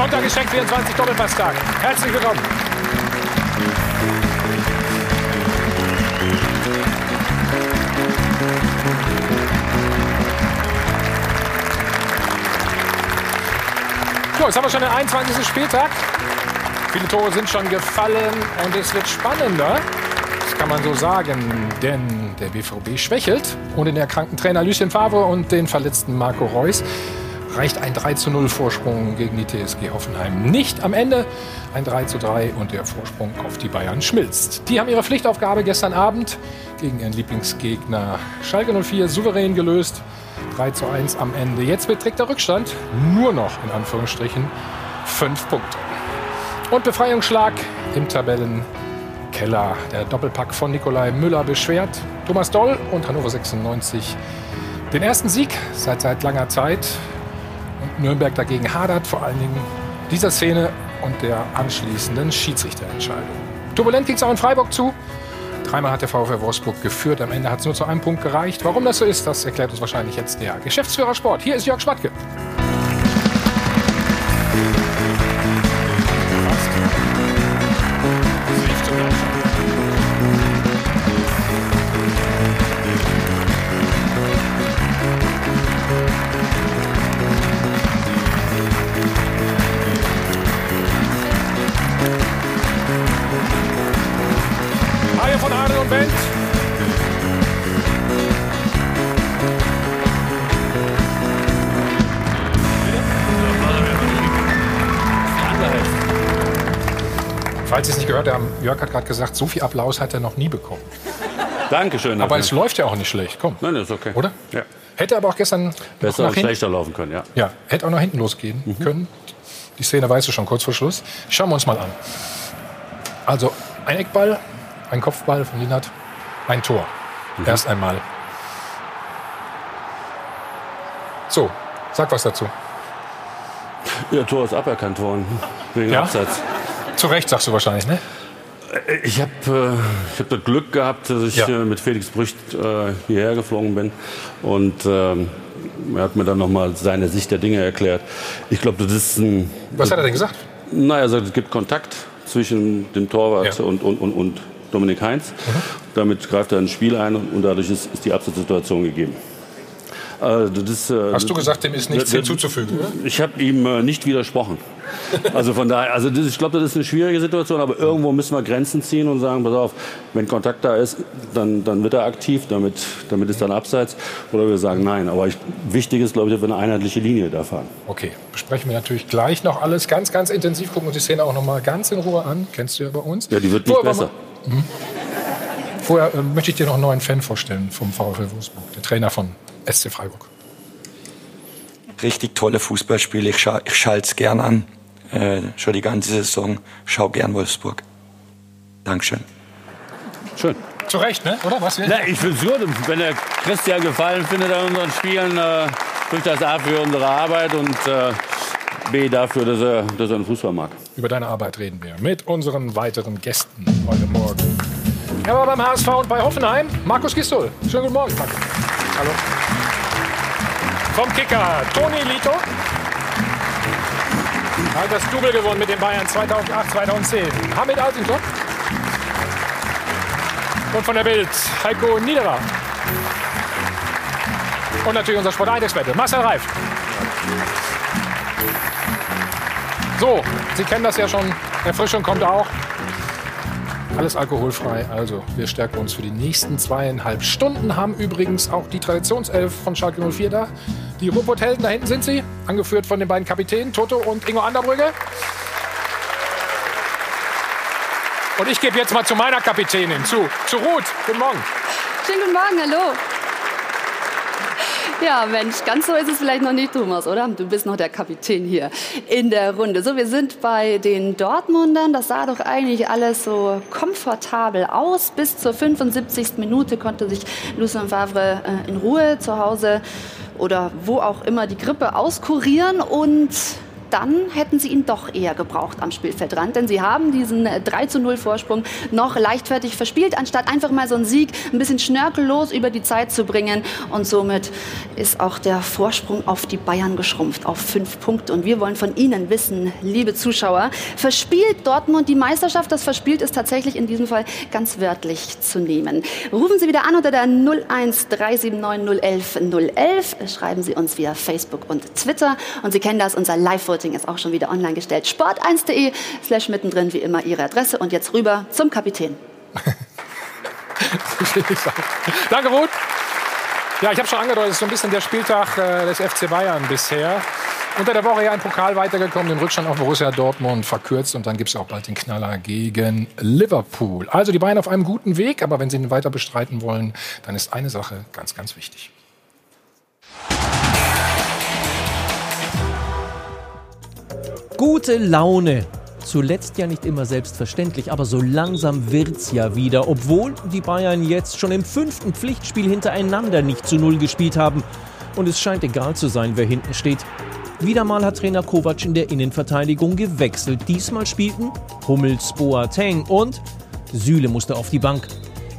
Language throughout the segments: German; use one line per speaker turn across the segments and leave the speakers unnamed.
Sonntag ist Check 24 Doppelpasstag. Herzlich willkommen. So, jetzt haben wir schon den 21. Spieltag. Viele Tore sind schon gefallen und es wird spannender. Das kann man so sagen, denn der BVB schwächelt. Ohne den erkrankten Trainer Lucien Favre und den verletzten Marco Reus reicht ein 3 zu 0 Vorsprung gegen die TSG Hoffenheim nicht. Am Ende ein 3 zu 3 und der Vorsprung auf die Bayern schmilzt. Die haben ihre Pflichtaufgabe gestern Abend gegen ihren Lieblingsgegner Schalke 04 souverän gelöst. 3 zu 1 am Ende. Jetzt beträgt der Rückstand nur noch in Anführungsstrichen 5 Punkte. Und Befreiungsschlag im Tabellenkeller. Der Doppelpack von Nikolai Müller beschwert Thomas Doll und Hannover 96 den ersten Sieg seit seit langer Zeit. Und Nürnberg dagegen hadert vor allen Dingen dieser Szene und der anschließenden Schiedsrichterentscheidung. Turbulent ging es auch in Freiburg zu. Dreimal hat der VfL Wolfsburg geführt. Am Ende hat es nur zu einem Punkt gereicht. Warum das so ist, das erklärt uns wahrscheinlich jetzt der Geschäftsführer Sport. Hier ist Jörg Schmatke. Jörg hat gerade gesagt, so viel Applaus hat er noch nie bekommen.
Dankeschön.
Aber es läuft ja auch nicht schlecht. Komm,
Nein, das ist okay.
oder?
Ja.
Hätte aber auch gestern noch
Besser und
hinten,
schlechter laufen können, ja.
ja, hätte auch nach hinten losgehen können. Die Szene weißt du schon kurz vor Schluss. Schauen wir uns mal an. Also ein Eckball, ein Kopfball von Linat, ein Tor. Erst einmal. So, sag was dazu.
Ihr Tor ist aberkannt worden. Wegen
Ja?
Absatz.
Zu Recht sagst du wahrscheinlich, ne?
Ich habe äh, ich hab das Glück gehabt, dass ich
Ja.
äh, mit Felix Brücht äh, hierher geflogen bin. Und ähm, er hat mir dann nochmal seine Sicht der Dinge erklärt. Ich glaube, das ist ein.
Was hat er denn gesagt?
Naja, also, es gibt Kontakt zwischen dem Torwart
Ja.
und, und, und, und Dominik Heinz. Damit greift er ins Spiel ein und, und dadurch ist, ist die Absatzsituation gegeben. Äh, das äh,
Hast du gesagt, dem ist nichts hinzuzufügen, oder?
Ich habe ihm äh, nicht widersprochen. Also von daher, also das, ich glaube, das ist eine schwierige Situation, aber irgendwo müssen wir Grenzen ziehen und sagen, pass auf, wenn Kontakt da ist, dann, dann wird er aktiv, damit, damit ist dann abseits. Oder wir sagen nein. Aber ich, wichtig ist, glaube ich, dass wir eine einheitliche Linie da fahren.
Okay, besprechen wir natürlich gleich noch alles ganz, ganz intensiv. Gucken uns die Szene auch noch mal ganz in Ruhe an. Kennst du ja bei uns.
Ja, die wird nicht
Vorher
besser.
wir- Vorher äh, möchte ich dir noch einen neuen Fan vorstellen vom VfL Wolfsburg, der Trainer von SC Freiburg.
richtig tolle Fußballspiele. Ich, scha ich schalte es gern an. Äh, schon die ganze Saison. Schau gern Wolfsburg. Dankeschön.
Schön.
Zu Recht, ne? oder? Was
Na, ich finde es gut, wenn der Christian Gefallen findet an unseren Spielen, äh, spricht das A für unsere Arbeit und äh, B dafür, dass er, dass er den Fußball mag.
Über deine Arbeit reden wir mit unseren weiteren Gästen heute Morgen. Er war beim HSV und bei Hoffenheim. Markus Gistol. Schönen guten Morgen, Markus. Hallo. Vom Kicker Toni Lito. Hat das Double gewonnen mit den Bayern 2008, 2010. Hamid Altintop. Und von der Bild Heiko Niederer. Und natürlich unser Sport 1 Experte Marcel Reif. So, Sie kennen das ja schon. Erfrischung kommt auch. Alles alkoholfrei. Also, wir stärken uns für die nächsten zweieinhalb Stunden. Haben übrigens auch die Traditionself von Schalke 04 da. Die Ruhrpott-Helden, da hinten sind sie. Angeführt von den beiden Kapitänen, Toto und Ingo Anderbrügge. Und ich gebe jetzt mal zu meiner Kapitänin, zu, zu Ruth. Guten Morgen.
Schönen guten Morgen, hallo. Ja, Mensch, ganz so ist es vielleicht noch nicht, Thomas, oder? Du bist noch der Kapitän hier in der Runde. So, wir sind bei den Dortmundern. Das sah doch eigentlich alles so komfortabel aus. Bis zur 75. Minute konnte sich Lucien Favre äh, in Ruhe zu Hause oder wo auch immer die Grippe auskurieren. Und dann hätten sie ihn doch eher gebraucht am Spielfeldrand. Denn sie haben diesen 3 zu 0 Vorsprung noch leichtfertig verspielt, anstatt einfach mal so einen Sieg ein bisschen schnörkellos über die Zeit zu bringen. Und somit ist auch der Vorsprung auf die Bayern geschrumpft auf fünf Punkte. Und wir wollen von Ihnen wissen, liebe Zuschauer, verspielt Dortmund die Meisterschaft? Das verspielt ist tatsächlich in diesem Fall ganz wörtlich zu nehmen. Rufen Sie wieder an unter der 01379 011 011. Schreiben Sie uns via Facebook und Twitter. Und Sie kennen das, unser Live-Voting ist auch schon wieder online gestellt. Sport1.de slash mittendrin wie immer Ihre Adresse. Und jetzt rüber zum Kapitän.
Danke, Ruth. Ja, ich habe schon angedeutet, es ist so ein bisschen der Spieltag äh, des FC Bayern bisher. Unter der Woche ja im Pokal weitergekommen, den Rückstand auf Borussia Dortmund verkürzt und dann gibt es auch bald den Knaller gegen Liverpool. Also die Bayern auf einem guten Weg, aber wenn sie ihn weiter bestreiten wollen, dann ist eine Sache ganz, ganz wichtig.
Gute Laune. Zuletzt ja nicht immer selbstverständlich, aber so langsam wird's ja wieder, obwohl die Bayern jetzt schon im fünften Pflichtspiel hintereinander nicht zu Null gespielt haben. Und es scheint egal zu sein, wer hinten steht. Wieder mal hat Trainer Kovac in der Innenverteidigung gewechselt. Diesmal spielten Hummels, Boateng und Süle musste auf die Bank.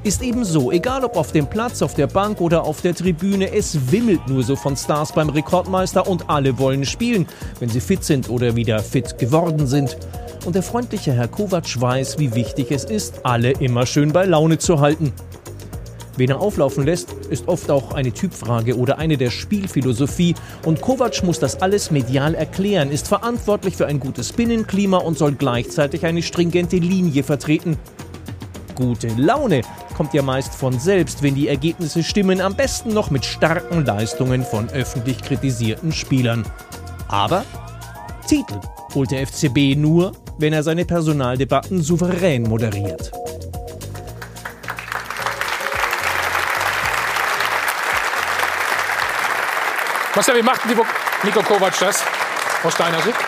Ist eben so, egal ob auf dem Platz, auf der Bank oder auf der Tribüne, es wimmelt nur so von Stars beim Rekordmeister und alle wollen spielen, wenn sie fit sind oder wieder fit geworden sind. Und der freundliche Herr Kovac weiß, wie wichtig es ist, alle immer schön bei Laune zu halten. Wen er auflaufen lässt, ist oft auch eine Typfrage oder eine der Spielphilosophie. Und Kovac muss das alles medial erklären, ist verantwortlich für ein gutes Binnenklima und soll gleichzeitig eine stringente Linie vertreten. Gute Laune kommt ja meist von selbst, wenn die Ergebnisse stimmen, am besten noch mit starken Leistungen von öffentlich kritisierten Spielern. Aber Titel holt der FCB nur, wenn er seine Personaldebatten souverän moderiert.
Marcel, wie macht Nico Kovac das aus deiner Sicht?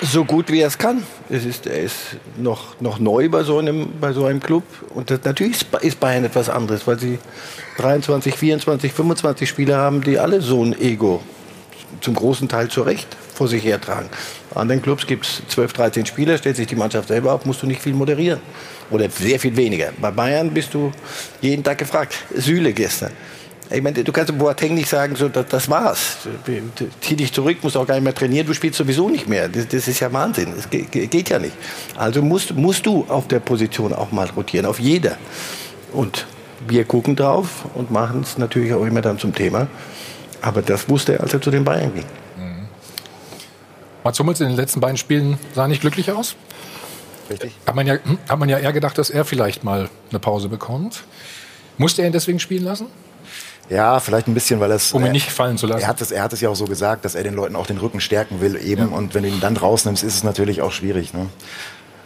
So gut wie er es kann. Es ist, er ist noch, noch neu bei so, einem, bei so einem Club. Und das, natürlich ist Bayern etwas anderes, weil sie 23, 24, 25 Spieler haben, die alle so ein Ego zum großen Teil zu Recht vor sich hertragen. An anderen Clubs gibt es 12, 13 Spieler, stellt sich die Mannschaft selber auf, musst du nicht viel moderieren. Oder sehr viel weniger. Bei Bayern bist du jeden Tag gefragt. Süle gestern. Ich meine, du kannst Boateng nicht sagen, so, das, das war's. Zieh dich zurück, musst auch gar nicht mehr trainieren, du spielst sowieso nicht mehr. Das, das ist ja Wahnsinn. Das geht, geht, ja nicht. Also musst, musst du auf der Position auch mal rotieren, auf jeder. Und wir gucken drauf und machen es natürlich auch immer dann zum Thema. Aber das wusste er, als er zu den Bayern ging. Mhm.
Mats Hummels in den letzten beiden Spielen sah nicht glücklich aus. Richtig. Hat man, ja, hm, hat man ja eher gedacht, dass er vielleicht mal eine Pause bekommt. Musste er ihn deswegen spielen lassen?
Ja, vielleicht ein bisschen, weil es.
Um ihn nicht fallen zu lassen.
Er hat, es, er hat es ja auch so gesagt, dass er den Leuten auch den Rücken stärken will, eben. Ja. Und wenn du ihn dann rausnimmst, ist es natürlich auch schwierig. Ne?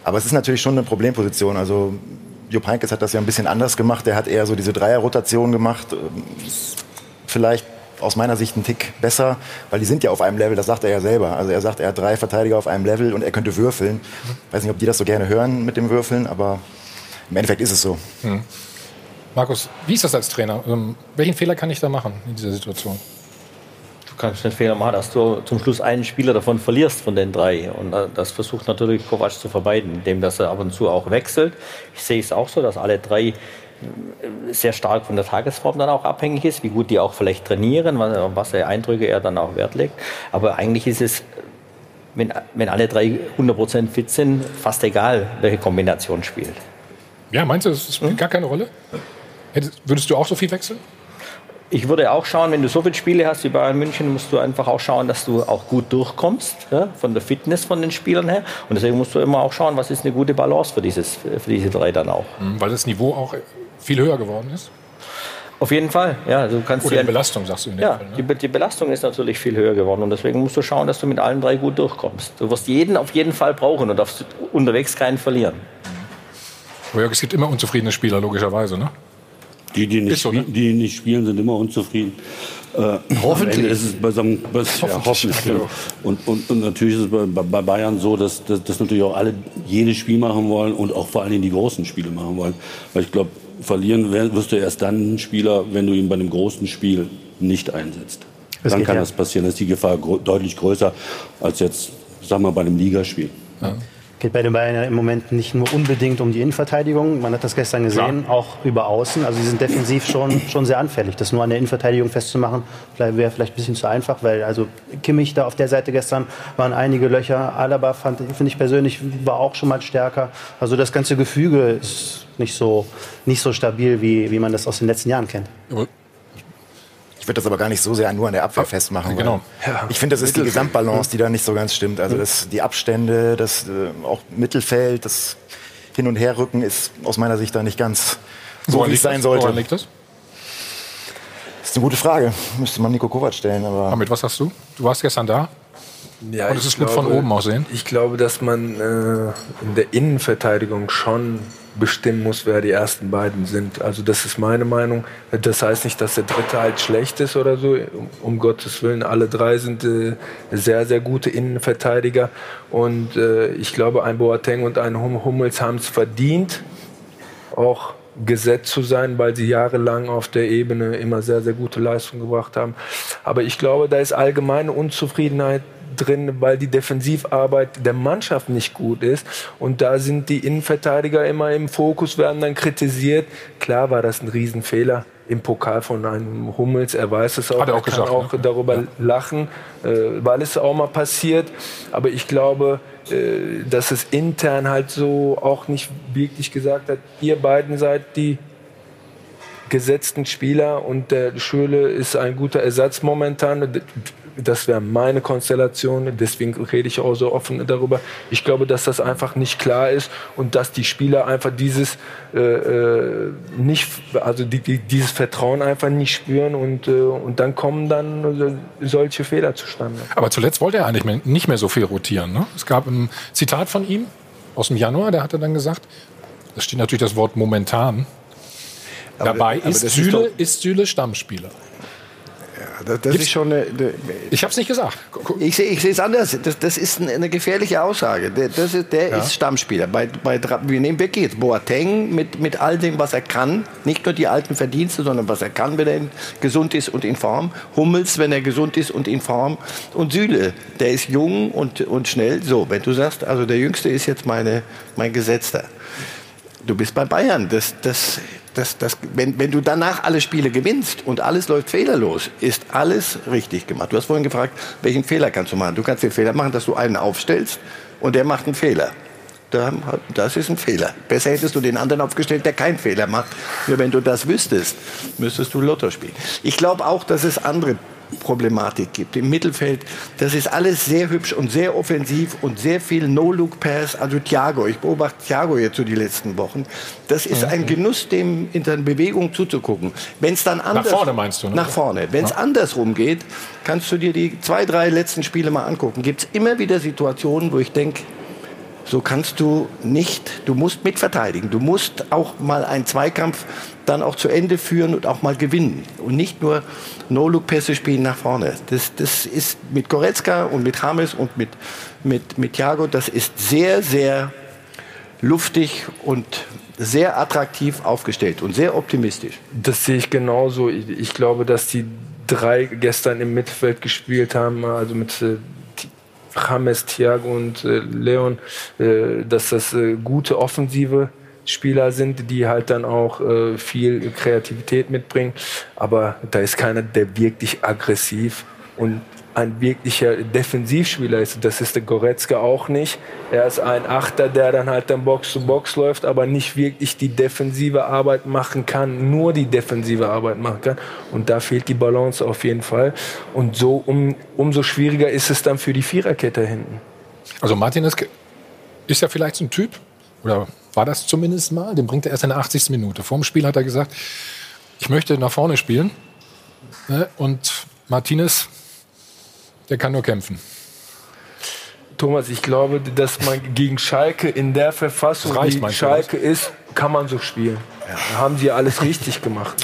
Aber es ist natürlich schon eine Problemposition. Also, Jupp Heynckes hat das ja ein bisschen anders gemacht. Er hat eher so diese Dreierrotation gemacht. Vielleicht aus meiner Sicht ein Tick besser, weil die sind ja auf einem Level, das sagt er ja selber. Also er sagt, er hat drei Verteidiger auf einem Level und er könnte würfeln. Ich weiß nicht, ob die das so gerne hören mit dem Würfeln, aber im Endeffekt ist es so. Mhm.
Markus, wie ist das als Trainer? Ähm, welchen Fehler kann ich da machen in dieser Situation?
Du kannst den Fehler machen, dass du zum Schluss einen Spieler davon verlierst, von den drei. Und das versucht natürlich Kovac zu vermeiden, indem dass er ab und zu auch wechselt. Ich sehe es auch so, dass alle drei äh, sehr stark von der Tagesform dann auch abhängig ist, wie gut die auch vielleicht trainieren, was für Eindrücke er dann auch Wert legt. Aber eigentlich ist es, wenn, wenn alle drei 100% fit sind, fast egal, welche Kombination spielt.
Ja, meinst du, das spielt hm? gar keine Rolle? Hättest, würdest du auch so viel wechseln?
Ich würde auch schauen, wenn du so viele Spiele hast wie Bayern München, musst du einfach auch schauen, dass du auch gut durchkommst, ja, von der Fitness von den Spielern her. Und deswegen musst du immer auch schauen, was ist eine gute Balance für, dieses, für diese drei dann auch.
Mhm, weil das Niveau auch viel höher geworden ist?
Auf jeden Fall, ja. Du kannst
Oder die Belastung, sagst du in dem
ja, Fall. Ne? Die, die, Belastung ist natürlich viel höher geworden und deswegen musst du schauen, dass du mit allen drei gut durchkommst. Du wirst jeden auf jeden Fall brauchen und darfst unterwegs keinen verlieren.
Mhm. Jörg, es gibt immer unzufriedene Spieler, logischerweise, ne?
Die, die nicht, so, ne? die nicht spielen, sind immer unzufrieden. Äh, hoffentlich. ist es bei so einem, bei, hoffentlich. Ja, hoffentlich genau. und, und, und, natürlich ist es bei, bei Bayern so, dass, dass, dass, natürlich auch alle jedes Spiel machen wollen und auch vor allem die großen Spiele machen wollen. Weil ich glaube, verlieren wirst du erst dann einen Spieler, wenn du ihn bei einem großen Spiel nicht einsetzt. dann
geht
kann
ja.
das passieren. Dann ist die Gefahr gro deutlich größer als jetzt, sagen wir, bei einem Ligaspiel.
Geht bei den Bayern im Moment nicht nur unbedingt um die Innenverteidigung. Man hat das gestern gesehen, auch über Außen. Also sie sind defensiv schon, schon sehr anfällig. Das nur an der Innenverteidigung festzumachen, wäre vielleicht ein bisschen zu einfach, weil also Kimmich da auf der Seite gestern waren einige Löcher. Alaba fand finde ich persönlich war auch schon mal stärker. Also das ganze Gefüge ist nicht so nicht so stabil wie wie man das aus den letzten Jahren kennt.
Ich würde das aber gar nicht so sehr nur an der Abwehr festmachen. weil
genau.
Ich finde, das ist die Gesamtbalance, die da nicht so ganz stimmt. Also das, die Abstände, das äh, auch Mittelfeld, das Hin- und Herrücken ist aus meiner Sicht da nicht ganz so, wie es sein
das?
sollte.
Woran liegt das?
Das ist eine gute Frage. Müsste man Nico Kovac stellen. Aber
Damit, was hast du? Du warst gestern da.
Ja,
Und es
ich
ist gut von oben aussehen.
Ich glaube, dass man äh, in der Innenverteidigung schon bestimmen muss, wer die ersten beiden sind. Also das ist meine Meinung. Das heißt nicht, dass der dritte halt schlecht ist oder so. Um, Gottes Willen, alle drei sind äh, sehr, sehr gute Innenverteidiger. Und äh, ich glaube, ein Boateng und ein hum Hummels haben es verdient, auch gesetzt zu sein, weil sie jahrelang auf der Ebene immer sehr, sehr gute Leistung gebracht haben. Aber ich glaube, da ist allgemeine Unzufriedenheit drin, weil die Defensivarbeit der Mannschaft nicht gut ist. Und da sind die Innenverteidiger immer im Fokus, werden dann kritisiert. Klar war das ein Riesenfehler im Pokal von einem Hummels. Er weiß es auch.
Hat er auch
kann
gesagt,
auch
ne?
darüber lachen, äh, weil es auch mal passiert. Aber ich glaube, äh, dass es intern halt so auch nicht wirklich gesagt hat, ihr beiden seid die gesetzten Spieler und der Schöle ist ein guter Ersatz momentan. Das wäre meine Konstellation, deswegen rede ich auch so offen darüber. Ich glaube, dass das einfach nicht klar ist und dass die Spieler einfach dieses äh, äh, nicht, also die, die, dieses Vertrauen einfach nicht spüren und, äh, und dann kommen dann solche Fehler zustande.
Aber zuletzt wollte er eigentlich nicht mehr so viel rotieren. Ne? Es gab ein Zitat von ihm aus dem Januar, der hatte dann gesagt, da steht natürlich das Wort momentan. Dabei
aber
ist,
ist
Süle,
doch-
ist Süle Stammspieler.
Das, das ist schon eine, eine
Ich habe es nicht gesagt.
Ich sehe ich es anders. Das, das ist eine, gefährliche Aussage. Der, das ist, der ist Stammspieler. Bei, bei, wir nehmen weg jetzt Boateng mit, mit all dem, was er kann. Nicht nur die alten Verdienste, sondern was er kann, wenn er gesund ist und in Form. Hummels, wenn er gesund ist und in Form. Und Süle, der ist jung und, und schnell. So, wenn du sagst, also der Jüngste ist jetzt meine, mein Gesetzter. Du bist bei Bayern. Das, das, das, das, wenn, wenn du danach alle Spiele gewinnst und alles läuft fehlerlos, ist alles richtig gemacht. Du hast vorhin gefragt, welchen Fehler kannst du machen? Du kannst den Fehler machen, dass du einen aufstellst und der macht einen Fehler. Da- Das ist ein Fehler. Besser hättest du den anderen aufgestellt, der keinen Fehler macht. Nur wenn du das wüsstest, müsstest du Lotto spielen. Ich glaube auch, dass es andere Problematik gibt. Im Mittelfeld, das ist alles sehr hübsch und sehr offensiv und sehr viel No-Look-Pass. Also Thiago, ich beobachte Thiago jetzt so die letzten Wochen. Das ist ein Genuss, dem in seinen Bewegungen zuzugucken. Wenn es dann anders
vorne meinst du, ne?
Nach vorne. Wenn es andersrum geht, kannst du dir die zwei, drei letzten Spiele mal angucken. Gibt es immer wieder Situationen, wo ich denke, so kannst du nicht, du musst mitverteidigen. Du musst auch mal einen Zweikampf dann auch zu Ende führen und auch mal gewinnen. Und nicht nur No-Look-Pässe spielen nach vorne. Das, das ist mit Goretzka und mit James und mit, mit, mit Thiago, das ist sehr, sehr luftig und sehr attraktiv aufgestellt und sehr optimistisch.
Das sehe ich genauso. Ich, ich glaube, dass die drei gestern im Mittelfeld gespielt haben, also mit äh, James, Thiago und äh, Leon, äh, dass das äh, gute offensive Spieler sind, die halt dann auch viel Kreativität mitbringen. Aber da ist keiner, der wirklich aggressiv und ein wirklicher Defensivspieler ist. Das ist der Goretzka auch nicht. Er ist ein Achter, der dann halt dann Box zu Box läuft, aber nicht wirklich die defensive Arbeit machen kann, nur die defensive Arbeit machen kann. Und da fehlt die Balance auf jeden Fall. Und so um, umso schwieriger ist es dann für die Viererkette hinten.
Also Martinez ist ja vielleicht so ein Typ, oder war das zumindest mal, den bringt er erst in der 80. Minute. Vor dem Spiel hat er gesagt, ich möchte nach vorne spielen. Ne? Und Martinez, der kann nur kämpfen.
Thomas, ich glaube, dass man gegen Schalke in der Verfassung, wie Schalke ist, kann man so spielen. Da haben sie alles richtig gemacht.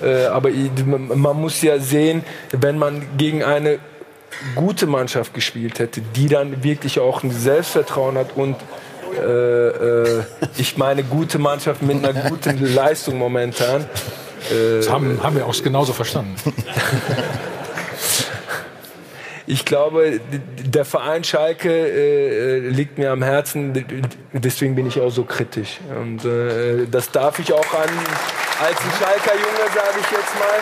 Ne? äh, aber man muss ja sehen, wenn man gegen eine gute Mannschaft gespielt hätte, die dann wirklich auch ein Selbstvertrauen hat und äh, äh, ich meine gute Mannschaft mit einer guten Leistung momentan. Äh,
Das haben, haben wir auch genauso verstanden.
ich glaube, der Verein Schalke äh, liegt mir am Herzen, deswegen bin ich auch so kritisch. Und äh, das darf ich auch an, als ein Schalker Junge, sage ich jetzt mal,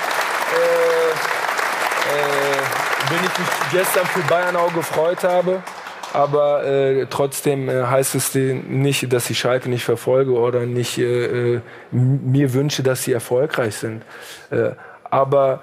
äh, äh, wenn ich mich gestern für Bayern auch gefreut habe. Aber äh, trotzdem äh, heißt es nicht, dass ich Schalke nicht verfolge oder nicht äh, äh mir wünsche, dass sie erfolgreich sind. Äh, aber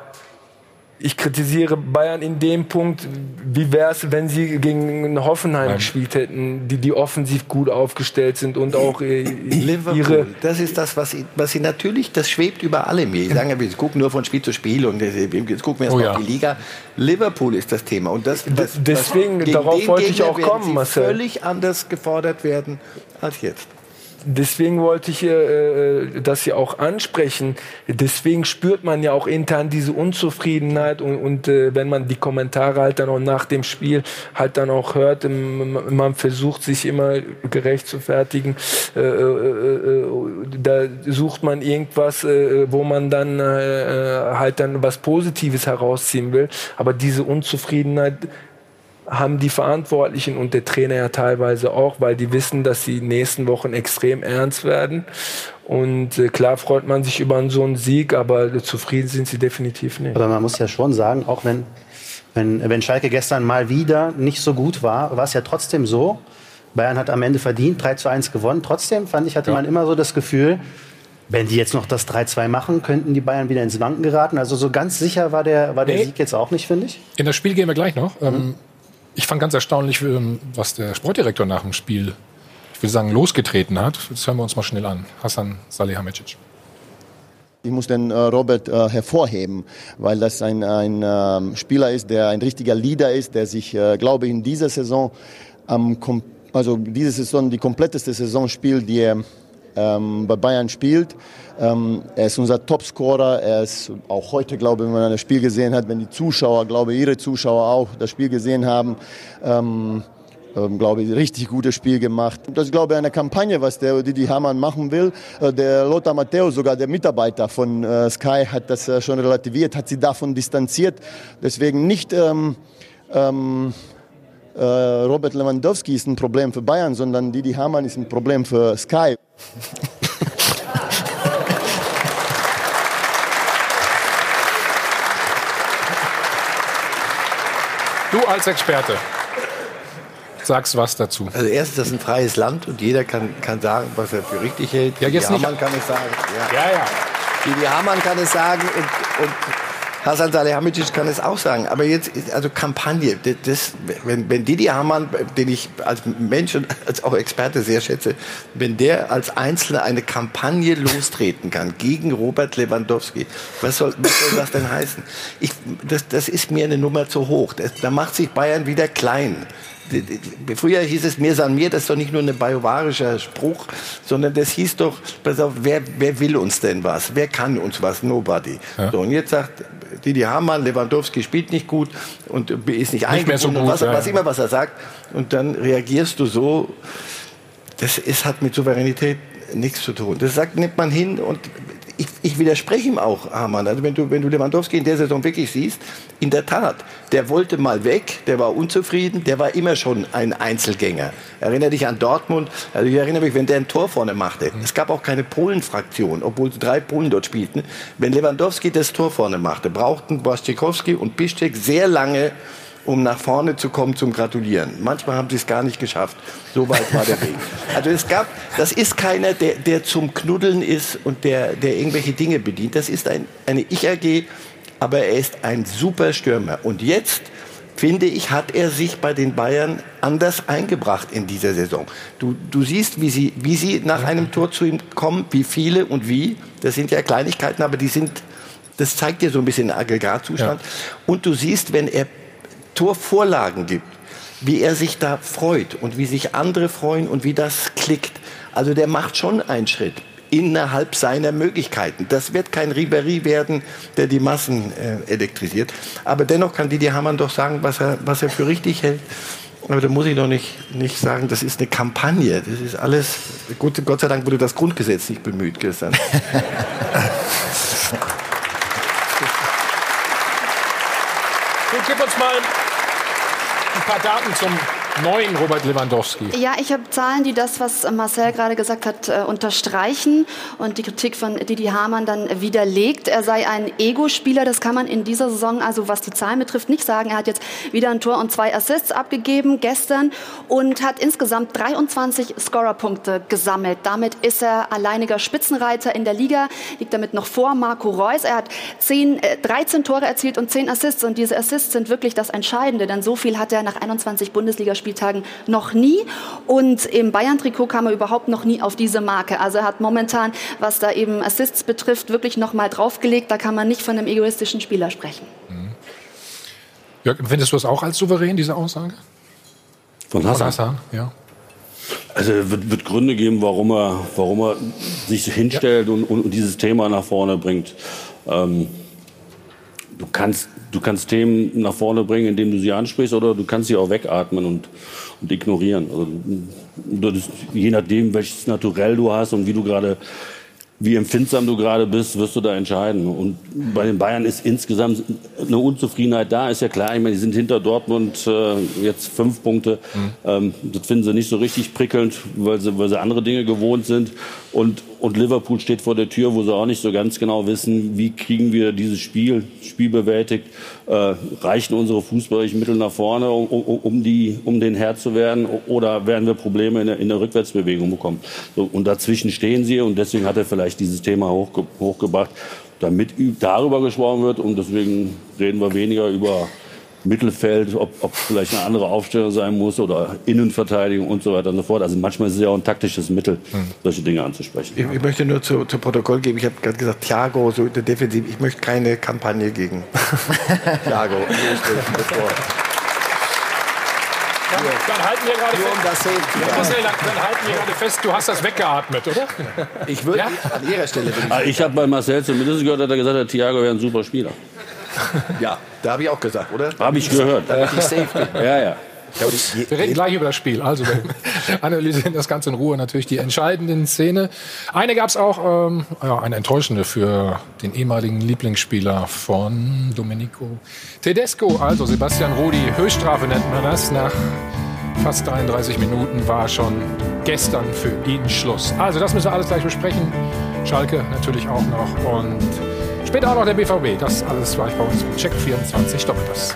ich kritisiere Bayern in dem Punkt, wie wäre es, wenn sie gegen Hoffenheim Nein. gespielt hätten, die, die offensiv gut aufgestellt sind und auch äh, ihre...
Das ist das, was sie, was sie natürlich, das schwebt über alle mir. Ich sage, wir gucken nur von Spiel zu Spiel und jetzt gucken wir erst oh, ja. auf die Liga. Liverpool ist das Thema. Und das, was,
Deswegen, was, darauf wollte ich auch kommen,
Marcel. völlig anders gefordert werden als jetzt
deswegen wollte ich äh, das ja auch ansprechen. Deswegen spürt man ja auch intern diese Unzufriedenheit und, und äh, wenn man die Kommentare halt dann auch nach dem Spiel halt dann auch hört, ähm, man versucht sich immer gerecht zu fertigen. Äh, äh, äh da sucht man irgendwas, äh, wo man dann halt dann was Positives herausziehen will. Aber diese Unzufriedenheit haben die Verantwortlichen und der Trainer ja teilweise auch, weil die wissen, dass die nächsten Wochen extrem ernst werden. Und äh, klar freut man sich über so einen Sieg, aber zufrieden sind sie definitiv nicht.
Aber man muss ja schon sagen, auch wenn, wenn, wenn Schalke gestern mal wieder nicht so gut war, war es ja trotzdem so, Bayern hat am Ende verdient, 3 zu 1 gewonnen. Trotzdem fand ich, hatte ja. man immer so das Gefühl, wenn die jetzt noch das 3-2 machen, könnten die Bayern wieder ins Wanken geraten. Also so ganz sicher war der, war der nee. Sieg jetzt auch nicht, finde ich.
In das Spiel gehen wir gleich noch. Ähm, mhm. Ich fand ganz erstaunlich, ähm, was der Sportdirektor nach dem Spiel, ich will sagen, losgetreten hat. Das hören wir uns mal schnell an. Hassan Salihamidzic.
Ich muss den äh, Robert äh, hervorheben, weil das ein, ein äh, Spieler ist, der ein richtiger Leader ist, der sich, äh, glaube ich, in dieser Saison, ähm, also diese Saison die kompletteste Saison spielt, die er ähm, bei Bayern spielt. Ähm, er ist unser Topscorer. Er ist auch heute, glaube ich, wenn man das Spiel gesehen hat, wenn die Zuschauer, glaube ich, ihre Zuschauer auch das Spiel gesehen haben, ähm, ähm, glaube ich, richtig gutes Spiel gemacht. Das ist, glaube ich, eine Kampagne, was der Didi Hamann machen will. Äh, der Lothar Matteo, sogar der Mitarbeiter von äh, Sky, hat das äh, schon relativiert, hat sie davon distanziert. Deswegen nicht ähm, ähm, äh, Robert Lewandowski ist ein Problem für Bayern, sondern Didi Hamann ist ein Problem für Sky.
Du als Experte sagst was dazu.
Also erstens, das ist ein freies Land und jeder kann, kann sagen, was er für richtig hält.
Ja, jetzt
Didi Hamann kann es sagen.
Ja, ja. ja.
Didi Hamann kann es sagen und, und Hasan Salihamidzic kann es auch sagen. Aber jetzt, also Kampagne, das, wenn, wenn Didi Hamann, den ich als Mensch und als auch Experte sehr schätze, wenn der als Einzelner eine Kampagne lostreten kann gegen Robert Lewandowski, was soll, was soll das denn heißen? Ich, das, das ist mir eine Nummer zu hoch. Das, da macht sich Bayern wieder klein. Früher hieß es mir san mir, das ist doch nicht nur ein bajuwarischer Spruch, sondern das hieß doch, pass auf, wer, wer will uns denn was? Wer kann uns was? Nobody. Ja. So, und jetzt sagt Didi Hamann, Lewandowski spielt nicht gut und ist nicht,
nicht so gut,
was, was immer, was er sagt. Und dann reagierst du so, das ist, hat mit Souveränität nichts zu tun. Das sagt, nimmt man hin und ich, ich widerspreche ihm auch, Hamann. Also wenn du, wenn du Lewandowski in der Saison wirklich siehst, in der Tat, der wollte mal weg, der war unzufrieden, der war immer schon ein Einzelgänger. Erinnere dich an Dortmund, also ich erinnere mich, wenn der ein Tor vorne machte. Es gab auch keine Polen-Fraktion, obwohl drei Polen dort spielten. Wenn Lewandowski das Tor vorne machte, brauchten Błaszczykowski und Piszczek sehr lange, um nach vorne zu kommen zum Gratulieren. Manchmal haben sie es gar nicht geschafft. So weit war der Weg. Also es gab, das ist keiner, der, der zum Knuddeln ist und der, der irgendwelche Dinge bedient. Das ist ein, eine Ich-AG, aber er ist ein super Stürmer. Und jetzt finde ich, hat er sich bei den Bayern anders eingebracht in dieser Saison. Du, du siehst, wie sie, wie sie nach einem Tor zu ihm kommen, wie viele und wie. Das sind ja Kleinigkeiten, aber die sind, das zeigt dir so ein bisschen den Aggregatzustand. Ja. Und du siehst, wenn er Torvorlagen gibt, wie er sich da freut und wie sich andere freuen und wie das klickt. Also der macht schon einen Schritt innerhalb seiner Möglichkeiten. Das wird kein Ribery werden, der die Massen äh, elektrisiert. Aber dennoch kann Didier Hamann doch sagen, was er, was er für richtig hält. Aber da muss ich doch nicht, nicht sagen, das ist eine Kampagne. Das ist alles, gut, Gott sei Dank wurde das Grundgesetz nicht bemüht gestern.
mal ein paar Daten zum neuen Robert Lewandowski.
Ja, ich habe Zahlen, die das, was Marcel gerade gesagt hat, äh, unterstreichen und die Kritik von Didi Hamann dann widerlegt. Er sei ein Ego-Spieler, das kann man in dieser Saison, also was die Zahlen betrifft, nicht sagen. Er hat jetzt wieder ein Tor und zwei Assists abgegeben gestern und hat insgesamt 23 Scorerpunkte gesammelt. Damit ist er alleiniger Spitzenreiter in der Liga, liegt damit noch vor Marco Reus. Er hat 10, äh, 13 Tore erzielt und 10 Assists und diese Assists sind wirklich das Entscheidende, denn so viel hat er nach 21 Bundesligaspielen Spieltagen noch nie. Und im Bayern-Trikot kam er überhaupt noch nie auf diese Marke. Also er hat momentan, was da eben Assists betrifft, wirklich noch mal draufgelegt. Da kann man nicht von einem egoistischen Spieler sprechen.
Mhm. Jörg, findest du das auch als souverän, diese Aussage?
Von Hassan?
Von Hassan, ja.
Also es wird, wird Gründe geben, warum er, warum er sich hinstellt ja. und, und, dieses Thema nach vorne bringt. Ähm, du kannst, du kannst Themen nach vorne bringen, indem du sie ansprichst, oder du kannst sie auch wegatmen und, und ignorieren. Also, ist, je nachdem, welches Naturell du hast und wie du gerade wie empfindsam du gerade bist, wirst du da entscheiden. Und bei den Bayern ist insgesamt eine Unzufriedenheit da, ist ja klar. Ich meine, die sind hinter Dortmund äh, jetzt fünf Punkte. Mhm. Ähm, das finden sie nicht so richtig prickelnd, weil sie, weil sie andere Dinge gewohnt sind. Und, und Liverpool steht vor der Tür, wo sie auch nicht so ganz genau wissen, wie kriegen wir dieses Spiel, Spiel bewältigt, äh, reichen unsere fußballerischen Mittel nach vorne, um, um, um, die, um den Herr zu werden, oder werden wir Probleme in der, in der Rückwärtsbewegung bekommen. So, und dazwischen stehen sie und deswegen hat er vielleicht dieses Thema hochge hochgebracht, damit darüber gesprochen wird. Und deswegen reden wir weniger über Mittelfeld, ob, ob vielleicht eine andere Aufstellung sein muss oder Innenverteidigung und so weiter und so fort. Also manchmal ist es ja auch ein taktisches Mittel, hm. solche Dinge anzusprechen.
Ich, ich möchte nur zu, zu, Protokoll geben, ich habe gerade gesagt, Thiago, so der Defensiv, ich möchte keine Kampagne gegen Thiago.
Dann, dann, halten wir gerade fest. dann halten wir gerade fest, du hast das weggeatmet, oder?
Ich würde ja? an Ihrer Stelle.
Ich, ah, ich habe bei Marcel zumindest gehört, dass er gesagt hat, Thiago wäre ein super Spieler.
Ja, da habe ich auch gesagt, oder?
Habe ich gehört.
Damit ich safe bin.
Ja, ja.
Wir reden gleich über das Spiel. Also wir analysieren das Ganze in Ruhe natürlich die entscheidenden Szene. Eine gab es auch, ähm, ja, eine enttäuschende für den ehemaligen Lieblingsspieler von Domenico Tedesco. Also Sebastian Rudi, Höchststrafe nennt man das. Nach fast 33 Minuten war schon gestern für ihn Schluss. Also das müssen wir alles gleich besprechen. Schalke natürlich auch noch und Später auch noch der BVB. Das alles gleich bei uns. Check 24 Doppelpass.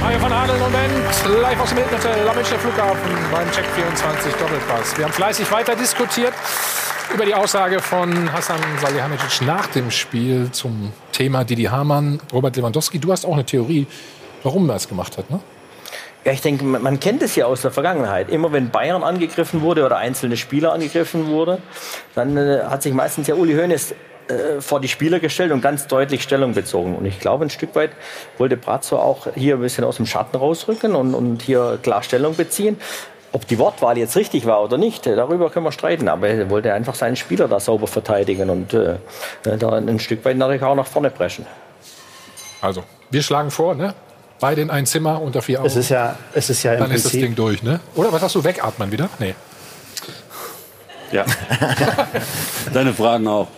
Mario von Adel Bent, live aus dem Hilton am Münchner Flughafen beim Check 24 Doppelpass. Wir haben fleißig weiter diskutiert über die Aussage von Hassan Salihamidzic nach dem Spiel zum Thema Didi Hamann, Robert Lewandowski. Du hast auch eine Theorie, warum er es gemacht hat, ne?
Ja, ich denke, man kennt es ja aus der Vergangenheit. Immer wenn Bayern angegriffen wurde oder einzelne Spieler angegriffen wurden, dann äh, hat sich meistens ja Uli Hoeneß äh, vor die Spieler gestellt und ganz deutlich Stellung bezogen. Und ich glaube, ein Stück weit wollte Brazzo auch hier ein bisschen aus dem Schatten rausrücken und, und hier klar Stellung beziehen. Ob die Wortwahl jetzt richtig war oder nicht, darüber können wir streiten. Aber er wollte einfach seinen Spieler da sauber verteidigen und äh, da ein Stück weit natürlich auch nach vorne preschen.
Also, wir schlagen vor, ne? Beide in ein Zimmer unter vier Augen.
Es ist ja, es ist ja
Dann ist das Ding durch, ne? Oder was hast du, wegatmen wieder? Nee.
Ja. Deine Fragen auch.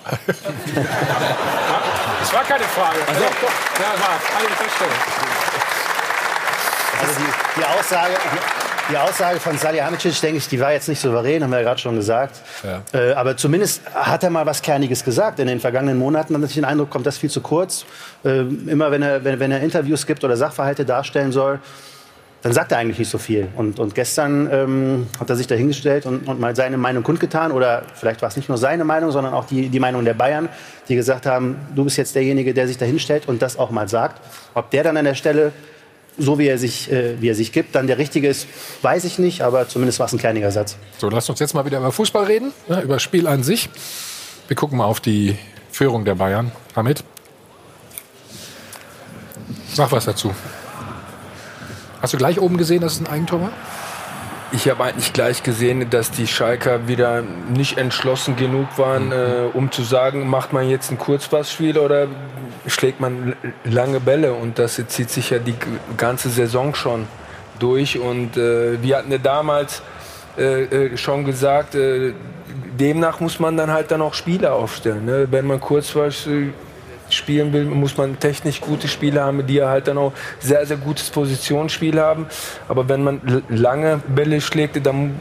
Das war keine Frage. Also, doch, doch. Ja, war. Eine Feststellung.
Also die, die Aussage, die Aussage von Salihamidzic, denke ich, die war jetzt nicht souverän, haben wir ja gerade schon gesagt. Ja. Äh, aber zumindest hat er mal was Kerniges gesagt. In den vergangenen Monaten hatte ich den Eindruck, kommt das viel zu kurz. Äh, immer wenn er, wenn, wenn er Interviews gibt oder Sachverhalte darstellen soll, dann sagt er eigentlich nicht so viel. Und, und gestern ähm, hat er sich dahingestellt und, und mal seine Meinung kundgetan. Oder vielleicht war es nicht nur seine Meinung, sondern auch die, die Meinung der Bayern, die gesagt haben, du bist jetzt derjenige, der sich dahinstellt und das auch mal sagt. Ob der dann an der Stelle so wie er sich, äh, wie er sich gibt, dann der richtige ist, weiß ich nicht, aber zumindest war es ein kleiniger Satz.
So, lasst uns jetzt mal wieder über Fußball reden, ne, über Spiel an sich. Wir gucken mal auf die Führung der Bayern. Hamid, sag was dazu. Hast du gleich oben gesehen, dass es ein Eigentor war?
Ich habe eigentlich gleich gesehen, dass die Schalker wieder nicht entschlossen genug waren, mhm. äh, um zu sagen, macht man jetzt ein Kurzpassspiel oder schlägt man lange Bälle. Und das zieht sich ja die ganze Saison schon durch. Und äh, wir hatten ja damals äh, äh schon gesagt, äh, demnach muss man dann halt dann auch Spieler aufstellen. Ne? Wenn man Kurzpassspiel spielen will, muss man technisch gute Spieler haben, die ja halt dann auch sehr, sehr gutes Positionsspiel haben. Aber wenn man lange Bälle schlägt, dann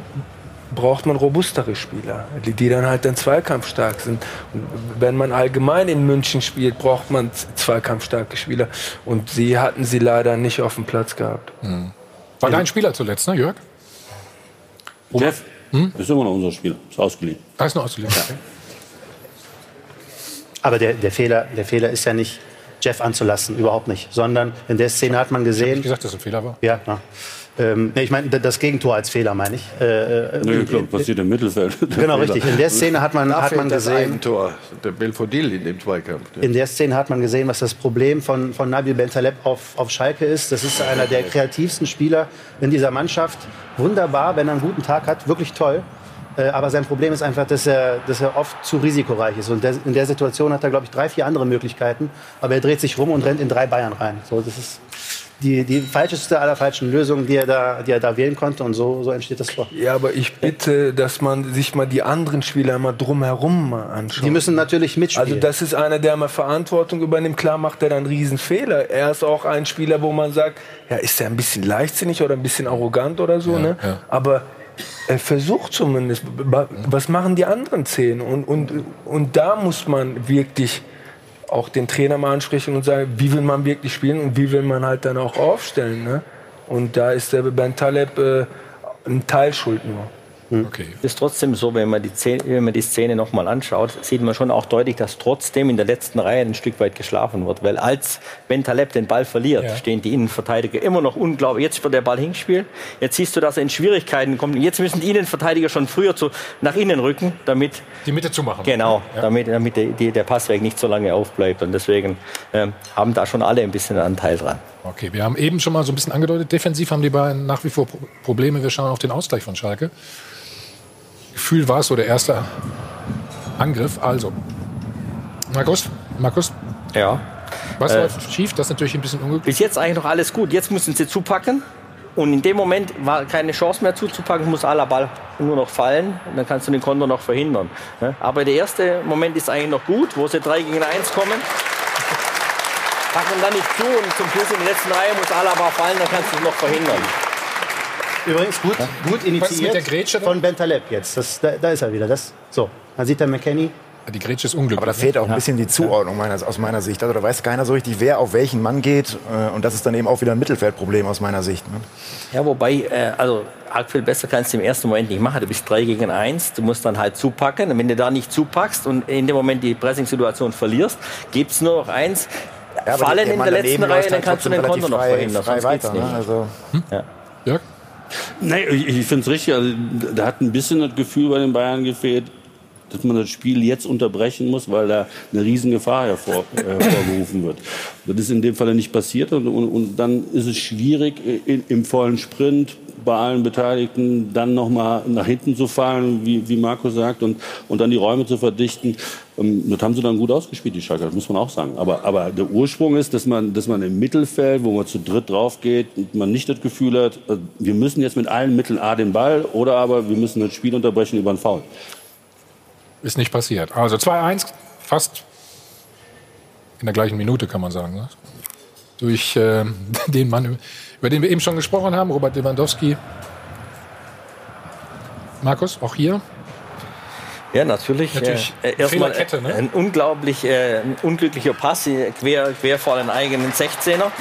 braucht man robustere Spieler, die, die dann halt dann zweikampfstark sind. Und wenn man allgemein in München spielt, braucht man zweikampfstarke Spieler. Und sie hatten sie leider nicht auf dem Platz gehabt.
War dein Spieler zuletzt, ne, Jörg?
Jeff ist immer noch unser Spieler. Ist ausgeliehen.
Da ist noch ausgeliehen.
Aber der, der, Fehler, der Fehler ist ja nicht, Jeff anzulassen, überhaupt nicht. Sondern in der Szene hat man
Ich
gesehen.
habe gesagt, dass es ein Fehler war.
Ja, ja. Ähm, nee, ich meine, das Gegentor als Fehler, meine ich. Äh, äh,
Nee, klar, passiert im Mittelfeld.
Genau, richtig. In der Szene hat man,
Da
hat man
fehlt das
gesehen,
Eigentor, der Belfodil in dem Zweikampf.
in der Szene hat man gesehen, was das Problem von, von Nabil Bentaleb auf, auf Schalke ist. Das ist einer der kreativsten Spieler in dieser Mannschaft. Wunderbar, wenn er einen guten Tag hat, wirklich toll. Äh, Aber sein Problem ist einfach, dass er, dass er oft zu risikoreich ist. Und der, in der Situation hat er, glaube ich, drei, vier andere Möglichkeiten. Aber er dreht sich rum und rennt in drei Bayern rein. So, das ist die, die falscheste aller falschen Lösungen, die er da, die er da wählen konnte. Und so, so entsteht das Tor.
Ja, aber ich bitte, dass man sich mal die anderen Spieler mal drumherum mal anschaut.
Die müssen natürlich mitspielen.
Also das ist einer, der mal Verantwortung übernimmt. Klar macht er dann einen Riesen-Fehler. Er ist auch ein Spieler, wo man sagt, ja, ist er ein bisschen leichtsinnig oder ein bisschen arrogant oder so, ne?
ja.
Aber er versucht zumindest. Wa- Was machen die anderen zehn? Und, und, und da muss man wirklich auch den Trainer mal ansprechen und sagen, wie will man wirklich spielen und wie will man halt dann auch aufstellen, ne? Und da ist der Ben Taleb äh, ein Teil schuld nur.
Okay.
Es ist trotzdem so, wenn man die Szene, wenn man die Szene nochmal anschaut, sieht man schon auch deutlich, dass trotzdem in der letzten Reihe ein Stück weit geschlafen wird. Weil als Ben Taleb den Ball verliert,
Ja.
stehen die Innenverteidiger immer noch unglaublich. Jetzt wird der Ball hingespielt. Jetzt siehst du, dass er in Schwierigkeiten kommt. Jetzt müssen die Innenverteidiger schon früher zu, nach innen rücken, damit
Die Mitte zumachen.
Genau, damit, damit der, die, der Passweg nicht so lange aufbleibt. Und deswegen ähm, haben da schon alle ein bisschen Anteil dran.
Okay, wir haben eben schon mal so ein bisschen angedeutet, defensiv haben die beiden nach wie vor Pro- Probleme. Wir schauen auf den Ausgleich von Schalke. Gefühl war es so der erste Angriff. Also, Markus, Markus,
Ja.
was
Äh,
läuft schief? Das ist natürlich ein bisschen unglücklich.
Bis jetzt eigentlich noch alles gut. Jetzt müssen sie zupacken. Und in dem Moment war keine Chance mehr zuzupacken, muss aller Ball nur noch fallen. Und dann kannst du den Konter noch verhindern. ne? Aber der erste Moment ist eigentlich noch gut, wo sie 3 gegen 1 kommen. Packen dann nicht zu und zum Schluss in der letzten Reihe muss Alaba fallen, dann kannst du es noch verhindern.
Übrigens gut, gut initiiert von Bentaleb jetzt. Das, da, da ist er wieder. Das, so, dann sieht der McKenny.
Die Grätsche ist unglücklich.
Aber da fehlt auch ein bisschen die Zuordnung meiner, aus meiner Sicht. Also da weiß keiner so richtig, wer auf welchen Mann geht. Äh, Und das ist dann eben auch wieder ein Mittelfeldproblem aus meiner Sicht. Ne?
Ja, wobei, äh, also arg viel besser kannst du im ersten Moment nicht machen. Du bist 3 gegen 1, du musst dann halt zupacken. Und wenn du da nicht zupackst und in dem Moment die Pressing-Situation verlierst, gibt es nur noch eins.
Ja,
Fallen in der letzten Reihe, dann
halt
kannst du den Konter noch verhindern.
frei weiter. Ne?
nicht.
Also,
Jörg?
Nee, ich, ich finde es richtig. Also, da hat ein bisschen das Gefühl bei den Bayern gefehlt, dass man das Spiel jetzt unterbrechen muss, weil da eine Riesengefahr hervor, äh, hervorgerufen wird. Das ist in dem Fall nicht passiert und, und, und dann ist es schwierig, in, im vollen Sprint bei allen Beteiligten dann nochmal nach hinten zu fallen, wie, wie Marco sagt, und, und dann die Räume zu verdichten. Ähm, Das haben sie dann gut ausgespielt, die Schalker, das muss man auch sagen. Aber, aber der Ursprung ist, dass man, dass man im Mittelfeld, wo man zu dritt drauf geht, man nicht das Gefühl hat, äh, wir müssen jetzt mit allen Mitteln A den Ball oder aber wir müssen das Spiel unterbrechen über einen Foul.
Ist nicht passiert. Also 2-1, fast in der gleichen Minute, kann man sagen. Ne? Durch äh, den Mann, über den wir eben schon gesprochen haben, Robert Lewandowski. Markus, auch hier.
Ja, natürlich.
Natürlich
äh, erstmal
ne?
ein unglaublich äh, unglücklicher Pass äh, quer, quer vor den eigenen 16er.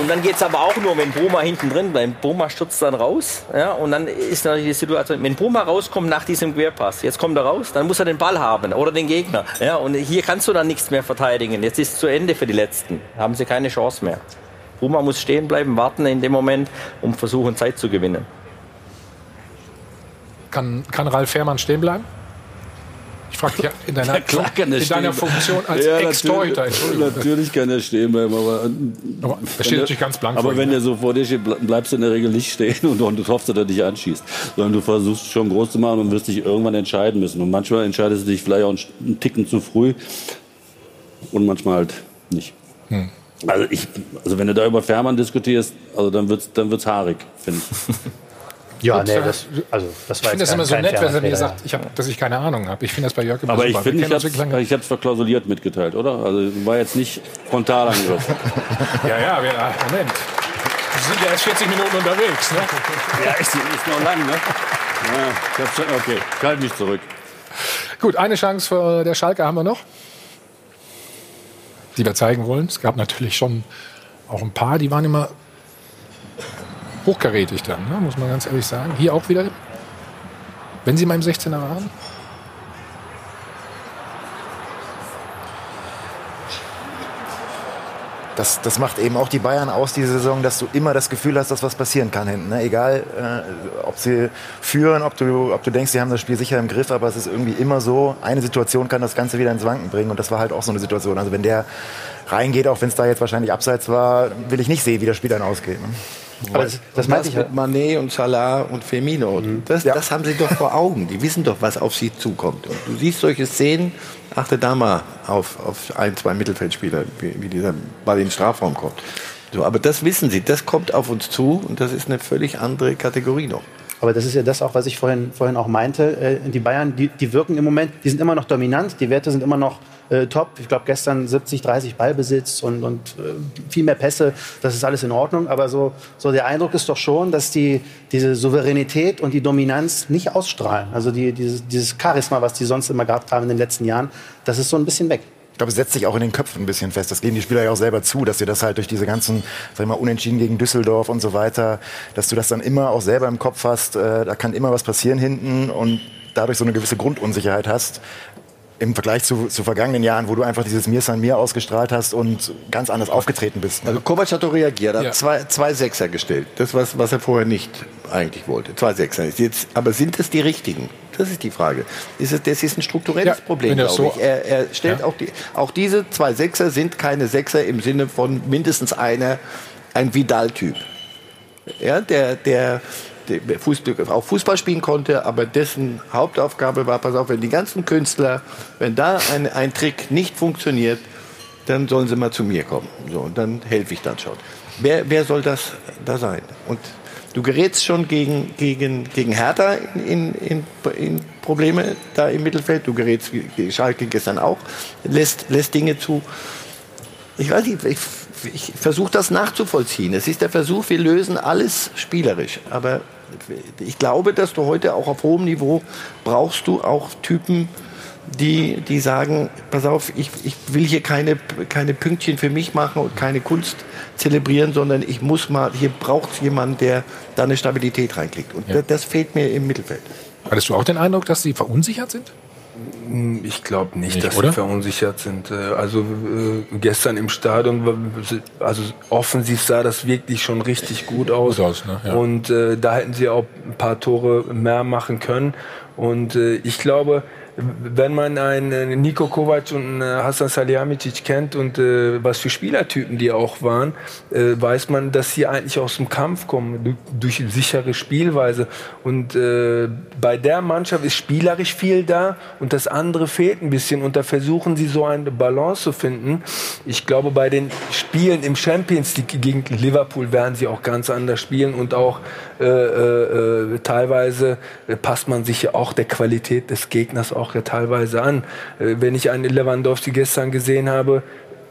Und dann geht es aber auch nur, wenn Bruma hinten drin bleibt. Bruma stürzt dann raus. Ja, und dann ist natürlich die Situation, wenn Bruma rauskommt nach diesem Querpass, jetzt kommt er raus, dann muss er den Ball haben oder den Gegner. Ja, und hier kannst du dann nichts mehr verteidigen. Jetzt ist es zu Ende für die Letzten. Haben sie keine Chance mehr. Bruma muss stehen bleiben, warten in dem Moment, um versuchen, Zeit zu gewinnen.
Kann, kann Ralf Fährmann stehen bleiben? Ich frage dich ja in deiner,
Ja, klar kann er
in deiner. Funktion als
Ja,
Ex-Torhüter.
natürlich, kann er stehen bleiben, aber,
Aber er steht natürlich ganz blank
Aber
vor ihm,
wenn
ne?
er so vor dir steht, ble- bleibst du in der Regel nicht stehen und, und du hoffst, dass er dich anschießt. Sondern du versuchst schon groß zu machen und wirst dich irgendwann entscheiden müssen. Und manchmal entscheidest du dich vielleicht auch einen Ticken zu früh und manchmal halt nicht.
Hm.
Also, ich, also wenn du da über Fährmann diskutierst, also dann wird's, dann wird's haarig, finde ich.
Ja,
Gut,
nee,
äh,
das, also, das
Ich
war
finde
jetzt
das immer so nett, wenn er mir sagt, ich hab, dass ich keine Ahnung habe. Ich finde das bei Jörg immer
Aber ich
super.
finde, ich
kennen uns
habe ich hab's verklausuliert mitgeteilt, oder? Also war jetzt nicht Frontalangriff.
Ja, ja, wir, ah, Moment. Wir sind ja erst 40 Minuten unterwegs. Ne?
ja, ist, ist noch lang, ne? Ja, ich schon, okay, ich halte mich zurück.
Gut, eine Chance für der Schalke haben wir noch, die wir zeigen wollen. Es gab natürlich schon auch ein paar, die waren immer hochkarätig dann, ne? muss man ganz ehrlich sagen. Hier auch wieder, wenn sie mal im 16er waren.
Das, das macht eben auch die Bayern aus, diese Saison, dass du immer das Gefühl hast, dass was passieren kann hinten. Ne? Egal, äh, ob sie führen, ob du, ob du denkst, sie haben das Spiel sicher im Griff, aber es ist irgendwie immer so, eine Situation kann das Ganze wieder ins Wanken bringen. Und das war halt auch so eine Situation. Also wenn der reingeht, auch wenn es da jetzt wahrscheinlich abseits war, will ich nicht sehen, wie das Spiel dann ausgeht. Ne?
Aber das, das
Und
meinte ich
mit Mané und Salah und Firmino. Das,
Ja.
das haben sie doch vor Augen. Die wissen doch, was auf sie zukommt. Und du siehst solche Szenen, achte da mal auf, auf ein, zwei Mittelfeldspieler, wie, wie dieser Ball in den Strafraum kommt. So, aber das wissen sie, das kommt auf uns zu und das ist eine völlig andere Kategorie noch.
Aber das ist ja das auch, was ich vorhin, vorhin auch meinte. Äh, die Bayern, die, die wirken im Moment, die sind immer noch dominant, die Werte sind immer noch äh, top. Ich glaube, gestern 70, 30 Ballbesitz und, und äh, viel mehr Pässe, das ist alles in Ordnung. Aber so, so der Eindruck ist doch schon, dass die diese Souveränität und die Dominanz nicht ausstrahlen. Also die, dieses, dieses Charisma, was die sonst immer gehabt haben in den letzten Jahren, das ist so ein bisschen weg.
Ich glaube, es setzt sich auch in den Köpfen ein bisschen fest. Das geben die Spieler ja auch selber zu, dass sie das halt durch diese ganzen, sag ich mal, Unentschieden gegen Düsseldorf und so weiter, dass du das dann immer auch selber im Kopf hast. Äh, da kann immer was passieren hinten und dadurch so eine gewisse Grundunsicherheit hast. Im Vergleich zu, zu vergangenen Jahren, wo du einfach dieses Mir san mir ausgestrahlt hast und ganz anders aufgetreten bist.
Also Kovac hat doch reagiert, hat
Ja.
zwei, zwei Sechser gestellt. Das, was, was er vorher nicht eigentlich wollte. Zwei Sechser. Jetzt, aber sind es die richtigen? Das ist die Frage. Ist es, das ist ein strukturelles
Ja,
Problem, glaube
so-
ich. Er, er stellt
Ja.
auch, die, auch diese zwei Sechser sind keine Sechser im Sinne von mindestens einer, ein Vidal-Typ. Ja, der, der Fußball, auch Fußball spielen konnte, aber dessen Hauptaufgabe war, pass auf, wenn die ganzen Künstler, wenn da ein, ein Trick nicht funktioniert, dann sollen sie mal zu mir kommen. So, und dann helfe ich dann schon. Wer, wer soll das da sein? Und du gerätst schon gegen, gegen, gegen Hertha in, in, in Probleme da im Mittelfeld. Du gerätst gegen Schalke gestern auch, lässt, lässt Dinge zu. Ich weiß nicht, ich, ich versuche das nachzuvollziehen. Es ist der Versuch, wir lösen alles spielerisch. Aber ich glaube, dass du heute auch auf hohem Niveau brauchst du auch Typen, die, die sagen, pass auf, ich, ich will hier keine, keine Pünktchen für mich machen und keine Kunst zelebrieren, sondern ich muss mal, hier braucht es jemanden, der da eine Stabilität reinkriegt. Und das, das fehlt mir im Mittelfeld.
Hattest du auch den Eindruck, dass sie verunsichert sind?
Ich glaube nicht,
Nicht,
dass
oder?
sie verunsichert sind. Äh, Also äh, gestern im Stadion, also offensiv sah das wirklich schon richtig gut aus.
Gut aus, ne? Ja.
Und äh, da hätten sie auch ein paar Tore mehr machen können. Und äh, ich glaube, wenn man einen äh, Nico Kovac und äh, Hassan Salihamidzic kennt und äh, was für Spielertypen die auch waren, äh, weiß man, dass sie eigentlich aus dem Kampf kommen, du- durch sichere Spielweise. Und äh, bei der Mannschaft ist spielerisch viel da und das andere fehlt ein bisschen. Und da versuchen sie so eine Balance zu finden. Ich glaube, bei den Spielen im Champions League gegen Liverpool werden sie auch ganz anders spielen und auch äh, äh, äh, teilweise äh, passt man sich ja auch der Qualität des Gegners auch ja teilweise an. Äh, wenn ich einen Lewandowski gestern gesehen habe,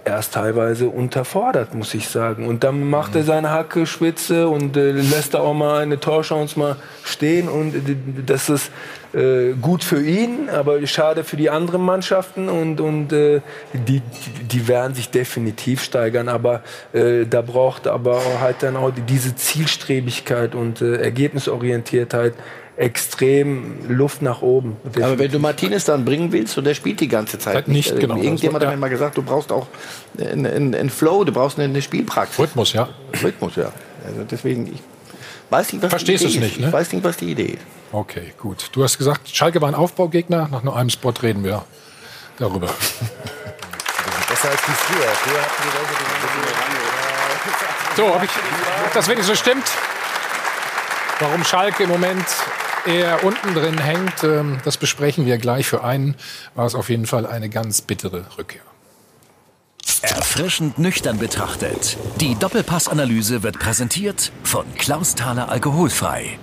er ist teilweise unterfordert, muss ich sagen. Und dann macht er seine Hacke, Schwitze und äh, lässt da auch mal eine Torchance mal stehen. Und äh, das ist äh, gut für ihn, aber schade für die anderen Mannschaften. Und, und äh, die, die werden sich definitiv steigern. Aber äh, da braucht aber halt dann auch die, diese Zielstrebigkeit und äh, Ergebnisorientiertheit extrem Luft nach oben.
Aber wenn du Martinez dann bringen willst und der spielt die ganze Zeit
nicht,
äh,
genau.
Irgendjemand
Das-
hat mir mal gesagt, du brauchst auch einen, einen, einen Flow, du brauchst eine, eine Spielpraxis.
Rhythmus, ja.
Rhythmus, ja. Also deswegen, ich weiß nicht, was
Verstehst
die Idee
nicht,
ist.
ne?
Ich weiß nicht, was die Idee ist.
Okay, gut. Du hast gesagt, Schalke war ein Aufbaugegner. Nach nur einem Spot reden wir darüber.
Besser als die früher. Früher hatten die Leute die
So, ob, ich, ob das wirklich so stimmt, warum Schalke im Moment eher unten drin hängt, ähm, das besprechen wir gleich. Für einen war es auf jeden Fall eine ganz bittere Rückkehr.
Erfrischend nüchtern betrachtet. Die Doppelpassanalyse wird präsentiert von Klaus Thaler Alkoholfrei.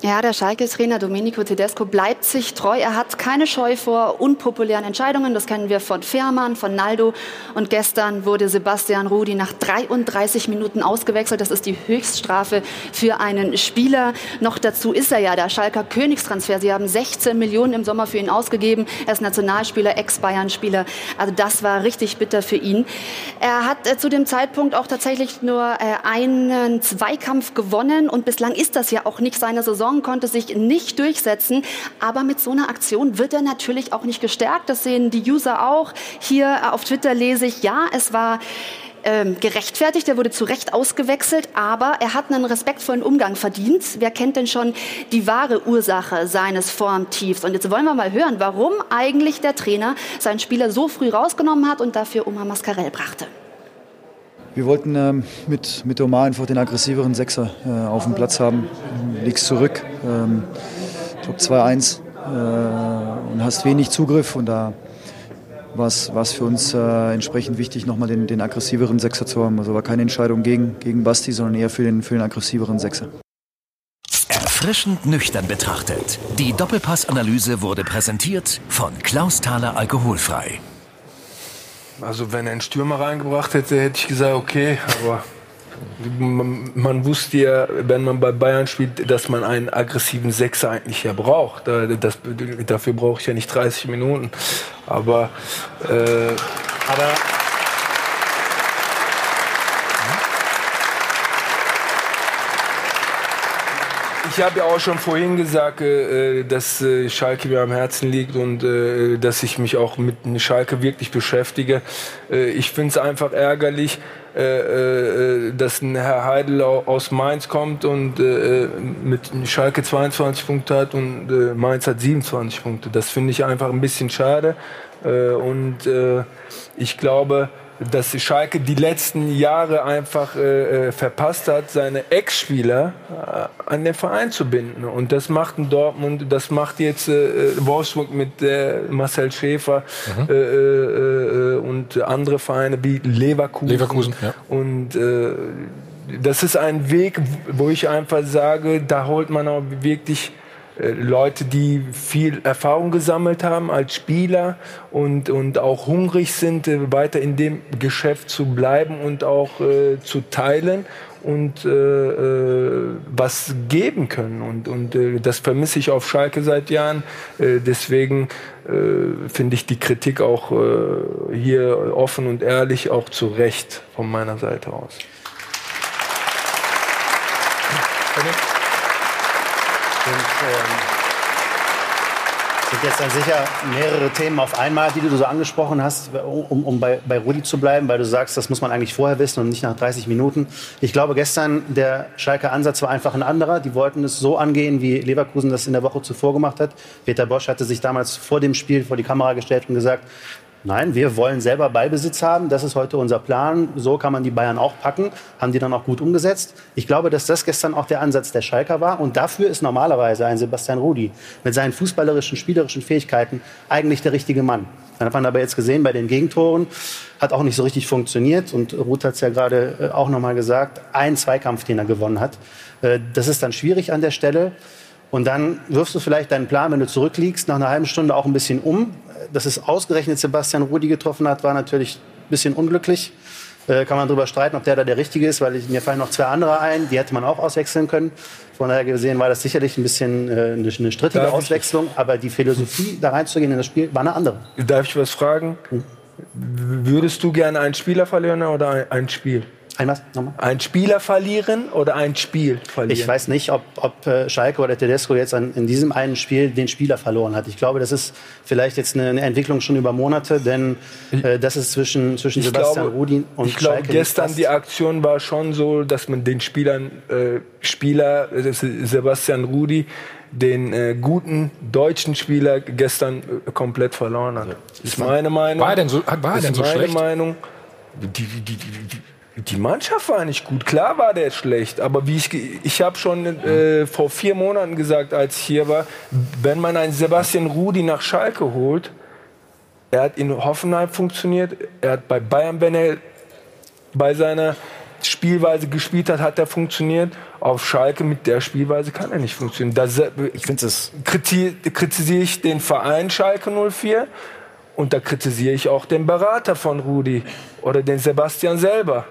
Ja, der Schalke-Trainer Domenico Tedesco bleibt sich treu. Er hat keine Scheu vor unpopulären Entscheidungen. Das kennen wir von Fährmann, von Naldo. Und gestern wurde Sebastian Rudi nach 33 Minuten ausgewechselt. Das ist die Höchststrafe für einen Spieler. Noch dazu ist er ja der Schalker Königstransfer. Sie haben 16 Millionen im Sommer für ihn ausgegeben. Er ist Nationalspieler, Ex-Bayern-Spieler. Also das war richtig bitter für ihn. Er hat äh, zu dem Zeitpunkt auch tatsächlich nur äh, einen Zweikampf gewonnen. Und bislang ist das ja auch nicht seine Saison. Konnte sich nicht durchsetzen. Aber mit so einer Aktion wird er natürlich auch nicht gestärkt. Das sehen die User auch. Hier äh, auf Twitter lese ich, ja, es war ähm, gerechtfertigt, er wurde zu Recht ausgewechselt, aber er hat einen respektvollen Umgang verdient. Wer kennt denn schon die wahre Ursache seines Formtiefs? Und jetzt wollen wir mal hören, warum eigentlich der Trainer seinen Spieler so früh rausgenommen hat und dafür Omar Mascarell brachte.
Wir wollten ähm, mit, mit Omar einfach den aggressiveren Sechser äh, auf dem Platz haben. Liegst zurück, ähm, glaube 2-1 äh, und hast wenig Zugriff und da war es für uns äh, entsprechend wichtig, nochmal den, den aggressiveren Sechser zu haben. Also war keine Entscheidung gegen, gegen Basti, sondern eher für den, für den aggressiveren Sechser.
Erfrischend nüchtern betrachtet. Die Doppelpass-Analyse wurde präsentiert von Klaus Thaler Alkoholfrei.
Also wenn er einen Stürmer reingebracht hätte, hätte ich gesagt, okay, aber man, man, wusste ja, wenn man bei Bayern spielt, dass man einen aggressiven Sechser eigentlich ja braucht. Das, dafür brauche ich ja nicht 30 Minuten. Aber, äh,
aber
Ich habe ja auch schon vorhin gesagt, äh, dass äh, Schalke mir am Herzen liegt und äh, dass ich mich auch mit Schalke wirklich beschäftige. Äh, ich finde es einfach ärgerlich, äh, äh, dass ein Herr Heidel aus Mainz kommt und mit Schalke 22 Punkte hat und Mainz hat 27 Punkte. Das finde ich einfach ein bisschen schade. und ich glaube, dass Schalke die letzten Jahre einfach äh, äh, verpasst hat, seine Ex-Spieler äh, an den Verein zu binden. Und das macht ein Dortmund, das macht jetzt äh, Wolfsburg mit äh, Marcel Schäfer mhm. Äh, äh, und andere Vereine wie Leverkusen.
Leverkusen ja.
Und äh, das ist ein Weg, wo ich einfach sage, da holt man auch wirklich äh, Leute, die viel Erfahrung gesammelt haben als Spieler und, und auch hungrig sind, äh, weiter in dem Geschäft zu bleiben und auch äh, zu teilen und äh, äh, was geben können. Und, und äh, das vermisse ich auf Schalke seit Jahren. Äh, deswegen äh, finde ich die Kritik auch äh, hier offen und ehrlich auch zu Recht von meiner Seite aus.
Ähm, sind jetzt dann sicher mehrere Themen auf einmal, die du so angesprochen hast, um, um bei, bei Rudi zu bleiben, weil du sagst, das muss man eigentlich vorher wissen und nicht nach 30 Minuten. Ich glaube, gestern der Schalker Ansatz war einfach ein anderer. Die wollten es so angehen, wie Leverkusen das in der Woche zuvor gemacht hat. Peter Bosch hatte sich damals vor dem Spiel vor die Kamera gestellt und gesagt, Nein, wir wollen selber Ballbesitz haben. Das ist heute unser Plan. So kann man die Bayern auch packen. Haben die dann auch gut umgesetzt. Ich glaube, dass das gestern auch der Ansatz der Schalker war. Und dafür ist normalerweise ein Sebastian Rudi mit seinen fußballerischen, spielerischen Fähigkeiten eigentlich der richtige Mann. Dann hat man aber jetzt gesehen, bei den Gegentoren hat auch nicht so richtig funktioniert. Und Ruth hat es ja gerade äh, auch noch mal gesagt, ein Zweikampf, den er gewonnen hat. Äh, das ist dann schwierig an der Stelle. Und dann wirfst du vielleicht deinen Plan, wenn du zurückliegst, nach einer halben Stunde auch ein bisschen um. Dass es ausgerechnet Sebastian Rudi getroffen hat, war natürlich ein bisschen unglücklich. Äh, kann man darüber streiten, ob der da der Richtige ist, weil ich, mir fallen noch zwei andere ein, die hätte man auch auswechseln können. Von daher gesehen war das sicherlich ein bisschen äh, eine, eine strittige Darf Auswechslung, aber die Philosophie, da reinzugehen in das Spiel, war eine andere.
Darf ich was fragen? Hm? Würdest du gerne einen Spieler verlieren oder ein, ein Spiel?
Ein was? Nochmal?
Ein Spieler verlieren oder ein Spiel verlieren?
Ich weiß nicht, ob, ob äh, Schalke oder Tedesco jetzt an, in diesem einen Spiel den Spieler verloren hat. Ich glaube, das ist vielleicht jetzt eine, eine Entwicklung schon über Monate, denn äh, das ist zwischen, zwischen Sebastian
glaube,
Rudi und
ich glaube,
Schalke.
gestern die Aktion war schon so, dass man den Spielern, äh, Spieler, äh, Sebastian Rudi, den äh, guten deutschen Spieler gestern äh, komplett verloren hat. Das ist meine Meinung.
War er denn so, war er denn so
meine
schlecht?
Meinung. Die, die, die, die, Mannschaft war nicht gut. Klar war der schlecht, aber wie ich, ich habe schon äh, vor vier Monaten gesagt, als ich hier war, wenn man einen Sebastian Rudi nach Schalke holt, er hat in Hoffenheim funktioniert, er hat bei Bayern, wenn er bei seiner Spielweise gespielt hat, hat er funktioniert. Auf Schalke mit der Spielweise kann er nicht funktionieren. Da
Ich finde es
kriti kritisiere ich den Verein Schalke 04 und da kritisiere ich auch den Berater von Rudi oder den Sebastian selber,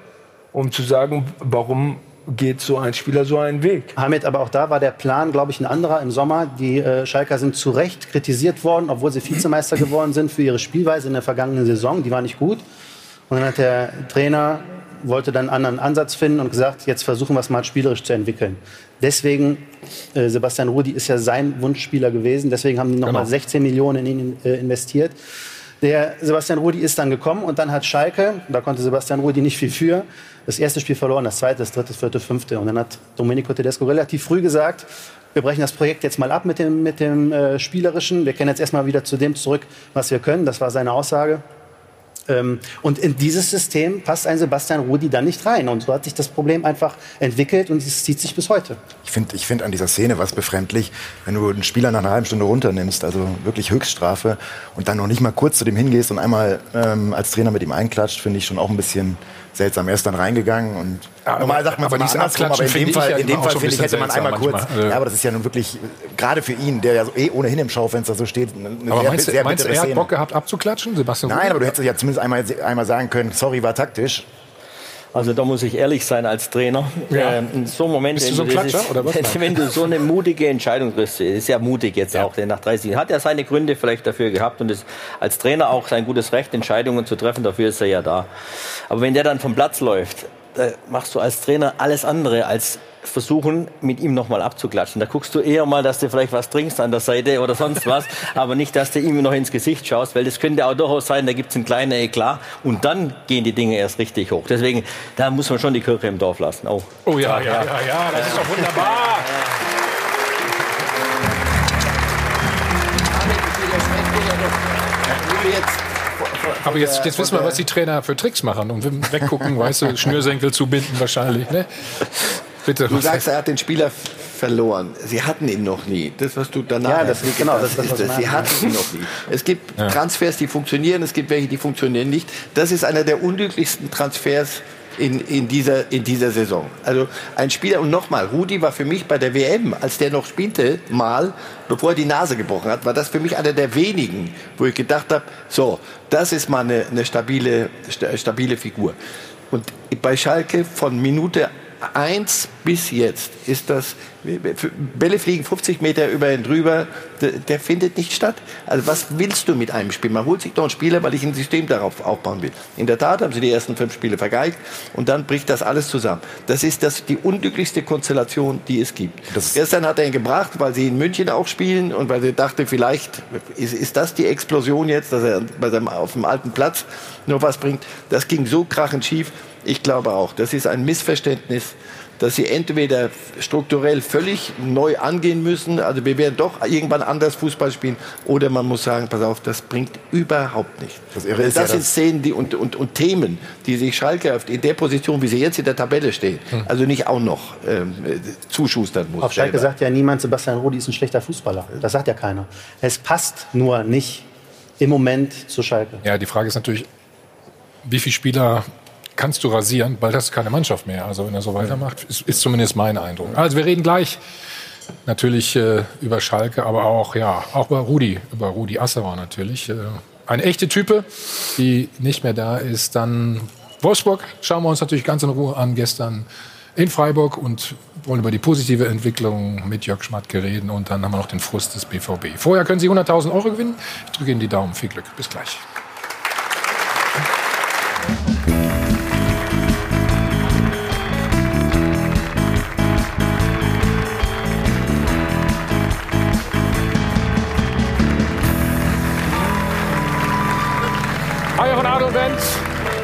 um zu sagen, warum geht so ein Spieler so einen Weg.
Hamid, aber auch da war der Plan, glaube ich, ein anderer im Sommer. Die äh, Schalker sind zu Recht kritisiert worden, obwohl sie Vizemeister geworden sind für ihre Spielweise in der vergangenen Saison. Die war nicht gut. Und dann hat der Trainer wollte dann einen anderen Ansatz finden und gesagt, jetzt versuchen wir es mal spielerisch zu entwickeln. Deswegen, äh, Sebastian Rudi ist ja sein Wunschspieler gewesen, deswegen haben die nochmal
Genau.
16 Millionen in ihn äh, investiert. Der Sebastian Rudi ist dann gekommen und dann hat Schalke, da konnte Sebastian Rudi nicht viel für, das erste Spiel verloren, das zweite, das dritte, das vierte, fünfte. Und dann hat Domenico Tedesco relativ früh gesagt, wir brechen das Projekt jetzt mal ab mit dem, mit dem äh, Spielerischen. Wir kehren jetzt erstmal wieder zu dem zurück, was wir können. Das war seine Aussage. Ähm, und in dieses System passt ein Sebastian Rudi dann nicht rein. Und so hat sich das Problem einfach entwickelt und es zieht sich bis heute.
Ich finde ich find an dieser Szene was befremdlich, wenn du einen Spieler nach einer halben Stunde runternimmst, also wirklich Höchststrafe, und dann noch nicht mal kurz zu dem hingehst und einmal ähm, als Trainer mit ihm einklatscht, finde ich schon auch ein bisschen seltsam. Er ist dann reingegangen und
Ja,
normal sagt man
aber
immer
dieses
andersrum, aber in dem Fall, in dem
auch
Fall finde ich, hätte man einmal kurz. Ja, aber das ist ja nun wirklich, gerade für ihn, der ja so eh ohnehin im Schaufenster so steht, eine
Aber
sehr,
meinst,
sehr
meinst er hat. Bock gehabt abzuklatschen, Sebastian
Nein, aber du hättest ja zumindest einmal, einmal sagen können, sorry, war taktisch.
Also da muss ich ehrlich sein als Trainer.
Ja.
Ähm, in so einem Moment,
Bist du so ein Klatscher,
ist-
oder was?
wenn du so eine mutige Entscheidung triffst, ist ja mutig jetzt auch, denn nach 30 Jahren hat er seine Gründe vielleicht dafür gehabt und ist als Trainer auch sein gutes Recht, Entscheidungen zu treffen, dafür ist er ja da. Aber wenn der dann vom Platz läuft, da machst du als Trainer alles andere als versuchen, mit ihm nochmal abzuklatschen. Da guckst du eher mal, dass du vielleicht was trinkst an der Seite oder sonst was, aber nicht, dass du ihm noch ins Gesicht schaust, weil das könnte auch durchaus sein, da gibt es einen kleinen Eklat und dann gehen die Dinge erst richtig hoch. Deswegen, da muss man schon die Kirche im Dorf lassen. Oh,
Oh ja, ja, ja, ja, das ist doch wunderbar. Aber jetzt, jetzt wissen wir, was die Trainer für Tricks machen. Und weggucken, weißt du, Schnürsenkel zubinden wahrscheinlich. Ne? Bitte.
Du sagst, er hat den Spieler verloren. Sie hatten ihn noch nie. Das, was du danach
Ja, das-
entwickelt
genau,
hast,
das ist das, was
ist das. Sie hatten ihn noch nie. Es gibt
Ja.
Transfers, die funktionieren, es gibt welche, die funktionieren nicht. Das ist einer der unglücklichsten Transfers in, in, dieser, in dieser Saison. Also ein Spieler, und nochmal, Rudi war für mich bei der WM, als der noch spielte, mal, bevor er die Nase gebrochen hat, war das für mich einer der wenigen, wo ich gedacht habe, so, das ist mal eine, eine stabile, sta- stabile Figur. Und bei Schalke von Minute 1 bis jetzt ist das, Bälle fliegen 50 Meter über ihn drüber, der, der findet nicht statt. Also was willst du mit einem Spiel? Man holt sich doch einen Spieler, weil ich ein System darauf aufbauen will. In der Tat haben sie die ersten fünf Spiele vergeigt und dann bricht das alles zusammen. Das ist das, die unglücklichste Konstellation, die es gibt. Gestern hat er ihn gebracht, weil sie in München auch spielen und weil sie dachte, vielleicht ist, ist das die Explosion jetzt, dass er bei seinem, auf dem alten Platz noch was bringt. Das ging so krachend schief. Ich glaube auch, das ist ein Missverständnis, dass sie entweder strukturell völlig neu angehen müssen, also wir werden doch irgendwann anders Fußball spielen, oder man muss sagen, pass auf, das bringt überhaupt nichts.
Das
Das,
Irre ist ja,
sind
dass-
Szenen die, und, und, und Themen, die sich Schalke auf- in der Position, wie sie jetzt in der Tabelle steht, also nicht auch noch ähm, äh, zuschustern muss.
Auf Schalke
selber.
sagt ja niemand, Sebastian Rudi ist ein schlechter Fußballer. Das sagt ja keiner. Es passt nur nicht im Moment zu Schalke.
Ja, die Frage ist natürlich, wie viele Spieler kannst du rasieren, weil das ist keine Mannschaft mehr. Also wenn er so weitermacht, ist, ist zumindest mein Eindruck. Also wir reden gleich natürlich äh, über Schalke, aber auch ja auch über Rudi, über Rudi Asserer natürlich. Äh, eine echte Type, die nicht mehr da ist. Dann Wolfsburg schauen wir uns natürlich ganz in Ruhe an gestern in Freiburg und wollen über die positive Entwicklung mit Jörg Schmatke reden und dann haben wir noch den Frust des BVB. Vorher können Sie 100.000 Euro gewinnen. Ich drücke Ihnen die Daumen. Viel Glück. Bis gleich.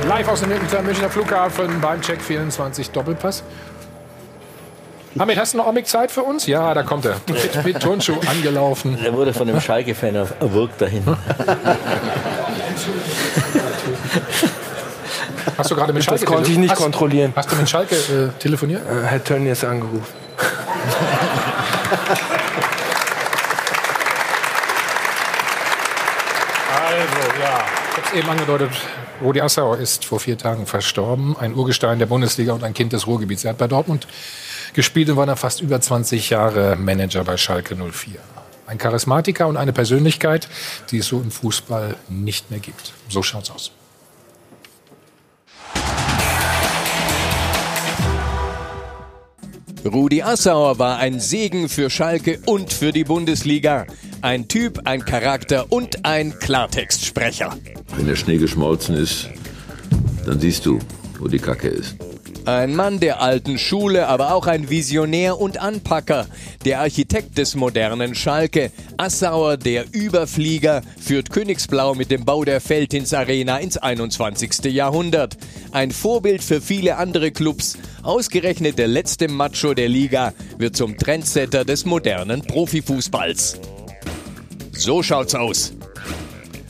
Live aus dem Münchner Flughafen beim Check 24 Doppelpass. Hamid, hast du noch Omik Zeit für uns? Ja, da kommt er. Mit, mit Turnschuh angelaufen.
Er wurde von einem Schalke-Fan erwürgt dahin.
Hast du gerade mit
Das
Schalke
konnte ich nicht
hast,
kontrollieren.
Hast du mit Schalke äh, telefoniert?
Äh, Herr Tönnies angerufen.
Also, ja. Eben angedeutet, Rudi Assauer ist vor vier Tagen verstorben. Ein Urgestein der Bundesliga und ein Kind des Ruhrgebiets. Er hat bei Dortmund gespielt und war dann fast über 20 Jahre Manager bei Schalke 04. Ein Charismatiker und eine Persönlichkeit, die es so im Fußball nicht mehr gibt. So schaut's aus.
Rudi Assauer war ein Segen für Schalke und für die Bundesliga. Ein Typ, ein Charakter und ein Klartextsprecher.
Wenn der Schnee geschmolzen ist, dann siehst du, wo die Kacke ist.
Ein Mann der alten Schule, aber auch ein Visionär und Anpacker. Der Architekt des modernen Schalke. Assauer, der Überflieger, führt Königsblau mit dem Bau der Feldins Arena ins 21. Jahrhundert. Ein Vorbild für viele andere Clubs. Ausgerechnet der letzte Macho der Liga wird zum Trendsetter des modernen Profifußballs. So schaut's aus.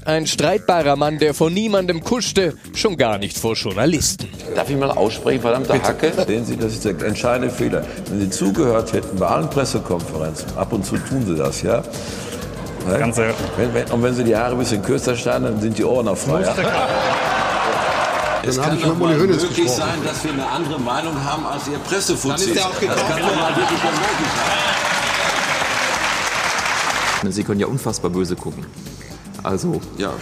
Ein streitbarer Mann, der vor niemandem kuschte, schon gar nicht vor Journalisten.
Darf ich mal aussprechen, verdammte Hacke?
Sehen Sie, das ist der entscheidende Fehler. Wenn Sie zugehört hätten bei allen Pressekonferenzen, ab und zu tun Sie das, ja?
Ganz
wenn, und wenn Sie die Haare ein bisschen kürzer schneiden, dann sind die Ohren auch frei. Ja?
Es
Dann
kann doch mal möglich
gesprochen.
sein, dass wir eine andere Meinung haben als Ihr Pressefuzzi. Das kann doch mal wirklich unmöglich sein.
Sie können ja unfassbar böse gucken. Also.
Ja,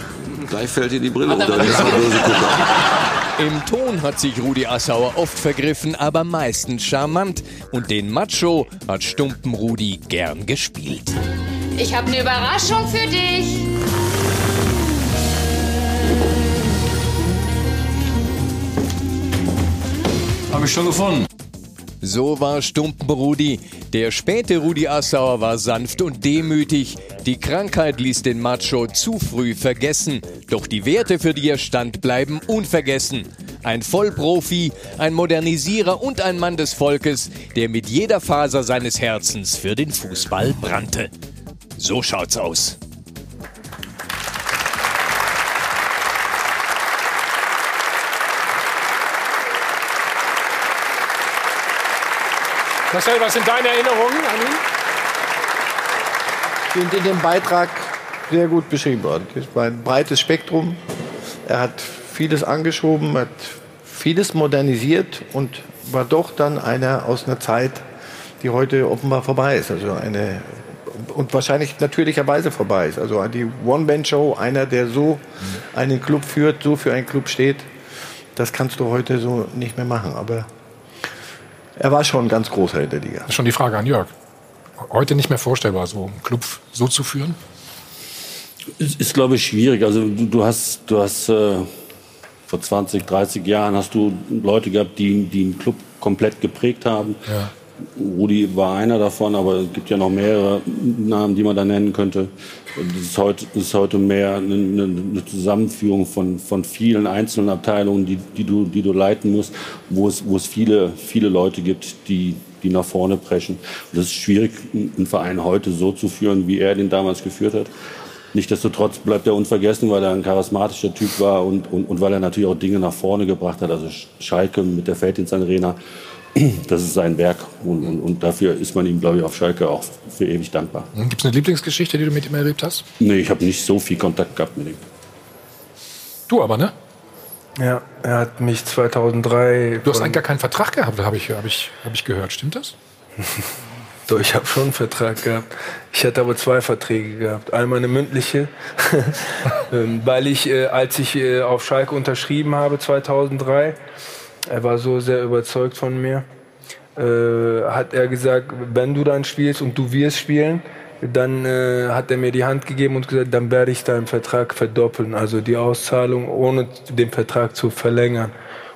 gleich fällt dir die Brille unter. Das ist ein böse Gucker.
Im Ton hat sich Rudi Assauer oft vergriffen, aber meistens charmant. Und den Macho hat Stumpen Rudi gern gespielt.
Ich habe eine Überraschung für dich.
Habe ich schon gefunden. So war Stumpen Rudi. Der späte Rudi Assauer war sanft und demütig. Die Krankheit ließ den Macho zu früh vergessen. Doch die Werte, für die er stand, bleiben unvergessen. Ein Vollprofi, ein Modernisierer und ein Mann des Volkes, der mit jeder Faser seines Herzens für den Fußball brannte. So schaut's aus.
Marcel, was sind deine Erinnerungen an ihn?
sind in dem Beitrag sehr gut beschrieben worden. Es war ein breites Spektrum. Er hat vieles angeschoben, hat vieles modernisiert und war doch dann einer aus einer Zeit, die heute offenbar vorbei ist. Also eine und wahrscheinlich natürlicherweise vorbei ist. Also die One-Man-Show, einer, der so einen Club führt, so für einen Club steht, das kannst du heute so nicht mehr machen. Aber er war schon ein ganz großer in der Liga.
Das ist schon die Frage an Jörg. Heute nicht mehr vorstellbar, so einen Club so zu führen?
Ist, ist glaube ich, schwierig. Also du, du hast, du hast äh, vor 20, 30 Jahren hast du Leute gehabt, die, die einen Club komplett geprägt haben.
Ja.
Rudi war einer davon, aber es gibt ja noch mehrere Namen, die man da nennen könnte. Das ist heute, das ist heute mehr eine, eine Zusammenführung von, von vielen einzelnen Abteilungen, die, die, du, die du leiten musst, wo es, wo es viele, viele Leute gibt, die, die nach vorne preschen. Und das ist schwierig, einen Verein heute so zu führen, wie er den damals geführt hat. Nichtsdestotrotz bleibt er unvergessen, weil er ein charismatischer Typ war und, und, und weil er natürlich auch Dinge nach vorne gebracht hat. Also Schalke mit der Feldins Arena, das ist sein Werk. Und, und, und dafür ist man ihm, glaube ich, auf Schalke auch für ewig dankbar.
Gibt es eine Lieblingsgeschichte, die du mit ihm erlebt hast?
Nee, ich habe nicht so viel Kontakt gehabt mit ihm.
Du aber, ne?
Ja, er hat mich 2003.
Du hast eigentlich gar keinen Vertrag gehabt, habe ich, hab ich, hab ich gehört. Stimmt das?
Doch, ich habe schon einen Vertrag gehabt. Ich hatte aber zwei Verträge gehabt. Einmal eine mündliche, ähm, weil ich, äh, als ich äh, auf Schalke unterschrieben habe 2003, er war so sehr überzeugt von mir, äh, hat er gesagt, wenn du dann spielst und du wirst spielen, dann äh, hat er mir die Hand gegeben und gesagt, dann werde ich deinen Vertrag verdoppeln, also die Auszahlung, ohne den Vertrag zu verlängern.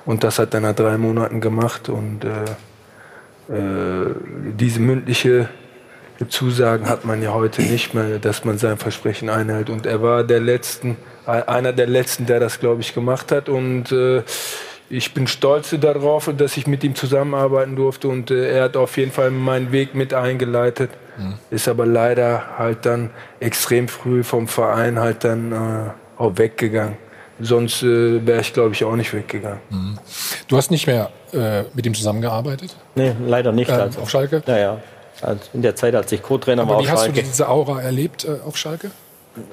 Und das hat er nach drei Monaten gemacht und äh, äh, diese mündliche Zusagen hat man ja heute nicht mehr, dass man sein Versprechen einhält. Und er war der letzten, einer der letzten, der das, glaube ich, gemacht hat. Und äh, ich bin stolz darauf, dass ich mit ihm zusammenarbeiten durfte. Und äh, er hat auf jeden Fall meinen Weg mit eingeleitet. Ist aber leider halt dann extrem früh vom Verein halt dann äh, auch weggegangen. Sonst äh, wäre ich, glaube ich, auch nicht weggegangen.
Du hast nicht mehr äh, mit ihm zusammengearbeitet?
Nee, leider nicht.
Ähm,
also.
auf Schalke?
Ja, ja. Also in der Zeit, als ich Co-Trainer war
Aber
auf
wie hast
Schalke.
du diese Aura erlebt äh, auf Schalke?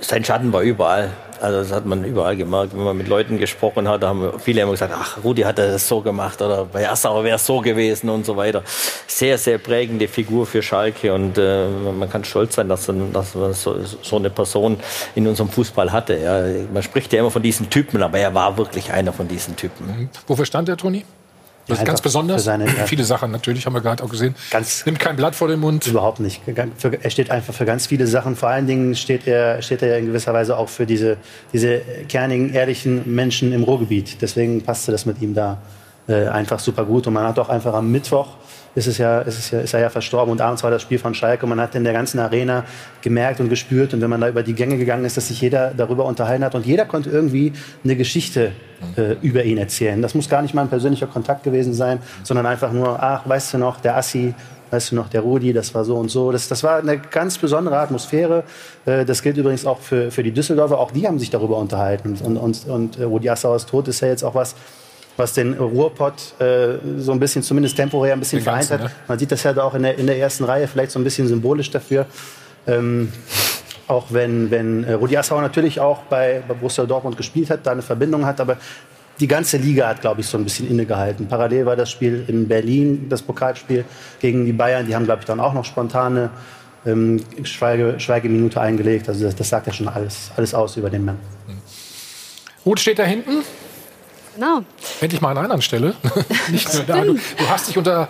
Sein Schatten war überall. Also das hat man überall gemerkt, wenn man mit Leuten gesprochen hat, haben viele immer gesagt, ach, Rudi hat das so gemacht oder bei Assauer wäre es so gewesen und so weiter. Sehr, sehr prägende Figur für Schalke und äh, man kann stolz sein, dass, dass man so, so, eine Person in unserem Fußball hatte. Ja. Man spricht ja immer von diesen Typen, aber er war wirklich einer von diesen Typen.
Wofür stand der Toni? Das ist ganz besonders.
seine- ja.
Viele Sachen natürlich, haben wir gerade auch gesehen. Nimmt kein Blatt vor den Mund.
Überhaupt nicht. Er steht einfach für ganz viele Sachen. Vor allen Dingen steht er, steht er in gewisser Weise auch für diese, diese kernigen, ehrlichen Menschen im Ruhrgebiet. Deswegen passte das mit ihm da äh, einfach super gut. Und man hat auch einfach am Mittwoch ist, es ja, ist, es ja, ist er ja verstorben und abends war das Spiel von Schalke. Und man hat in der ganzen Arena gemerkt und gespürt. Und wenn man da über die Gänge gegangen ist, dass sich jeder darüber unterhalten hat. Und jeder konnte irgendwie eine Geschichte äh, über ihn erzählen. Das muss gar nicht mal ein persönlicher Kontakt gewesen sein, sondern einfach nur, ach, weißt du noch, der Assi, weißt du noch, der Rudi, das war so und so. Das, das war eine ganz besondere Atmosphäre. Äh, Das gilt übrigens auch für, für die Düsseldorfer. Auch die haben sich darüber unterhalten. Und, und, und äh, Rudi Assauers Tod ist ja jetzt auch was, was den Ruhrpott äh, so ein bisschen, zumindest temporär ein bisschen
Den
vereint
ganzen,
hat.
ne?
Man sieht das ja da auch in der, in der ersten Reihe, vielleicht so ein bisschen symbolisch dafür. Ähm, auch wenn, wenn äh, Rudi Assauer natürlich auch bei, bei Borussia Dortmund gespielt hat, da eine Verbindung hat, aber die ganze Liga hat, glaube ich, so ein bisschen innegehalten. Parallel war das Spiel in Berlin, das Pokalspiel gegen die Bayern. Die haben, glaube ich, dann auch noch spontane ähm, Schweige, Schweigeminute eingelegt. Also das, das sagt ja schon alles, alles aus über den Mann.
Ruth steht da hinten.
Genau.
Endlich mal an einer anderen Stelle. Nicht nur da. Du, du hast dich unter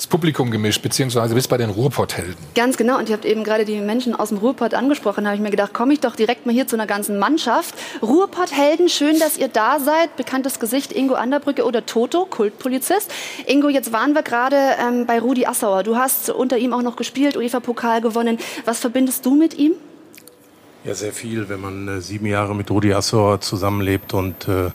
das Publikum gemischt, beziehungsweise bist bei den Ruhrpott-Helden.
Ganz genau. Und ihr habt eben gerade die Menschen aus dem Ruhrpott angesprochen. Da habe ich mir gedacht, komme ich doch direkt mal hier zu einer ganzen Mannschaft. Ruhrpott-Helden, schön, dass ihr da seid. Bekanntes Gesicht Ingo Anderbrücke oder Toto, Kultpolizist. Ingo, jetzt waren wir gerade ähm, bei Rudi Assauer. Du hast unter ihm auch noch gespielt, UEFA-Pokal gewonnen. Was verbindest du mit ihm?
Ja, sehr viel, wenn man äh, sieben Jahre mit Rudi Assauer zusammenlebt und äh,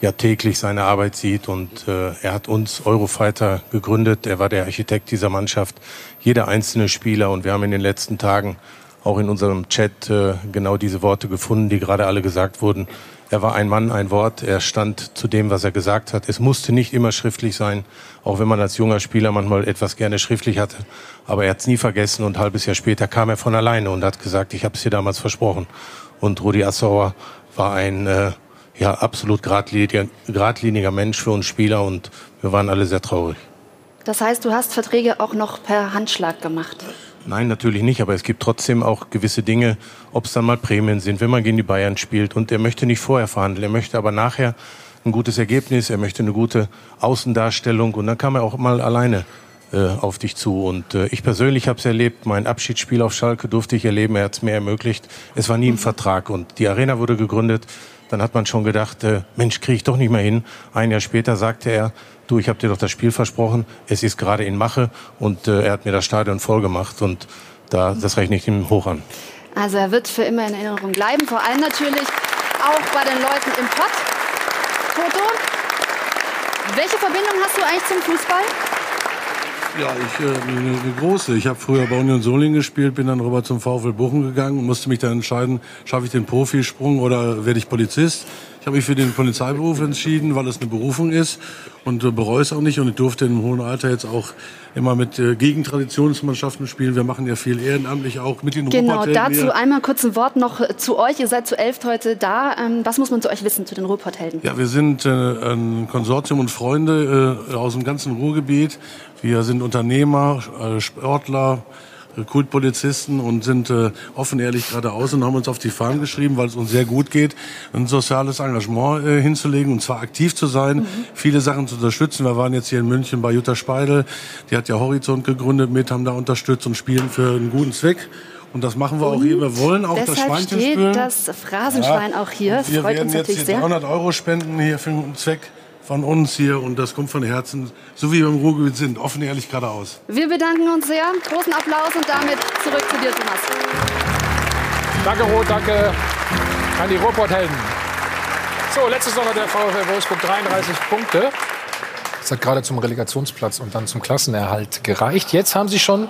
ja täglich seine Arbeit sieht. Und äh, er hat uns Eurofighter gegründet. Er war der Architekt dieser Mannschaft, jeder einzelne Spieler. Und wir haben in den letzten Tagen auch in unserem Chat äh, genau diese Worte gefunden, die gerade alle gesagt wurden. Er war ein Mann, ein Wort. Er stand zu dem, was er gesagt hat. Es musste nicht immer schriftlich sein, auch wenn man als junger Spieler manchmal etwas gerne schriftlich hatte. Aber er hat es nie vergessen und ein halbes Jahr später kam er von alleine und hat gesagt, ich habe es dir damals versprochen. Und Rudi Assauer war ein äh, ja, absolut geradliniger, geradliniger Mensch für uns Spieler und wir waren alle sehr traurig.
Das heißt, du hast Verträge auch noch per Handschlag gemacht.
Nein, natürlich nicht, aber es gibt trotzdem auch gewisse Dinge, ob es dann mal Prämien sind, wenn man gegen die Bayern spielt. Und er möchte nicht vorher verhandeln, er möchte aber nachher ein gutes Ergebnis, er möchte eine gute Außendarstellung und dann kam er auch mal alleine äh, auf dich zu. Und äh, ich persönlich habe es erlebt, mein Abschiedsspiel auf Schalke durfte ich erleben, er hat es mir ermöglicht. Es war nie im Vertrag und die Arena wurde gegründet. Dann hat man schon gedacht, äh, Mensch, kriege ich doch nicht mehr hin. Ein Jahr später sagte er, du, ich habe dir doch das Spiel versprochen, es ist gerade in Mache und äh, er hat mir das Stadion voll gemacht und da, das rechne ich ihm hoch an.
Also er wird für immer in Erinnerung bleiben. Vor allem natürlich auch bei den Leuten im Pott. Toto, welche Verbindung hast du eigentlich zum Fußball?
Ja, ich, äh, eine, große. Ich habe früher bei Union Solingen gespielt, bin dann rüber zum VfL Bochum gegangen und musste mich dann entscheiden, schaffe ich den Profisprung oder werde ich Polizist. Ich habe mich für den Polizeiberuf entschieden, weil es eine Berufung ist und äh, bereue es auch nicht. Und ich durfte im hohen Alter jetzt auch immer mit äh, Gegentraditionsmannschaften spielen. Wir machen ja viel ehrenamtlich auch mit den
Genau, dazu
hier.
einmal kurz ein Wort noch zu euch. Ihr seid zu elft heute da. Ähm, was muss man zu euch wissen, zu den Ruhrpotthelden?
Ja, wir sind äh, ein Konsortium und Freunde äh, aus dem ganzen Ruhrgebiet. Wir sind Unternehmer, äh, Sportler, äh, Kultpolizisten und sind äh, offen, ehrlich geradeaus und haben uns auf die Fahnen geschrieben, weil es uns sehr gut geht, ein soziales Engagement äh, hinzulegen und zwar aktiv zu sein, viele Sachen zu unterstützen. Wir waren jetzt hier in München bei Jutta Speidel, die hat ja Horizont gegründet mit, haben da unterstützt und spielen für einen guten Zweck. Und das machen wir auch hier. Wir wollen auch das
Deshalb
Schweinchen
steht das Phrasenschwein auch hier. Das
Wir
freut
werden
uns
jetzt hier
sehr.
300 Euro spenden hier für einen guten Zweck von uns hier und das kommt von Herzen, so wie wir im Ruhrgebiet sind, offen, ehrlich, geradeaus.
Wir bedanken uns sehr. Großen Applaus und damit zurück zu dir, Thomas.
Danke, Roth, danke an die Ruhrpott-Helden. So, letztes Woche der VfL Wolfsburg 33 Punkte. Das hat gerade zum Relegationsplatz und dann zum Klassenerhalt gereicht. Jetzt haben sie schon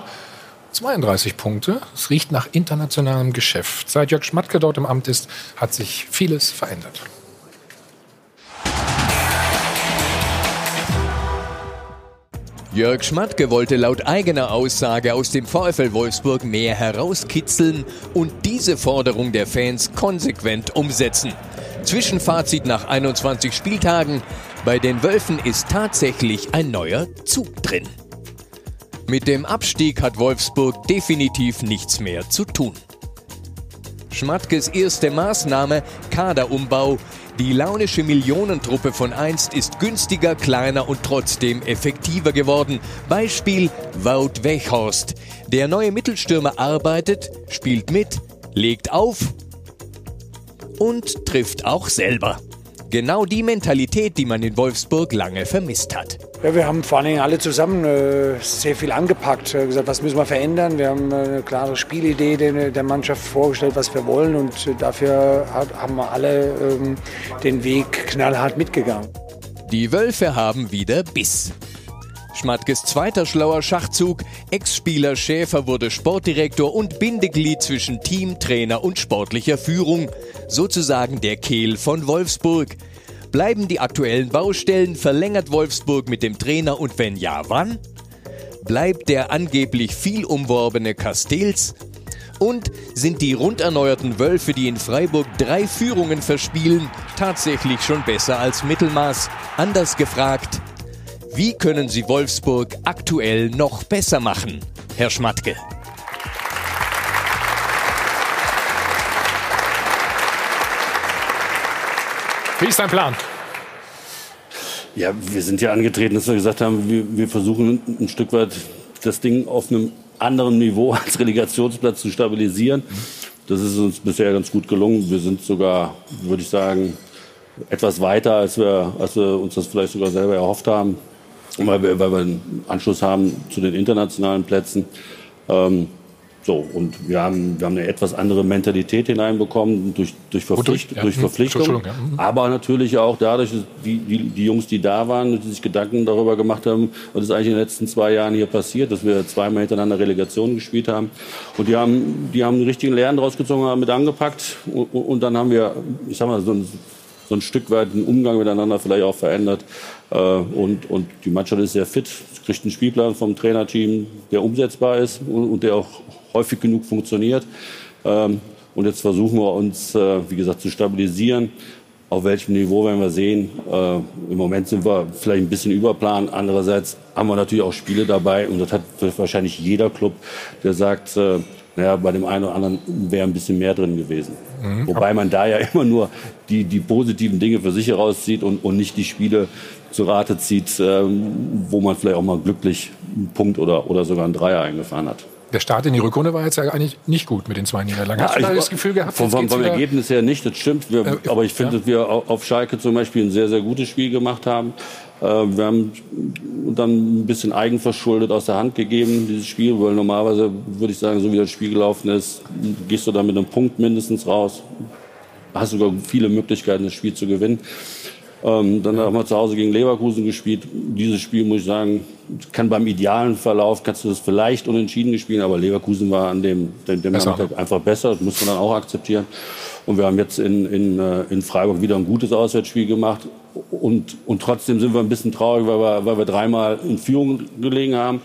32 Punkte. Es riecht nach internationalem Geschäft. Seit Jörg Schmatke dort im Amt ist, hat sich vieles verändert.
Jörg Schmatke wollte laut eigener Aussage aus dem VfL Wolfsburg mehr herauskitzeln und diese Forderung der Fans konsequent umsetzen. Zwischenfazit nach 21 Spieltagen. Bei den Wölfen ist tatsächlich ein neuer Zug drin. Mit dem Abstieg hat Wolfsburg definitiv nichts mehr zu tun. Schmatkes erste Maßnahme, Kaderumbau. Die launische Millionentruppe von einst ist günstiger, kleiner und trotzdem effektiver geworden. Beispiel Wout Weghorst. Der neue Mittelstürmer arbeitet, spielt mit, legt auf und trifft auch selber. Genau die Mentalität, die man in Wolfsburg lange vermisst hat.
Ja, wir haben vor allen Dingen alle zusammen äh, sehr viel angepackt, äh, gesagt, was müssen wir verändern. Wir haben äh, eine klare Spielidee der, der, Mannschaft vorgestellt, was wir wollen und äh, dafür hat, haben wir alle ähm, den Weg knallhart mitgegangen.
Die Wölfe haben wieder Biss. Schmatkes zweiter schlauer Schachzug. Ex-Spieler Schäfer wurde Sportdirektor und Bindeglied zwischen Team, Trainer und sportlicher Führung. Sozusagen der Kehl von Wolfsburg. Bleiben die aktuellen Baustellen? Verlängert Wolfsburg mit dem Trainer und wenn ja, wann? Bleibt der angeblich viel umworbene Castells? Und sind die rund erneuerten Wölfe, die in Freiburg drei Führungen verspielen, tatsächlich schon besser als Mittelmaß? Anders gefragt, wie können Sie Wolfsburg aktuell noch besser machen, Herr Schmatke?
Wie ist dein Plan?
Ja, wir sind ja angetreten, dass wir gesagt haben, wir, wir versuchen ein Stück weit das Ding auf einem anderen Niveau als Relegationsplatz zu stabilisieren. Das ist uns bisher ganz gut gelungen. Wir sind sogar, würde ich sagen, etwas weiter, als wir, als wir uns das vielleicht sogar selber erhofft haben, weil wir, weil wir einen Anschluss haben zu den internationalen Plätzen. Ähm, so, und wir haben, wir haben eine etwas andere Mentalität hineinbekommen durch, durch, Verpflicht,
durch, ja.
durch Verpflichtung.
Entschuldigung, ja. Mhm.
Aber natürlich auch dadurch, dass die, die, die Jungs, die da waren, die sich Gedanken darüber gemacht haben, was ist eigentlich in den letzten zwei Jahren hier passiert, dass wir zweimal hintereinander Relegation gespielt haben. Und die haben, die haben einen richtigen Lernen draus gezogen, haben mit angepackt. Und, und dann haben wir, ich sag mal, so ein, so ein Stück weit den Umgang miteinander vielleicht auch verändert. Äh, und, und die Mannschaft ist sehr fit, kriegt einen Spielplan vom Trainerteam, der umsetzbar ist und, der auch häufig genug funktioniert. Ähm, und jetzt versuchen wir uns, äh, wie gesagt, zu stabilisieren. Auf welchem Niveau werden wir sehen. Äh, Im Moment sind wir vielleicht ein bisschen überplan. Andererseits haben wir natürlich auch Spiele dabei. Und das hat wahrscheinlich jeder Club, der sagt, naja, bei dem einen oder anderen wäre ein bisschen mehr drin gewesen.
Mhm.
Wobei man da ja immer nur die, die positiven Dinge für sich herauszieht und, und nicht die Spiele zu Rate zieht, ähm, wo man vielleicht auch mal glücklich einen Punkt oder, oder sogar einen Dreier eingefahren hat.
Der Start in die Rückrunde war jetzt ja eigentlich nicht gut mit den zwei Niederlagen. Hast du da das Gefühl gehabt,
Vom, vom, vom Ergebnis her nicht, das stimmt. Wir,
Äh,
aber ich finde,
ja.
dass wir au- auf Schalke zum Beispiel ein sehr, sehr gutes Spiel gemacht haben. Äh, wir haben dann ein bisschen eigenverschuldet aus der Hand gegeben, dieses Spiel, weil normalerweise würde ich sagen, so wie das Spiel gelaufen ist, gehst du da mit einem Punkt mindestens raus. Hast sogar viele Möglichkeiten, das Spiel zu gewinnen. Ähm, dann haben wir zu Hause gegen Leverkusen gespielt. Dieses Spiel, muss ich sagen, kann beim idealen Verlauf, kannst du das vielleicht unentschieden gespielt, aber Leverkusen war an dem, dem, dem. Nachmittag einfach besser. Das muss man dann auch akzeptieren. Und wir haben jetzt in, in, äh, in Freiburg wieder ein gutes Auswärtsspiel gemacht. Und, und trotzdem sind wir ein bisschen traurig, weil wir, weil wir dreimal in Führung gelegen haben.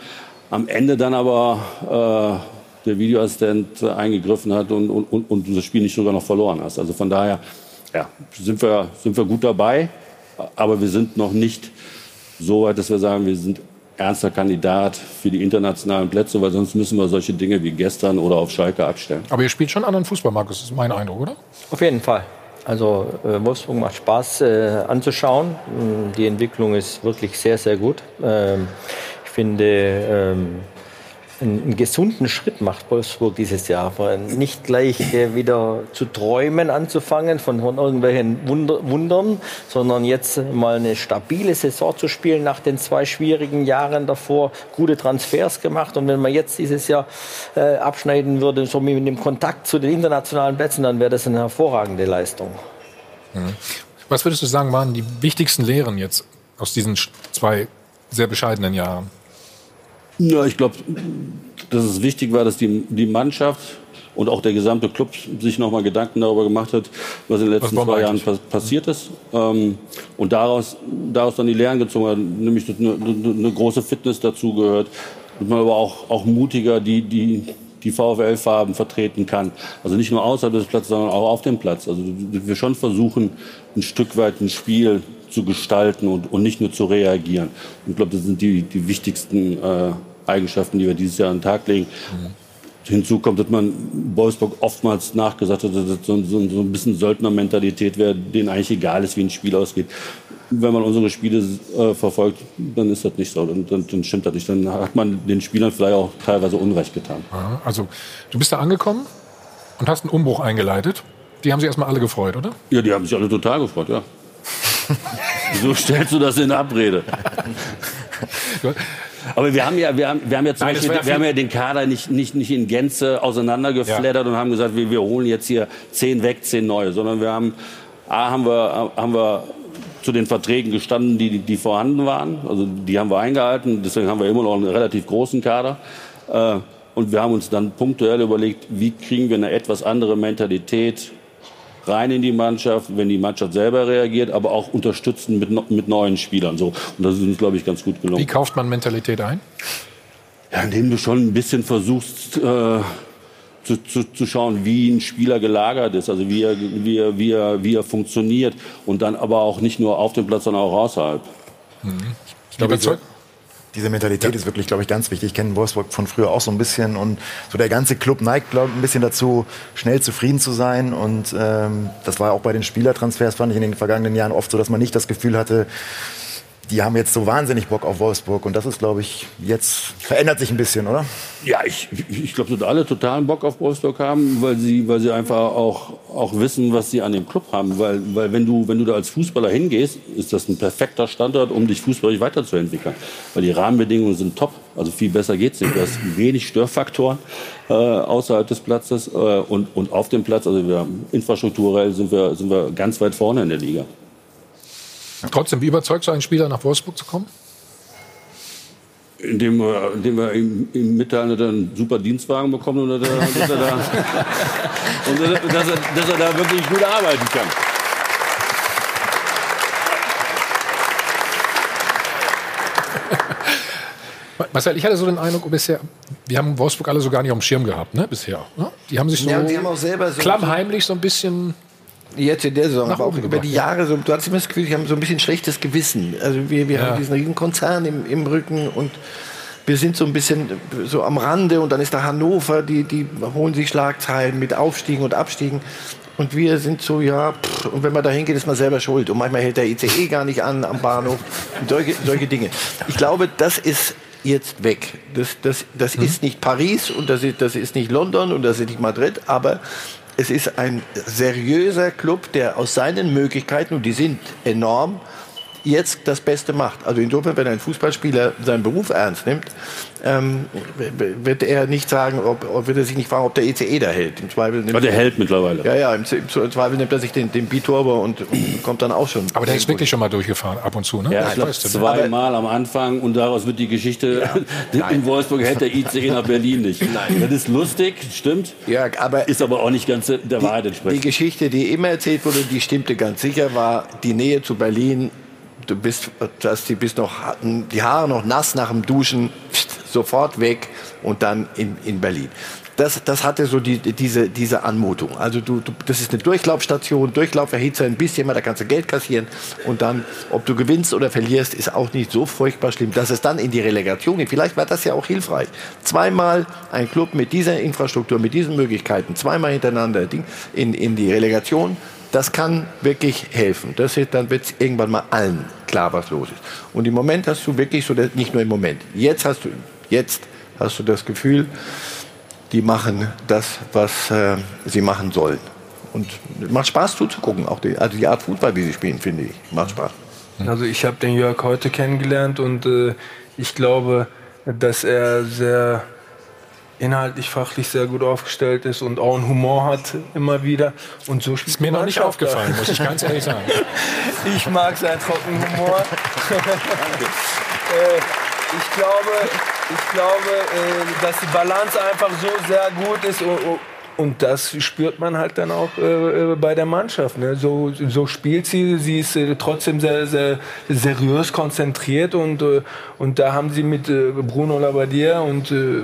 Am Ende dann aber äh, der Videoassistent eingegriffen hat und, und, und, und du das Spiel nicht sogar noch verloren hast. Also von daher ja, sind, wir, sind wir gut dabei. Aber wir sind noch nicht so weit, dass wir sagen, wir sind ernster Kandidat für die internationalen Plätze, weil sonst müssen wir solche Dinge wie gestern oder auf Schalke abstellen.
Aber ihr spielt schon anderen Fußball, Markus, das ist mein Eindruck, oder?
Auf jeden Fall. Also äh, Wolfsburg macht Spaß äh, anzuschauen. Mm, Die Entwicklung ist wirklich sehr, sehr gut. Ähm, ich finde, ähm, einen, einen gesunden Schritt macht Wolfsburg dieses Jahr. Von Nicht gleich äh, wieder zu träumen anzufangen von, irgendwelchen Wunder, Wundern, sondern jetzt mal eine stabile Saison zu spielen nach den zwei schwierigen Jahren davor. Gute Transfers gemacht. Und wenn man jetzt dieses Jahr äh, abschneiden würde, so mit dem Kontakt zu den internationalen Plätzen, dann wäre das eine hervorragende Leistung.
Was würdest du sagen, waren die wichtigsten Lehren jetzt aus diesen zwei sehr bescheidenen Jahren?
Ja, ich glaube, dass es wichtig war, dass die, die Mannschaft und auch der gesamte Club sich nochmal Gedanken darüber gemacht hat, was in den letzten zwei Jahren pass passiert ist. Ähm, und daraus, daraus dann die Lehren gezogen hat, nämlich dass eine, eine, große Fitness dazu gehört, dass man aber auch, auch mutiger die, die, die VfL-Farben vertreten kann. Also nicht nur außerhalb des Platzes, sondern auch auf dem Platz. Also wir schon versuchen, ein Stück weit ein Spiel zu gestalten und, und nicht nur zu reagieren. Und ich glaube, das sind die, die wichtigsten äh, Eigenschaften, die wir dieses Jahr an den Tag legen. Hinzu kommt, dass man Wolfsburg oftmals nachgesagt hat, dass das so, so, so ein bisschen Söldnermentalität wäre, denen eigentlich egal ist, wie ein Spiel ausgeht. Wenn man unsere Spiele äh, verfolgt, dann ist das nicht so. Dann, dann, dann stimmt das nicht. Dann hat man den Spielern vielleicht auch teilweise Unrecht getan.
Ja, Also, du bist da angekommen und hast einen Umbruch eingeleitet. Die haben sich erstmal alle gefreut, oder?
Ja, die haben sich alle total gefreut, ja. so stellst du das in Abrede. Aber wir haben ja, wir haben, wir haben ja zum
Nein,
Beispiel,
ja
wir haben ja den Kader nicht, nicht, nicht in Gänze auseinandergeflattert und haben gesagt, wir, wir holen jetzt hier zehn weg, zehn neue, sondern wir haben, A, haben wir, haben wir zu den Verträgen gestanden, die, die vorhanden waren. Also die haben wir eingehalten. Deswegen haben wir immer noch einen relativ großen Kader. Äh, Und wir haben uns dann punktuell überlegt, wie kriegen wir eine etwas andere Mentalität rein in die Mannschaft, wenn die Mannschaft selber reagiert, aber auch unterstützen mit, mit neuen Spielern. So. Und das ist uns, glaube ich, ganz gut gelungen.
Wie kauft man Mentalität ein?
Ja, indem du schon ein bisschen versuchst äh, zu, zu, zu schauen, wie ein Spieler gelagert ist, also wie er, wie, er, wie, er, wie er funktioniert und dann aber auch nicht nur auf dem Platz, sondern auch außerhalb.
Ich glaube, diese Mentalität ist wirklich, glaube ich, ganz wichtig. Ich kenne Wolfsburg von früher auch so ein bisschen und so der ganze Club neigt, glaube ich, ein bisschen dazu, schnell zufrieden zu sein und ähm, das war auch bei den Spielertransfers, fand ich in den vergangenen Jahren oft so, dass man nicht das Gefühl hatte, die haben jetzt so wahnsinnig Bock auf Wolfsburg und das ist, glaube ich, jetzt verändert sich ein bisschen, oder?
Ja, ich, ich glaube, dass alle totalen Bock auf Wolfsburg haben, weil sie, weil sie einfach auch, auch wissen, was sie an dem Club haben. Weil, weil wenn, du, wenn du da als Fußballer hingehst, ist das ein perfekter Standort, um dich fußballisch weiterzuentwickeln. Weil die Rahmenbedingungen sind top. Also viel besser geht's nicht. Du hast wenig Störfaktoren äh, außerhalb des Platzes äh, und, und auf dem Platz. Also wir, infrastrukturell sind wir, sind wir ganz weit vorne in der Liga.
Trotzdem, wie überzeugst du einen Spieler, nach Wolfsburg zu kommen?
Indem wir, indem wir ihm, ihm mitteilen, dass er einen super Dienstwagen bekommt und dass er, dass er, da, und dass er, dass er, dass er da wirklich gut arbeiten kann.
Marcel, ich hatte so den Eindruck, bisher, wir haben Wolfsburg alle so gar nicht auf dem Schirm gehabt, ne, bisher. Ne? Die haben sich so
Ja, haben auch selber so-
klammheimlich so ein bisschen
Jetzt in der Saison, aber auch über die
ja.
Jahre, so, du hast immer das Gefühl, die haben so ein bisschen schlechtes Gewissen. Also wir, wir
Ja.
haben diesen riesen Konzern im, im Rücken und wir sind so ein bisschen so am Rande und dann ist da Hannover, die, die holen sich Schlagzeilen mit Aufstiegen und Abstiegen. Und wir sind so, ja, pff, und wenn man da hingeht, ist man selber schuld. Und manchmal hält der ICE gar nicht an am Bahnhof. Und solche, solche Dinge. Ich glaube, das ist jetzt weg. Das, das, das ist nicht Paris und das ist, das ist nicht London und das ist nicht Madrid, aber es ist ein seriöser Club, der aus seinen Möglichkeiten, und die sind enorm, jetzt das Beste macht. Also insofern, wenn ein Fußballspieler seinen Beruf ernst nimmt, ähm, wird er nicht sagen, ob, ob wird er sich nicht fragen, ob der ECE da hält. Im Zweifel nimmt
Aber der hält mittlerweile.
Ja, ja, im, Zweifel nimmt er sich den, den B-Turbo und, und kommt dann auch schon.
Aber der ist wirklich schon mal durchgefahren, ab und zu, ne?
Ja,
Das
ich glaube
ne?
zweimal am Anfang und daraus wird die Geschichte, in Wolfsburg hält der ICE nach Berlin nicht. Nein. Das ist lustig, stimmt.
Ja, aber
ist aber auch nicht ganz der Wahrheit
Die
entsprechend.
Geschichte, die immer erzählt wurde, die stimmte ganz sicher, war die Nähe zu Berlin. Du bist, dass die bist noch, die Haare noch nass nach dem Duschen, pst, sofort weg und dann in, in Berlin. Das, das hatte so die, diese, diese Anmutung. Also du, du, das ist eine Durchlaufstation, Durchlauferhitzer ein bisschen, da kannst du Geld kassieren und dann, ob du gewinnst oder verlierst, ist auch nicht so furchtbar schlimm, dass es dann in die Relegation geht. Vielleicht war das ja auch hilfreich. Zweimal ein Club mit dieser Infrastruktur, mit diesen Möglichkeiten, zweimal hintereinander in, in die Relegation, das kann wirklich helfen. Das ist, dann wird irgendwann mal allen klar, was los ist. Und im Moment hast du wirklich so, nicht nur im Moment, jetzt hast du, jetzt hast du das Gefühl, die machen das, was äh, sie machen sollen. Und es macht Spaß zuzugucken, auch die, also die Art Fußball, wie sie spielen, finde ich, macht Spaß.
Also ich habe den Jörg heute kennengelernt und äh, ich glaube, dass er sehr inhaltlich, fachlich sehr gut aufgestellt ist und auch einen Humor hat immer wieder. Und so ist
mir noch nicht aufgefallen, muss ich ganz ehrlich sagen.
ich mag seinen trockenen Humor. äh, ich glaube, ich glaube, äh, dass die Balance einfach so sehr gut ist und, das spürt man halt dann auch äh, bei der Mannschaft. Ne? So, so spielt sie. Sie ist äh, trotzdem sehr, sehr seriös konzentriert und, äh, und da haben sie mit äh, Bruno Labbadia und äh,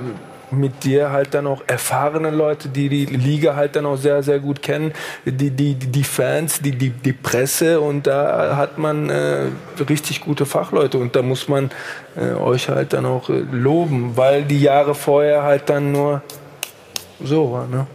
mit dir halt dann auch erfahrene Leute, die die Liga halt dann auch sehr, sehr gut kennen, die, die, die Fans, die, die, die Presse und da hat man äh, richtig gute Fachleute und da muss man äh, euch halt dann auch äh, loben, weil die Jahre vorher halt dann nur so war. Ne?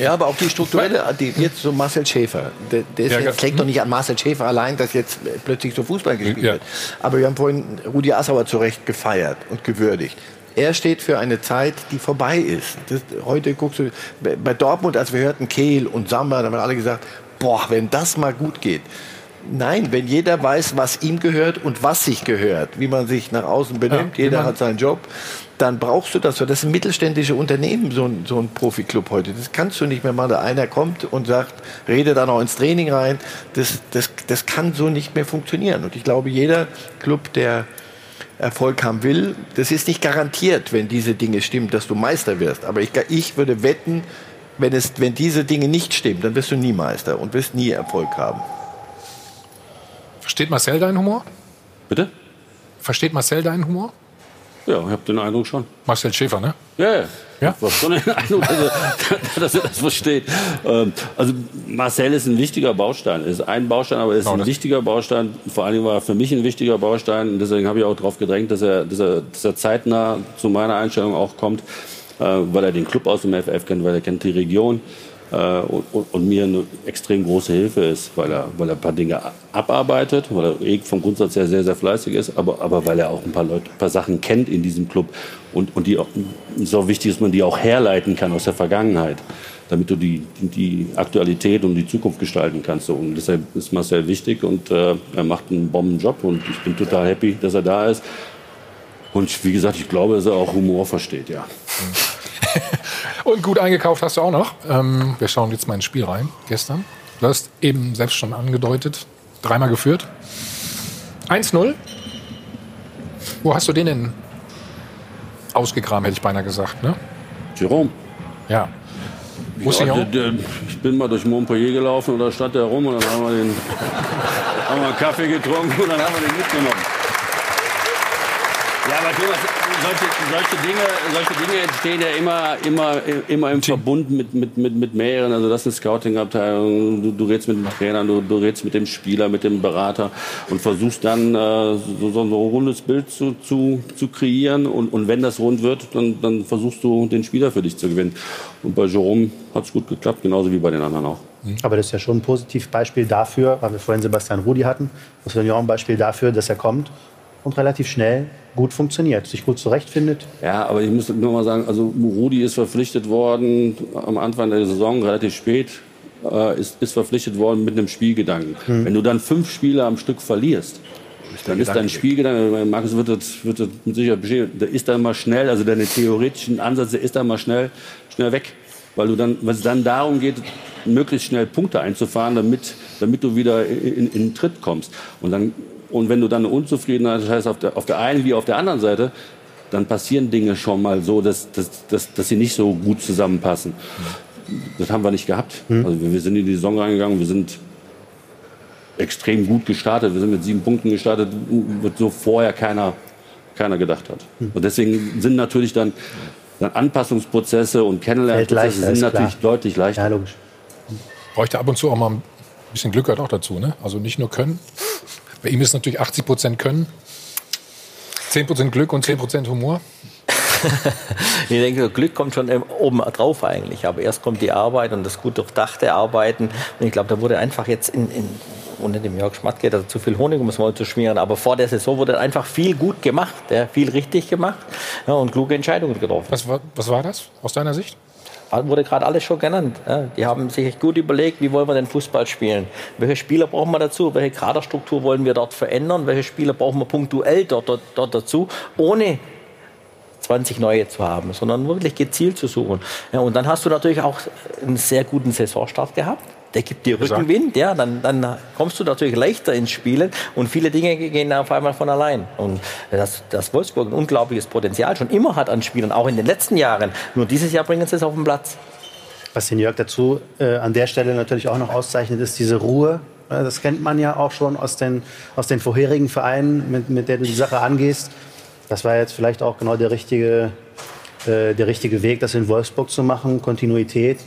Ja, aber auch die strukturelle, die, jetzt so Marcel Schäfer, der, der ist
Ja,
jetzt, liegt doch nicht an Marcel Schäfer allein, dass jetzt plötzlich so Fußball gespielt wird. Aber wir haben vorhin Rudi Assauer zu Recht gefeiert und gewürdigt. Er steht für eine Zeit, die vorbei ist. Das, heute guckst du, bei Dortmund, als wir hörten Kehl und Samba, da haben alle gesagt, boah, wenn das mal gut geht. Nein, wenn jeder weiß, was ihm gehört und was sich gehört, wie man sich nach außen benimmt,
wie
jeder hat seinen Job, dann brauchst du das. Das sind mittelständische Unternehmen, so ein, so ein Profiklub heute. Das kannst du nicht mehr machen. Da einer kommt und sagt, rede da noch ins Training rein. Das, das, das kann so nicht mehr funktionieren. Und ich glaube, jeder Club, der Erfolg haben will, das ist nicht garantiert, wenn diese Dinge stimmen, dass du Meister wirst. Aber ich, ich würde wetten, wenn, es, wenn diese Dinge nicht stimmen, dann wirst du nie Meister und wirst nie Erfolg haben.
Versteht Marcel deinen Humor?
Bitte?
Versteht Marcel deinen Humor?
Ja, ich habe den Eindruck schon.
Marcel Schäfer, ne?
Ja, ja.
Ja?
Ich schon den Eindruck, dass er, dass er das versteht. Ähm, also Marcel ist ein wichtiger Baustein. Ist ein Baustein, aber er ist ein wichtiger Baustein. Vor allem war er für mich ein wichtiger Baustein. Und deswegen habe ich auch darauf gedrängt, dass er, dass, er, dass er zeitnah zu meiner Einstellung auch kommt, äh, weil er den Club aus dem FF kennt, weil er kennt die Region. Äh, und, und, und mir eine extrem große Hilfe ist, weil er, weil er ein paar Dinge abarbeitet, weil er eh vom Grundsatz her sehr, sehr fleißig ist, aber, aber weil er auch ein paar Leute, ein paar Sachen kennt in diesem Club und, und die auch, ist auch wichtig, dass man die auch herleiten kann aus der Vergangenheit, damit du die, die Aktualität und die Zukunft gestalten kannst. So. Und deshalb ist Marcel wichtig und äh, er macht einen Bombenjob und ich bin total happy, dass er da ist. Und wie gesagt, ich glaube, dass er auch Humor versteht, ja.
Und gut eingekauft hast du auch noch. Ähm, wir schauen jetzt mal ins Spiel rein, gestern. Du hast eben selbst schon angedeutet, dreimal geführt. 1-0. Wo hast du den denn ausgegraben, hätte ich beinahe gesagt, ne?
Jerome.
Ja.
Ja, ich bin mal durch Montpellier gelaufen und da stand der rum und dann haben wir, den, haben wir einen Kaffee getrunken und dann haben wir den mitgenommen. Ja, aber Thomas, solche, solche, Dinge, solche Dinge entstehen ja immer, immer, immer im Verbund mit, mit, mit, mit mehreren. Also das ist eine Scouting-Abteilung, du, du redest mit dem Trainer, du, du redest mit dem Spieler, mit dem Berater und versuchst dann äh, so, so ein rundes Bild zu, zu, zu kreieren. Und, und wenn das rund wird, dann, dann versuchst du den Spieler für dich zu gewinnen. Und bei Jerome hat es gut geklappt, genauso wie bei den anderen auch.
Aber das ist ja schon ein Positivbeispiel dafür, weil wir vorhin Sebastian Rudi hatten. Das ist ja auch ein Beispiel dafür, dass er kommt und relativ schnell gut funktioniert, sich gut zurechtfindet.
Ja, aber ich muss nur mal sagen, also Rudi ist verpflichtet worden am Anfang der Saison, relativ spät, äh, ist, ist verpflichtet worden mit einem Spielgedanken.
Hm.
Wenn du dann fünf Spiele am Stück verlierst, dann ist dein Spielgedanke, Markus wird das, wird das mit Sicherheit bestätigen, der ist dann mal schnell, also deine theoretischen Ansätze ist dann mal schnell, schnell weg. Weil du dann, weil es dann darum geht, möglichst schnell Punkte einzufahren, damit, damit du wieder in, in, in den Tritt kommst. Und dann, und wenn du dann eine Unzufriedenheit hast auf der, auf der einen wie auf der anderen Seite, dann passieren Dinge schon mal so, dass, dass, dass, dass sie nicht so gut zusammenpassen. Das haben wir nicht gehabt. Also wir, wir sind in die Saison reingegangen, wir sind extrem gut gestartet. Wir sind mit sieben Punkten gestartet, was so vorher keiner, keiner gedacht hat. Und deswegen sind natürlich dann, dann Anpassungsprozesse und Kennenlernprozesse sind
ist
natürlich
klar.
deutlich leichter.
Ja, logisch.
Bräuchte ab und zu auch mal ein bisschen Glück gehört auch dazu, ne? Also nicht nur Können. Bei ihm ist natürlich 80 Prozent Können, 10 Prozent Glück und 10 Prozent Humor.
Ich denke, Glück kommt schon oben drauf eigentlich. Aber erst kommt die Arbeit und das gut durchdachte Arbeiten. Und ich glaube, da wurde einfach jetzt in, in unter dem Jörg Schmatke, da zu viel Honig, um es mal zu schmieren. Aber vor der Saison wurde einfach viel gut gemacht, ja, viel richtig gemacht ja, und kluge Entscheidungen getroffen.
Was war, was war das aus deiner Sicht?
Wurde gerade alles schon genannt. Die haben sich gut überlegt, wie wollen wir den Fußball spielen? Welche Spieler brauchen wir dazu? Welche Kaderstruktur wollen wir dort verändern? Welche Spieler brauchen wir punktuell dort, dort, dort dazu? Ohne 20 neue zu haben, sondern wirklich gezielt zu suchen. Ja, und dann hast du natürlich auch einen sehr guten Saisonstart gehabt. Der gibt dir Rückenwind, ja, dann, dann kommst du natürlich leichter ins Spielen und viele Dinge gehen auf einmal von allein. Und dass, dass Wolfsburg ein unglaubliches Potenzial schon immer hat an Spielern, auch in den letzten Jahren. Nur dieses Jahr bringen sie es auf den Platz.
Was den Jörg dazu äh, an der Stelle natürlich auch noch auszeichnet, ist diese Ruhe. Das kennt man ja auch schon aus den, aus den vorherigen Vereinen, mit, mit der du die Sache angehst. Das war jetzt vielleicht auch genau der richtige, äh, der richtige Weg, das in Wolfsburg zu machen. Kontinuität,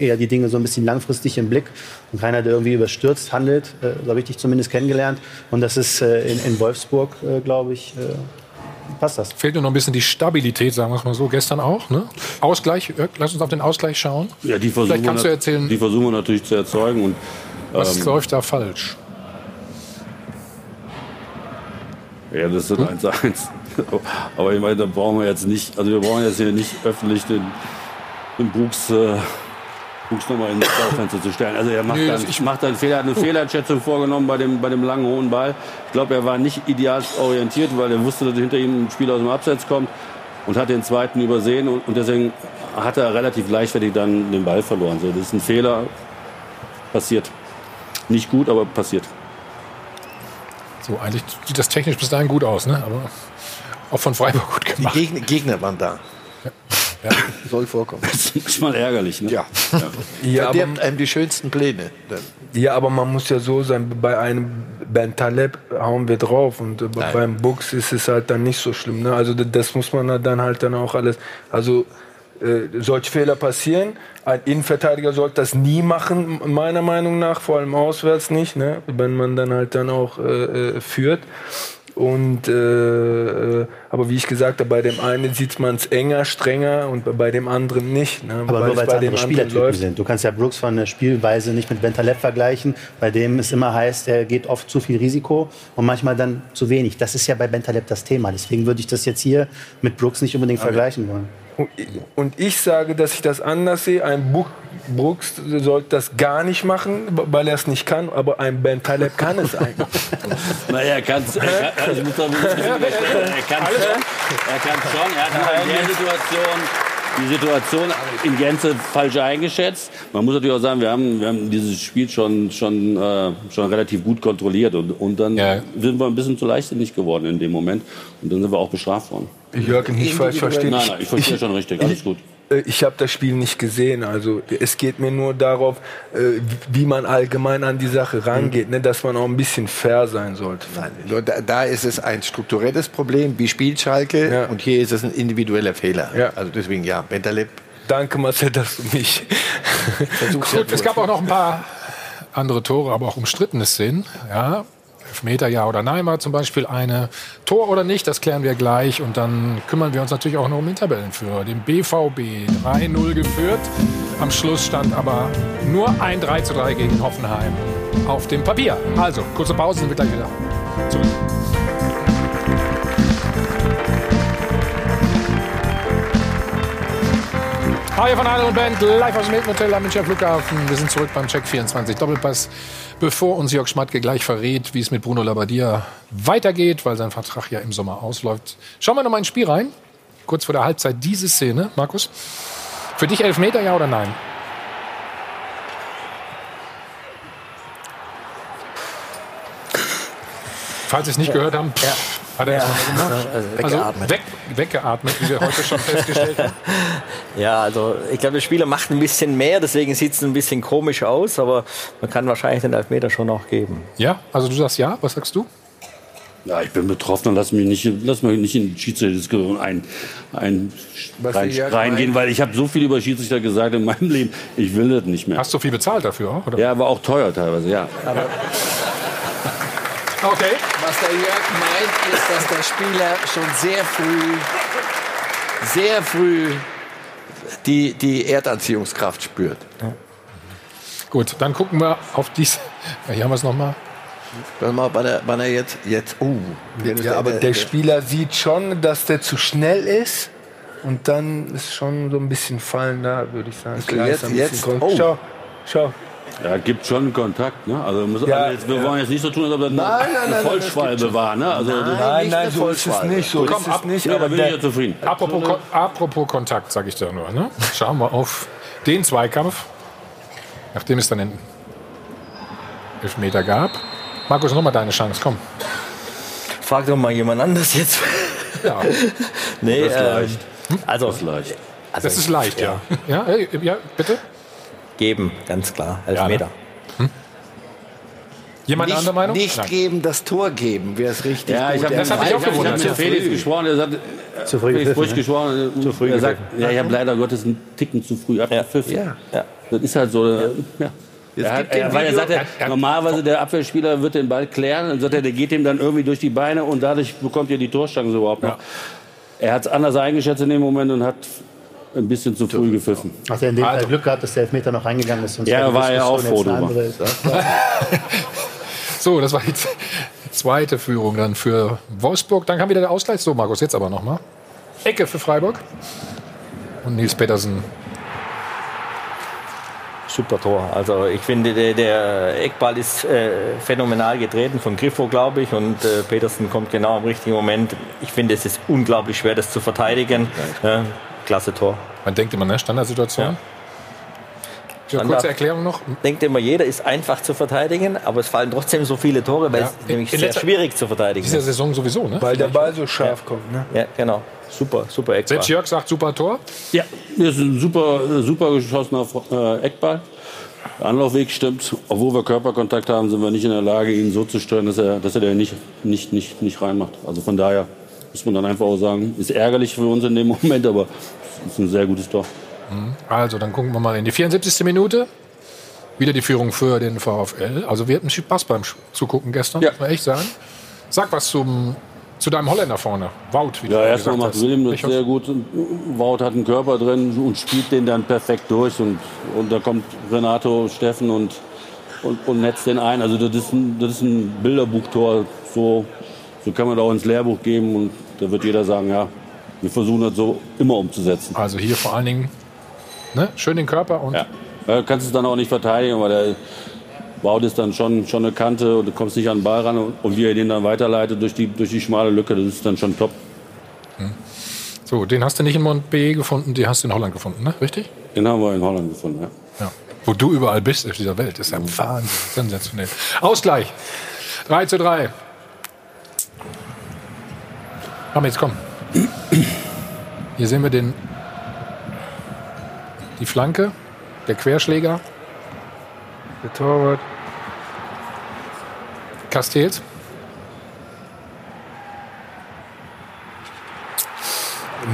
eher die Dinge so ein bisschen langfristig im Blick und keiner, der irgendwie überstürzt handelt. Äh, so habe ich dich zumindest kennengelernt. Und das ist äh, in, in Wolfsburg, äh, glaube ich, äh, passt das.
Fehlt nur noch ein bisschen die Stabilität, sagen wir es mal so. Gestern auch. Ne? Ausgleich, Jörg, lass uns auf den Ausgleich schauen.
Ja, die versuchen,
Vielleicht kannst du
wir-
erzählen,
die versuchen wir natürlich zu erzeugen. Und,
was
ähm,
läuft da falsch?
Ja, das sind 1-1. Aber ich meine, da brauchen wir jetzt nicht, also wir brauchen jetzt hier nicht öffentlich den, den Brooks, äh, Brooks nochmal ins Schaufenster zu stellen. Also er macht,
Nee,
da,
das- ich-
macht da einen Fehler, hat eine Fehleinschätzung vorgenommen bei dem, bei dem langen hohen Ball. Ich glaube, er war nicht ideal orientiert, weil er wusste, dass hinter ihm ein Spieler aus dem Abseits kommt und hat den zweiten übersehen und, und deswegen hat er relativ leichtfertig dann den Ball verloren. So, das ist ein Fehler, passiert. Nicht gut, aber passiert.
So, eigentlich sieht das technisch bis dahin gut aus, ne? aber auch von Freiburg gut
Die
gemacht.
Gegner, Gegner waren da. Soll vorkommen.
Das ist manchmal ärgerlich. Ne?
Ja.
Ja, aber-
Verdirbt einem die schönsten Pläne. Dann.
Ja, aber man muss ja so sein, bei einem Ben Taleb hauen wir drauf und
Nein.
beim Bux ist es halt dann nicht so schlimm. Ne? Also das muss man halt dann halt dann auch alles, also äh, solche Fehler passieren. Ein Innenverteidiger sollte das nie machen, meiner Meinung nach, vor allem auswärts nicht, ne? wenn man dann halt dann auch äh, äh, führt. Und äh, äh, aber wie ich gesagt habe, bei dem einen sieht man es enger, strenger und bei dem anderen nicht. Ne?
Aber nur weil es andere
anderen
Spielertypen sind. Du kannst ja Brooks von der Spielweise nicht mit Bentaleb vergleichen, bei dem es immer heißt, er geht oft zu viel Risiko und manchmal dann zu wenig. Das ist ja bei Bentaleb das Thema. Deswegen würde ich das jetzt hier mit Brooks nicht unbedingt vergleichen wollen.
Und ich- sage, dass ich das anders sehe. Ein Buch, Brooks sollte das gar nicht machen, weil er es nicht kann. Aber ein Ben Taleb kann es eigentlich.
Naja, er kann es. Er kann. Er kann schon. Er kann schon. Er hat aber in der Situation die Situation in Gänze falsch eingeschätzt. Man muss natürlich auch sagen, wir haben, wir haben dieses Spiel schon, schon, äh, schon relativ gut kontrolliert. Und, und dann sind wir ein bisschen zu leichtsinnig geworden in dem Moment. Und dann sind wir auch bestraft worden.
Jörg, nicht falsch verstehen.
Nein, nein, ich verstehe schon richtig. Alles gut.
Äh, Ich habe das Spiel nicht gesehen. Also es geht mir nur darauf, äh, wie man allgemein an die Sache rangeht, ne? dass man auch ein bisschen fair sein sollte.
Da, da ist es ein strukturelles Problem, wie spielt Schalke, und hier ist es ein individueller Fehler. Also deswegen ja, Bentaleb.
Danke Marcel, dass du mich.
Gut, es gab auch noch ein paar andere Tore, aber auch umstrittene Szenen. Ja, Elfmeter, ja oder nein, war zum Beispiel eine. Tor oder nicht, das klären wir gleich. Und dann kümmern wir uns natürlich auch noch um den Tabellenführer, den BVB. 3-0 geführt. Am Schluss stand aber nur ein 3 zu 3 gegen Hoffenheim auf dem Papier. Also, kurze Pause, sind wir gleich wieder zurück. Hi von Adel und Band, live aus dem Hilton Hotel am Münchner Flughafen. Wir sind zurück beim Check 24 Doppelpass. Bevor uns Jörg Schmatke gleich verrät, wie es mit Bruno Labbadia weitergeht, weil sein Vertrag ja im Sommer ausläuft. Schauen wir noch mal ins Spiel rein. Kurz vor der Halbzeit diese Szene. Markus, für dich Elfmeter, ja oder nein? Falls Sie es nicht gehört haben, pff, hat er
Ja.
gemacht.
Also weggeatmet.
weg, weggeatmet, wie wir heute schon festgestellt haben.
Ja, also ich glaube, der Spieler macht ein bisschen mehr, deswegen sieht es ein bisschen komisch aus, aber man kann wahrscheinlich den Elfmeter schon noch geben.
Ja, also du sagst ja, was sagst du?
Ja, ich bin betroffen und lass mich nicht, lass mich nicht in die Schiedsrichterdiskussion ein, ein rein,
ja
reingehen, weil ich habe so viel über Schiedsrichter gesagt in meinem Leben. Ich will das nicht mehr.
Hast du viel bezahlt dafür auch? Oder?
Ja, aber auch teuer teilweise, ja.
Okay.
Was der Jörg meint, ist, dass der Spieler schon sehr früh, sehr früh die, die Erdanziehungskraft spürt.
Gut, dann gucken wir auf dies. Ja, hier haben wir es nochmal.
Warte mal, wann er, er jetzt, jetzt, uh,
Ja, aber der Spieler sieht schon, dass der zu schnell ist. Und dann ist schon so ein bisschen Fallen da, würde ich sagen.
So,
Klar, ist
jetzt- jetzt- oh.
Schau, schau.
Ja, gibt schon Kontakt. Ne? Also, muss,
Ja,
also jetzt, wir
ja.
wollen jetzt nicht so tun, als ob das
Nein,
eine,
nein, nein,
eine
nein,
Vollschwalbe
das gibt
war. Ne? Also,
Nein, nein, nein, so ist es nicht. So
Komm,
ist es
ab-
nicht.
Nee,
aber
da bin ich ja zufrieden.
Apropos, Kon- apropos Kontakt, sage ich da nur. Ne? Schauen wir auf den Zweikampf. Nachdem es dann den Elfmeter gab. Markus, nochmal deine Chance, komm.
Frag doch mal jemand anders jetzt.
Ja.
nee,
Das ist
ähm,
leicht.
Also,
Das ist leicht.
Also,
das ist leicht, ja. Ja, äh, ja bitte?
Geben, ganz klar. Elfmeter.
Jemand
nicht,
andere Meinung?
Nicht
Nein.
geben, das Tor geben, wäre es richtig
Ja, ich habe
Er-
Das hab ich auch
ich hab
gewundert.
mit Felix gesprochen, der sagt,
Zu früh
Felix
gepfiffen,
Brüch
ne?
gesprochen,
Zu früh
er sagt, ja, ich habe leider Gottes einen Ticken zu früh abgepfiffen.
Ja.
Ja.
Das ist halt so. Ja. Ja. Er hat, er, weil er sagt, er,
Er- er-
normalerweise der Abwehrspieler wird den Ball klären, dann sagt er, der geht ihm dann irgendwie durch die Beine und dadurch bekommt ihr die Torchance überhaupt noch. Er hat es anders eingeschätzt in dem Moment und hat ein bisschen zu früh gepfiffen.
Hat er in dem Fall Glück gehabt, dass der Elfmeter noch reingegangen ist? sonst
Ja, war er auch froh drüber.
andere.
So, das war die zweite Führung dann für Wolfsburg. Dann kam wieder der Ausgleich. So, Markus, jetzt aber nochmal. Ecke für Freiburg. Und Nils Petersen.
Super Tor. Also ich finde, der, der Eckball ist äh, phänomenal getreten von Griffo, glaube ich. Und äh, Petersen kommt genau im richtigen Moment. Ich finde, es ist unglaublich schwer, das zu verteidigen. Ja, klasse Tor.
Man denkt immer, ne? Standardsituation. Ja.
Standard.
kurze Erklärung noch.
Denkt immer, jeder ist einfach zu verteidigen, aber es fallen trotzdem so viele Tore, weil
Ja.
es ist nämlich
In
sehr schwierig zu verteidigen.
Dieser Saison sowieso, ne?
Weil der Ball so scharf kommt. Ne?
Ja, genau. Super, super Eckball.
Selbst Jörg sagt super Tor.
Ja, das ist ein super, super geschossener äh, Eckball. Der Anlaufweg stimmt. Obwohl wir Körperkontakt haben, sind wir nicht in der Lage, ihn so zu steuern, dass er, dass er den nicht, nicht, nicht, nicht reinmacht. Also von daher muss man dann einfach auch sagen, ist ärgerlich für uns in dem Moment, aber ist ein sehr gutes Tor.
Also, dann gucken wir mal in die 74. Minute. Wieder die Führung für den VfL. Also, wir hatten Spaß beim Zugucken gestern,
Ja.
muss man echt sagen. Sag was zum, zu deinem Holländer vorne. Wout, wie
Ja, erstmal macht. William das
Ich
sehr gut. Wout hat einen Körper drin und spielt den dann perfekt durch. Und, und da kommt Renato, Steffen und, und, und netzt den ein. Also das ist ein, das ist ein Bilderbuchtor. So, so kann man da auch ins Lehrbuch geben. Und da wird jeder sagen, ja, wir versuchen das so immer umzusetzen.
Also hier vor allen Dingen ne? schön den Körper und
Ja. Da kannst du es dann auch nicht verteidigen, weil der Wout ist dann schon, schon eine Kante und du kommst nicht an den Ball ran. Und, und wie er den dann weiterleitet durch die, durch die schmale Lücke, das ist dann schon top.
so, den hast du nicht in Montpellier gefunden, den hast du in Holland gefunden, ne? Richtig?
Den haben wir in Holland gefunden, ja.
Ja. Wo du überall bist auf dieser Welt, ist ja Wahnsinn, sensationell. Ausgleich. 3 zu 3. Komm, jetzt komm. Hier sehen wir den, die Flanke, der Querschläger,
Der Torwart.
Castells.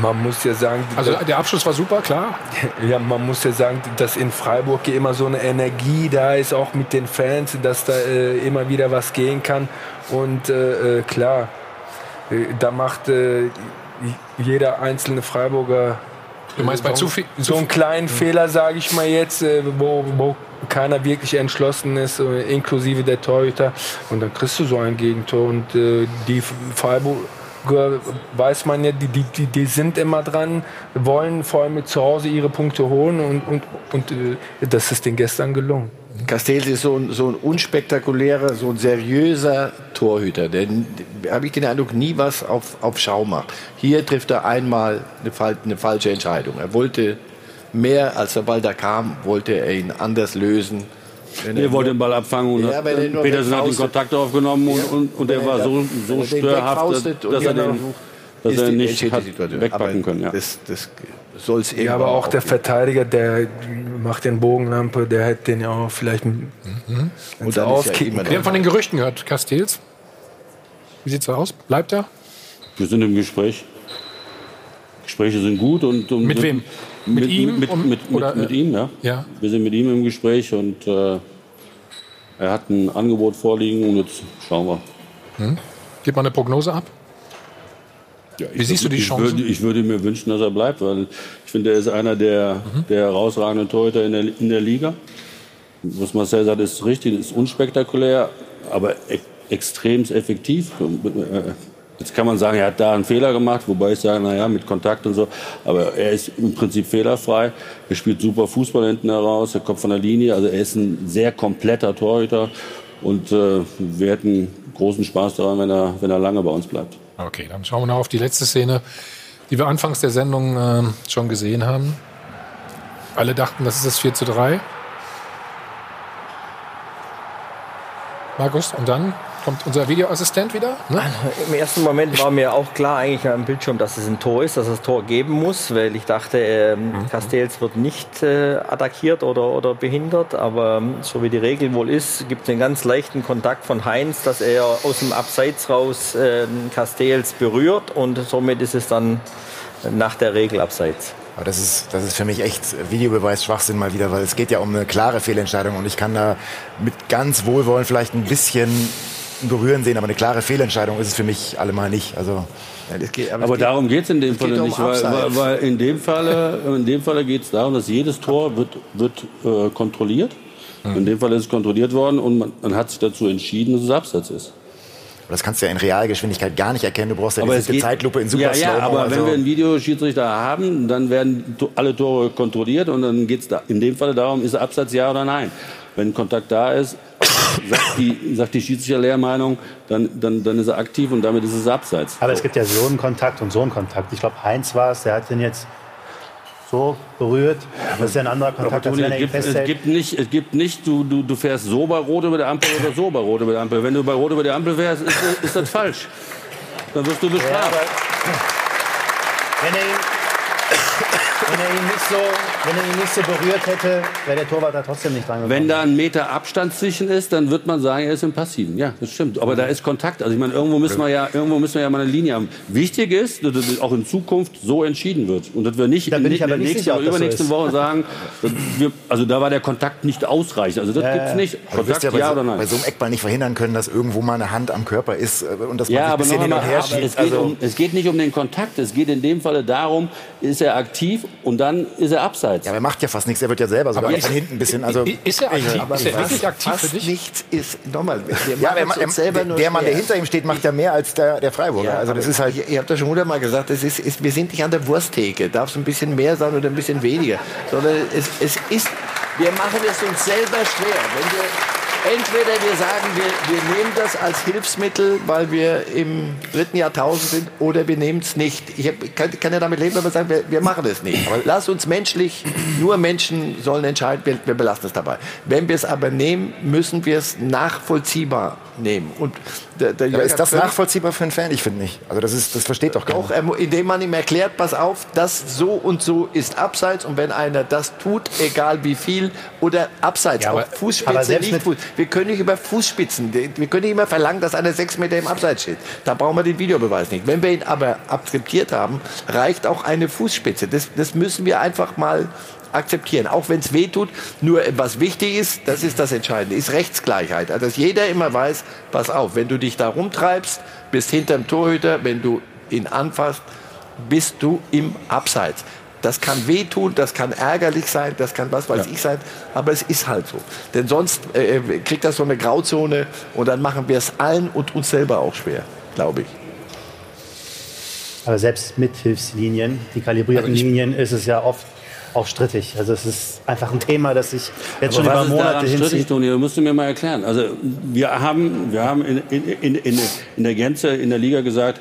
Man muss ja sagen,
Also der Abschluss war super, klar.
Ja, man muss ja sagen, dass in Freiburg hier immer so eine Energie da ist, auch mit den Fans, dass da äh, immer wieder was gehen kann. Und äh, äh, klar, äh, da macht äh, jeder einzelne Freiburger
Du meinst bei
so,
zu viel-
so einen kleinen Fehler, sage ich mal jetzt, äh, wo, wo keiner wirklich entschlossen ist, äh, inklusive der Torhüter. Und dann kriegst du so ein Gegentor. Und äh, die Freiburger weiß man ja, die, die, die, die sind immer dran, wollen vor allem zu Hause ihre Punkte holen und, und, und äh, das ist denen gestern gelungen.
Castells ist so ein, so ein unspektakulärer, so ein seriöser Torhüter. Der, habe ich den Eindruck, nie was auf, auf Schau macht. Hier trifft er einmal eine, eine falsche Entscheidung. Er wollte mehr, als der Ball da kam, wollte er ihn anders lösen. Wenn
Er wollte den Ball abfangen und
Ja, er
Petersen hat den. Kontakt aufgenommen und, und, und er war so, so störhaft, dass er, den, dass er nicht hat wegpacken können. Ja.
Das, das soll es
Ja, aber auch der Verteidiger, der macht den Bogenlampe, der hätte den ja auch vielleicht
Mhm.
ins
dann ist ja
Wir haben von den Gerüchten gehört, Castells. Wie sieht's da aus? Bleibt er?
Wir sind im Gespräch. Gespräche sind gut und, und
Mit wem? Mit
Mit,
ihm
Mit,
und-
mit, mit,
oder,
mit
äh,
ihm, ja.
ja.
Wir sind mit ihm im Gespräch und äh, er hat ein Angebot vorliegen und jetzt schauen wir.
Hm? Gib mal eine Prognose ab. Wie siehst du die
ich
Chancen?
Würde, ich würde mir wünschen, dass er bleibt, weil ich finde, er ist einer der,
Mhm.
der herausragenden Torhüter in der, in der Liga. Was Marcel sagt, ist richtig, ist unspektakulär, aber e extrem effektiv. Äh, Jetzt kann man sagen, er hat da einen Fehler gemacht, wobei ich sage, naja, mit Kontakt und so. Aber er ist im Prinzip fehlerfrei. Er spielt super Fußball hinten heraus, er kommt von der Linie. Also er ist ein sehr kompletter Torhüter. Und äh, wir hätten großen Spaß daran, wenn er, wenn er lange bei uns bleibt.
Okay, dann schauen wir noch auf die letzte Szene, die wir anfangs der Sendung äh, schon gesehen haben. Alle dachten, das ist das 4 zu 3. Markus, und dann kommt unser Videoassistent wieder. Ne?
Im ersten Moment war mir auch klar eigentlich am Bildschirm, dass es ein Tor ist, dass es Tor geben muss, weil ich dachte, ähm,
Mhm.
Castells wird nicht äh, attackiert oder, oder behindert. Aber ähm, so wie die Regel wohl ist, gibt es einen ganz leichten Kontakt von Heinz, dass er aus dem Abseits raus äh, Castells berührt und somit ist es dann nach der Regel Abseits.
Aber das ist, das ist für mich echt Videobeweis Schwachsinn mal wieder, weil es geht ja um eine klare Fehlentscheidung und ich kann da mit ganz Wohlwollen vielleicht ein bisschen berühren sehen, aber eine klare Fehlentscheidung ist es für mich allemal nicht. Also
Aber, darum geht es in dem
geht
Falle
um
nicht, weil, weil, weil in dem in dem Falle geht es darum, dass jedes Tor wird, wird äh, kontrolliert. In dem Fall ist es kontrolliert worden und man, man hat sich dazu entschieden, dass es Abseits ist.
Aber das kannst du ja in Realgeschwindigkeit gar nicht erkennen. Du brauchst ja
Aber
diese
es geht-
Zeitlupe in super
Ja, ja, aber
also-
wenn wir einen Videoschiedsrichter haben, dann werden alle Tore kontrolliert und dann geht es da, in dem Fall darum, ist Abseits ja oder nein. Wenn Kontakt da ist, sagt die, sagt die Schiedsrichter-Lehrmeinung, dann, dann, dann ist er aktiv und damit ist es Abseits.
Aber es gibt ja so einen Kontakt und so einen Kontakt. Ich glaube, Heinz war es, der hat den jetzt so berührt. Das ist ja ein anderer Kontakt, als wenn er
es gibt, es
festhält.
gibt nicht, es gibt nicht du, du, du fährst so bei Rot über der Ampel oder so bei Rot über der Ampel. Wenn du bei Rot über der Ampel fährst, ist, ist das falsch. Dann wirst du bestraft.
Wenn er ihn, wenn er ihn, nicht, so, wenn er ihn nicht so berührt hätte, wäre der Torwart da trotzdem nicht dran
Wenn da ein Meter Abstand zwischen ist, dann wird man sagen, er ist im Passiven. Ja, das stimmt. Aber da ist Kontakt. Also ich meine, irgendwo müssen wir ja, irgendwo müssen wir ja mal eine Linie haben. Wichtig ist, dass das auch in Zukunft so entschieden wird und dass wir nicht
Da
in, in der nächsten oder
das so.
Woche sagen, wir, also da war der Kontakt nicht ausreichend. Also das
Ja,
gibt's
ja.
nicht. Kontakt
ja bei,
ja
so,
oder nein?
bei so einem Eckball nicht verhindern können, dass irgendwo mal eine Hand am Körper ist äh, und dass man
Ja,
ein bisschen hin und her
es,
schiebt.
geht
Also,
um, es geht nicht um den Kontakt. Es geht in dem Falle darum, ist er aktiv und dann ist er abseits.
ja, aber er macht ja fast nichts. Er wird ja selber sogar
Aber
von
ist-
hinten ein bisschen. Also,
Ist er aktiv?
Aber
ist er
fast-
wirklich aktiv für
Fast
dich?
nichts ist, nochmal,
ja, er, er,
selber
der, der Mann, der hinter ihm steht, macht ja mehr als der, der Freiburger.
Ja,
also das ist halt.
Ihr, ihr habt ja schon hundertmal gesagt, es ist, ist, wir sind nicht an der Wursttheke. Darf es ein bisschen mehr sein oder ein bisschen weniger. Sondern es, es ist, wir machen es uns selber schwer. Wenn wir, entweder wir sagen, wir, wir nehmen das als Hilfsmittel, weil wir im dritten Jahrtausend sind, oder wir nehmen es nicht. Ich hab, kann, kann ja damit leben, wenn wir sagen, wir, wir machen es nicht. Aber lass uns menschlich, nur Menschen sollen entscheiden, wir, wir belassen es dabei. Wenn wir es aber nehmen, müssen wir es nachvollziehbar nehmen. Und der, der
Aber
Jörg
ist das nachvollziehbar für einen Fan? Ich finde nicht. Also das, ist, das versteht doch keiner.
Er mu- indem man ihm erklärt, pass auf, das so und so ist abseits und wenn einer das tut, egal wie viel, oder abseits,
Ja,
auch
aber-
Fußspitze, nicht Fuß. Wir können nicht über Fußspitzen, wir können nicht immer verlangen, dass einer sechs Meter im Abseits steht. Da brauchen wir den Videobeweis nicht. Wenn wir ihn aber akzeptiert haben, reicht auch eine Fußspitze. Das, das müssen wir einfach mal akzeptieren, auch wenn es weh tut. Nur äh, was wichtig ist, das ist das Entscheidende, ist Rechtsgleichheit. Also, dass jeder immer weiß, pass auf, wenn du dich da rumtreibst, bist hinterm Torhüter, wenn du ihn anfasst, bist du im Abseits. Das kann wehtun, das kann ärgerlich sein, das kann was weiß ich sein, aber es ist halt so. Denn sonst äh, kriegt das so eine Grauzone und dann machen wir es allen und uns selber auch schwer, glaube ich.
Aber selbst mit Hilfslinien, die kalibrierten Linien, ist es ja oft auch strittig. Also es ist einfach ein Thema, das sich jetzt schon
Aber
über
was ist
Monate
daran strittig. Toni? Das musst du mir mal erklären. Also wir haben, wir haben in, in, in, in, der Gänze in der Liga gesagt,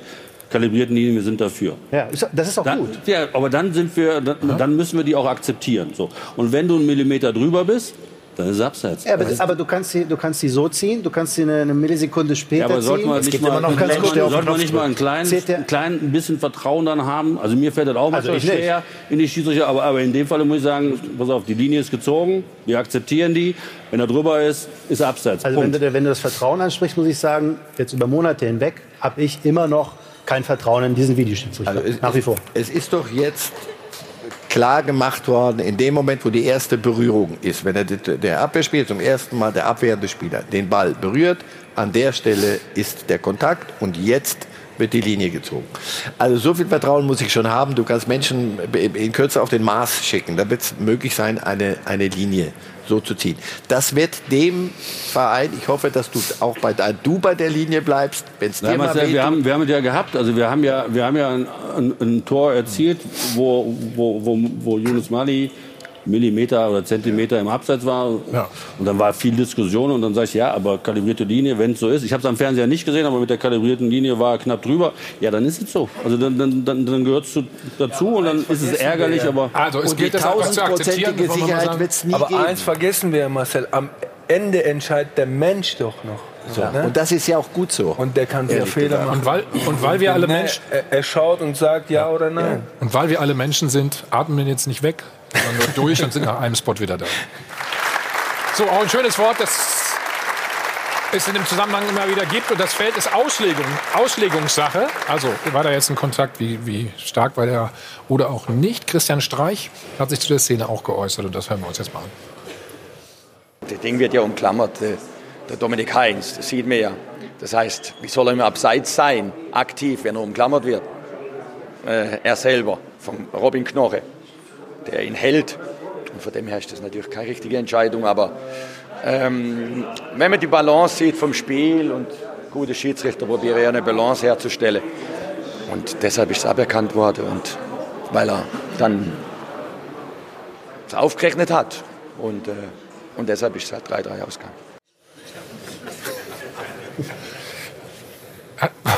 kalibrierten Linien, wir sind dafür.
Ja, das ist auch
Dann,
gut.
ja, aber dann sind wir, dann, dann müssen wir die auch akzeptieren. So. Und wenn du einen Millimeter drüber bist, dann ist es abseits.
Ja, aber, aber du, kannst sie, du kannst sie so ziehen, du kannst sie eine, eine Millisekunde später
Ja, aber sollte
ziehen.
man nicht mal, sollte man,
auf den
sollte man nicht mal ein kleines, ein klein ein bisschen Vertrauen dann haben? Also mir fällt das auch
Also
manchmal
ich nicht.
schwer in die Schiedsrichter, aber, aber in dem Fall muss ich sagen, pass auf, die Linie ist gezogen, wir akzeptieren die. Wenn er drüber ist, ist er abseits.
Also wenn du, wenn du das Vertrauen ansprichst, muss ich sagen, jetzt über Monate hinweg habe ich immer noch kein Vertrauen in diesen Videoschiedsrichter.
Also es,
nach wie vor.
Es ist doch jetzt klar gemacht worden, in dem Moment, wo die erste Berührung ist, wenn der, der Abwehrspieler zum ersten Mal, der abwehrende Spieler, den Ball berührt, an der Stelle ist der Kontakt und jetzt wird die Linie gezogen. Also so viel Vertrauen muss ich schon haben. Du kannst Menschen in Kürze auf den Mars schicken. Da wird es möglich sein, eine, eine Linie so zu ziehen. Das wird dem Verein, ich hoffe, dass du auch bei, du bei der Linie bleibst, wenn es dir
Ja,
mal
Marcel, wir, haben, wir haben es ja gehabt. Also wir haben ja, wir haben ja ein, ein, ein Tor erzielt, wo, wo, wo, wo Yunus Mali Millimeter oder Zentimeter im Abseits war. Und dann war viel Diskussion und dann sage ich, ja, aber kalibrierte Linie, wenn es so ist. Ich habe es am Fernseher nicht gesehen, aber mit der kalibrierten Linie war er knapp drüber. Ja, dann ist es so. Also dann, dann, dann, dann gehört es dazu und dann ist es ärgerlich, aber...
Also es
Und
gilt
die tausendprozentige Sicherheit
sagen-
wird's nie Aber
geben.
eins vergessen wir, Marcel, am Ende entscheidet der Mensch doch noch.
So.
Ne?
Und das ist ja auch gut so.
Und der kann sehr Fehler machen.
Und weil, und weil wir alle Menschen,
Er, er schaut und sagt ja oder nein.
und weil wir alle Menschen sind, atmen wir jetzt nicht weg, sondern nur durch und sind nach einem Spot wieder da. So, auch ein schönes Wort, das es in dem Zusammenhang immer wieder gibt. Und das Feld ist Auslegung, Auslegungssache. Also war da jetzt ein Kontakt, wie, wie stark war der oder auch nicht. Christian Streich hat sich zu der Szene auch geäußert und das hören wir uns jetzt mal an.
Das Ding wird ja umklammert. Der Dominik Heinz, das sieht man ja. Das heißt, wie soll er im Abseits sein, aktiv, wenn er umklammert wird? Äh, er selber, von Robin Knoche, der ihn hält. Und von dem her ist das natürlich keine richtige Entscheidung. Aber ähm, wenn man die Balance sieht vom Spiel und gute Schiedsrichter probieren eine Balance herzustellen. Und deshalb ist es aberkannt worden. Und weil er dann es aufgerechnet hat. Und, äh, und deshalb ist es halt 3-3 ausgegangen.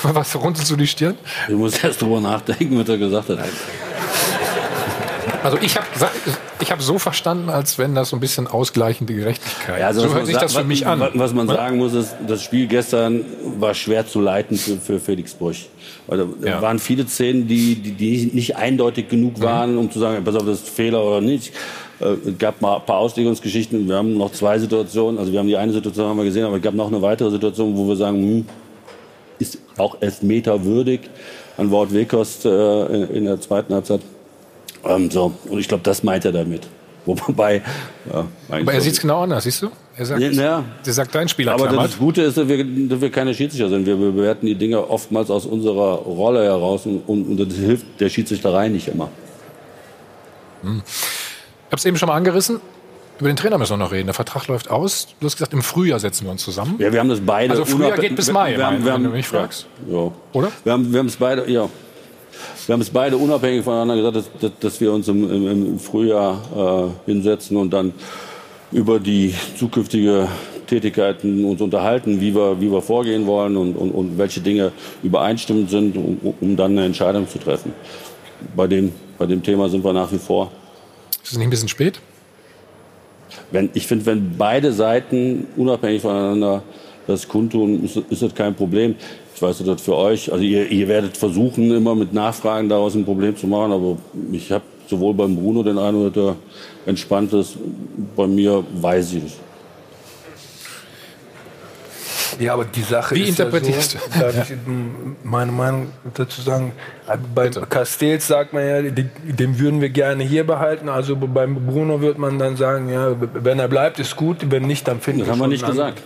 Was runzelst du die Stirn?
Ich muss erst drüber nachdenken, was er gesagt hat.
Also ich habe ich hab so verstanden, als wenn das so ein bisschen ausgleichende Gerechtigkeit.
Ja, also
so hört sich das für mich an.
Was, man sagen muss, ist, das Spiel gestern war schwer zu leiten für, für Felix Brüch. Weil da
Ja.
waren viele Szenen, die, die, die nicht eindeutig
Mhm.
genug waren, um zu sagen, pass auf, das ist Fehler oder nicht. Äh, Es gab mal ein paar Auslegungsgeschichten. Wir haben noch zwei Situationen. Also wir haben die eine Situation haben wir gesehen, aber es gab noch eine weitere Situation, wo wir sagen, hm, ist auch Elfmeter würdig an Wort Wekost äh, in, in der zweiten Halbzeit. Ähm, so. Und ich glaube, das meint er damit. Wobei, ja,
Aber er sieht es genau anders, siehst du? Er sagt,
Ja, ja.
der sagt dein Spieler
Aber
klammert.
das Gute ist, dass wir, dass wir keine Schiedsrichter sind. Wir bewerten die Dinge oftmals aus unserer Rolle heraus und, und das hilft der Schiedsrichterei nicht immer.
Hm. Ich habe es eben schon mal angerissen. Über den Trainer müssen wir noch reden. Der Vertrag läuft aus. Du hast gesagt, im Frühjahr setzen wir uns zusammen.
Ja, wir haben das beide.
Also Frühjahr geht bis Mai,
wir haben- wir
wenn du
haben-
mich fragst.
Ja.
Oder?
Wir haben, wir haben es beide, ja. Wir haben es beide unabhängig voneinander gesagt, dass, dass, dass wir uns im, im, im Frühjahr äh, hinsetzen und dann über die zukünftige Tätigkeiten uns unterhalten, wie wir, wie wir vorgehen wollen und, und, und welche Dinge übereinstimmend sind, um, um dann eine Entscheidung zu treffen. Bei dem, bei dem Thema sind wir nach wie vor.
Ist es nicht ein bisschen spät?
Wenn, ich finde, wenn beide Seiten unabhängig voneinander das kundtun, ist, ist das kein Problem. Ich weiß, dass das für euch, also ihr, ihr werdet versuchen, immer mit Nachfragen daraus ein Problem zu machen, aber ich habe sowohl beim Bruno den Eindruck, dass er entspannt ist. Bei mir weiß ich es.
Ja, aber die Sache
Wie
ist
interpretierst
ja
du?
so, darf ich meine Meinung dazu sagen? Bei Castells sagt man ja, den würden wir gerne hier behalten. Also beim Bruno wird man dann sagen, ja, wenn er bleibt, ist gut, wenn nicht, dann finden
Das
wir
haben wir nicht
einen
gesagt.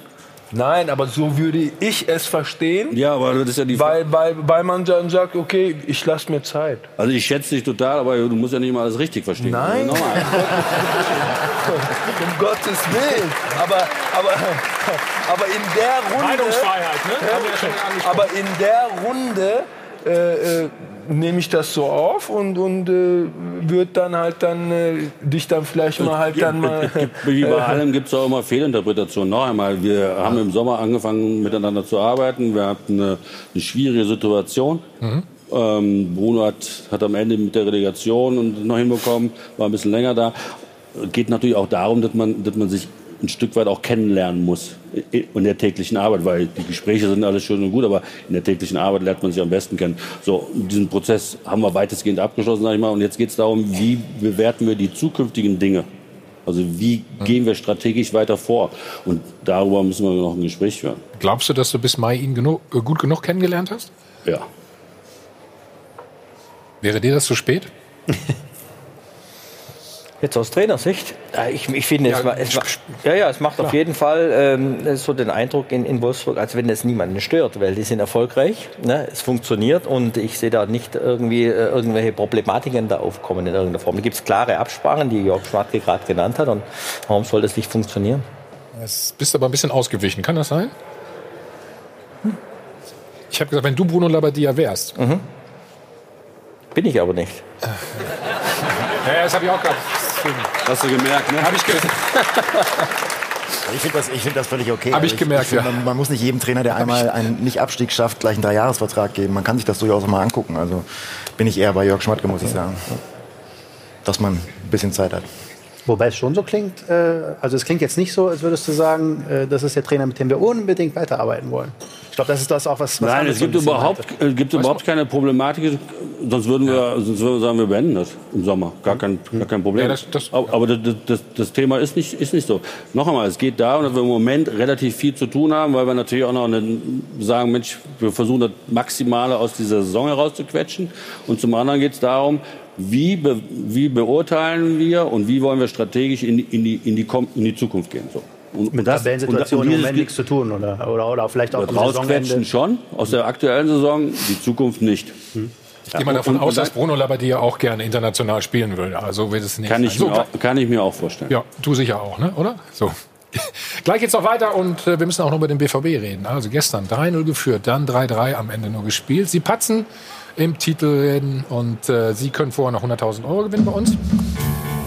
Nein, aber so würde ich es verstehen.
Ja, aber das ist ja die
weil, weil, weil man dann sagt, okay, ich lasse mir Zeit.
Also ich schätze dich total, aber du musst ja nicht mal alles richtig verstehen.
Nein.
Also nochmal.
um Gottes Willen. Aber, aber, aber in der Runde.
Meinungsfreiheit, ne? Ja schon angesprochen.
aber in der Runde äh, äh, nehme ich das so auf und, und äh, wird dann halt dann äh, dich dann vielleicht mal halt dann mal.
Wie bei
äh,
allem gibt es auch immer Fehlinterpretationen. Noch einmal, wir haben im Sommer angefangen miteinander zu arbeiten. Wir hatten eine, eine schwierige Situation. Ähm, Bruno hat, hat am Ende mit der Relegation und noch hinbekommen, war ein bisschen länger da. Geht natürlich auch darum, dass man, dass man sich ein Stück weit auch kennenlernen muss in der täglichen Arbeit, weil die Gespräche sind alles schön und gut, aber in der täglichen Arbeit lernt man sich am besten kennen. So, diesen Prozess haben wir weitestgehend abgeschlossen, sag ich mal, und jetzt geht es darum, wie bewerten wir die zukünftigen Dinge. Also wie gehen wir strategisch weiter vor? Und darüber müssen wir noch ein Gespräch führen.
Glaubst du, dass du bis Mai ihn genug, äh, gut genug kennengelernt hast?
Ja.
Wäre dir das zu spät?
Jetzt aus Trainersicht? Ja, Ich, ich finde, es,
Ja,
ma- es, ma- ja, ja, es macht auf jeden Fall ähm, so den Eindruck in, in Wolfsburg, als wenn es niemanden stört, weil die sind erfolgreich, ne? es funktioniert und ich sehe da nicht irgendwie äh, irgendwelche Problematiken da aufkommen in irgendeiner Form. Da gibt es klare Absprachen, die Jörg Schmatke gerade genannt hat und warum soll das nicht funktionieren?
Jetzt bist aber ein bisschen ausgewichen. Kann das sein? Ich habe gesagt, wenn du Bruno Labbadia wärst.
Bin ich aber nicht.
Ja, das habe ich auch gerade.
Hast du gemerkt, ne?
Habe ich gemerkt.
Ich finde das, ich find das völlig okay.
Hab ich
Also
gemerkt,
find,
ja.
man, man muss nicht jedem Trainer, der einmal einen Nicht-Abstieg schafft, gleich einen Dreijahresvertrag geben. Man kann sich das durchaus auch mal angucken. Also bin ich eher bei Jörg Schmatke, muss ich sagen. Dass man ein bisschen Zeit hat.
Wobei es schon so klingt, äh, also es klingt jetzt nicht so, als würdest du sagen, äh, das ist der Trainer, mit dem wir unbedingt weiterarbeiten wollen. Ich glaube, das ist das auch, was, was
Nein, es gibt überhaupt,
meinte.
es gibt überhaupt keine Problematik. Sonst würden, wir, sonst würden wir sagen, wir beenden das im Sommer. Gar kein, gar kein Problem.
Ja, das- das-
aber aber das, das, das Thema ist nicht, ist nicht so. Noch einmal, es geht darum, dass wir im Moment relativ viel zu tun haben, weil wir natürlich auch noch eine, sagen, Mensch, wir versuchen das Maximale aus dieser Saison herauszuquetschen. Und zum anderen geht es darum, wie, be, wie beurteilen wir und wie wollen wir strategisch in, die- in, die, in, die, in die Zukunft gehen. So. Und,
Mit
das-
Tabellensituation
und-
im
und
Moment
dieses-
nichts zu tun oder, oder, oder vielleicht auch
rausquetschen schon, aus der aktuellen Saison, die Zukunft nicht.
Ich gehe mal davon
Und-
aus,
und
dass Bruno Labbadia auch gerne international spielen würde. Also wird es nicht
Kann ich,
So,
mir auch, kann ich mir auch vorstellen.
Ja, du sicher auch, ne? oder? So. Gleich geht's noch weiter und äh, wir müssen auch noch über den BVB reden. Also gestern 3-0 geführt, dann 3-3 am Ende nur gespielt. Sie patzen im Titelrennen und äh, Sie können vorher noch 100.000 Euro gewinnen bei uns.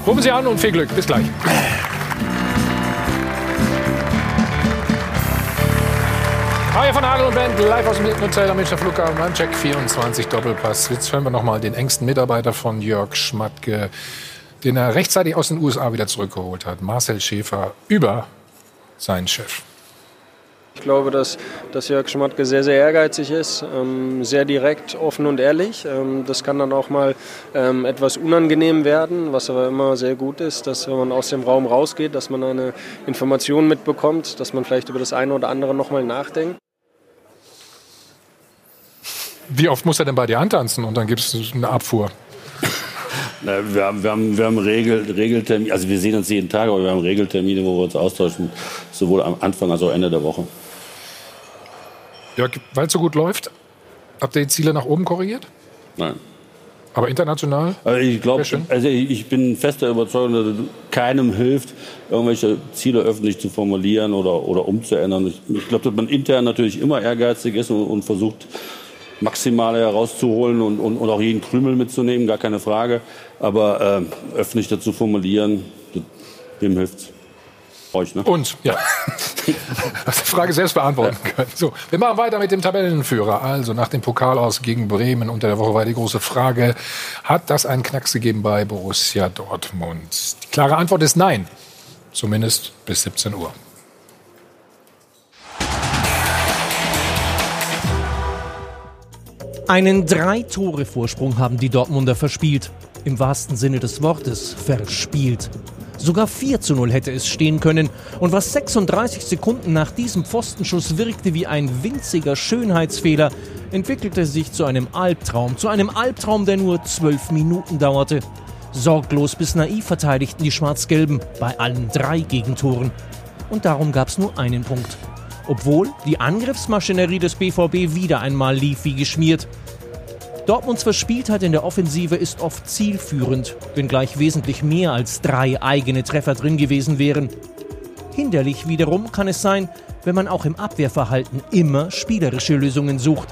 Rufen Sie an und viel Glück. Bis gleich. Hi von Hagel und Band, live aus dem Hilton Hotel am Münchner Flughafen beim Check 24 Doppelpass. Jetzt hören wir noch mal den engsten Mitarbeiter von Jörg Schmatke, den er rechtzeitig aus den USA wieder zurückgeholt hat. Marcel Schäfer über seinen Chef.
Ich glaube, dass, dass Jörg Schmatke sehr, sehr ehrgeizig ist, ähm, sehr direkt, offen und ehrlich. Ähm, das kann dann auch mal ähm, etwas unangenehm werden, was aber immer sehr gut ist, dass wenn man aus dem Raum rausgeht, dass man eine Information mitbekommt, dass man vielleicht über das eine oder andere nochmal nachdenkt.
Wie oft muss er denn bei dir antanzen und dann gibt es eine Abfuhr?
Na, wir haben, wir haben, wir haben Regel, Regeltermine, also wir sehen uns jeden Tag, aber wir haben Regeltermine, wo wir uns austauschen, sowohl am Anfang als auch Ende der Woche.
Jörg, weil es so gut läuft, habt ihr die Ziele nach oben korrigiert?
Nein.
Aber international?
Also ich glaube, also ich ich bin fester Überzeugung, dass es keinem hilft, irgendwelche Ziele öffentlich zu formulieren oder, oder umzuändern. Ich, ich glaube, dass man intern natürlich immer ehrgeizig ist und, und versucht, Maximale herauszuholen und, und, und auch jeden Krümel mitzunehmen, gar keine Frage. Aber ähm, öffentlich dazu formulieren, das, wem hilft's? Euch, ne?
Uns, ja. Hast die Frage selbst beantworten können. So, wir machen weiter mit dem Tabellenführer. Also nach dem Pokal aus gegen Bremen unter der Woche war die große Frage, hat das einen Knacks gegeben bei Borussia Dortmund? Die klare Antwort ist nein. Zumindest bis 17 Uhr.
Einen Drei-Tore-Vorsprung haben die Dortmunder verspielt. Im wahrsten Sinne des Wortes verspielt. Sogar 4 zu 0 hätte es stehen können. Und was 36 Sekunden nach diesem Pfostenschuss wirkte wie ein winziger Schönheitsfehler, entwickelte sich zu einem Albtraum. Zu einem Albtraum, der nur 12 Minuten dauerte. Sorglos bis naiv verteidigten die Schwarz-Gelben bei allen drei Gegentoren. Und darum gab es nur einen Punkt. Obwohl die Angriffsmaschinerie des BVB wieder einmal lief wie geschmiert. Dortmunds Verspieltheit in der Offensive ist oft zielführend, wenngleich wesentlich mehr als drei eigene Treffer drin gewesen wären. Hinderlich wiederum kann es sein, wenn man auch im Abwehrverhalten immer spielerische Lösungen sucht.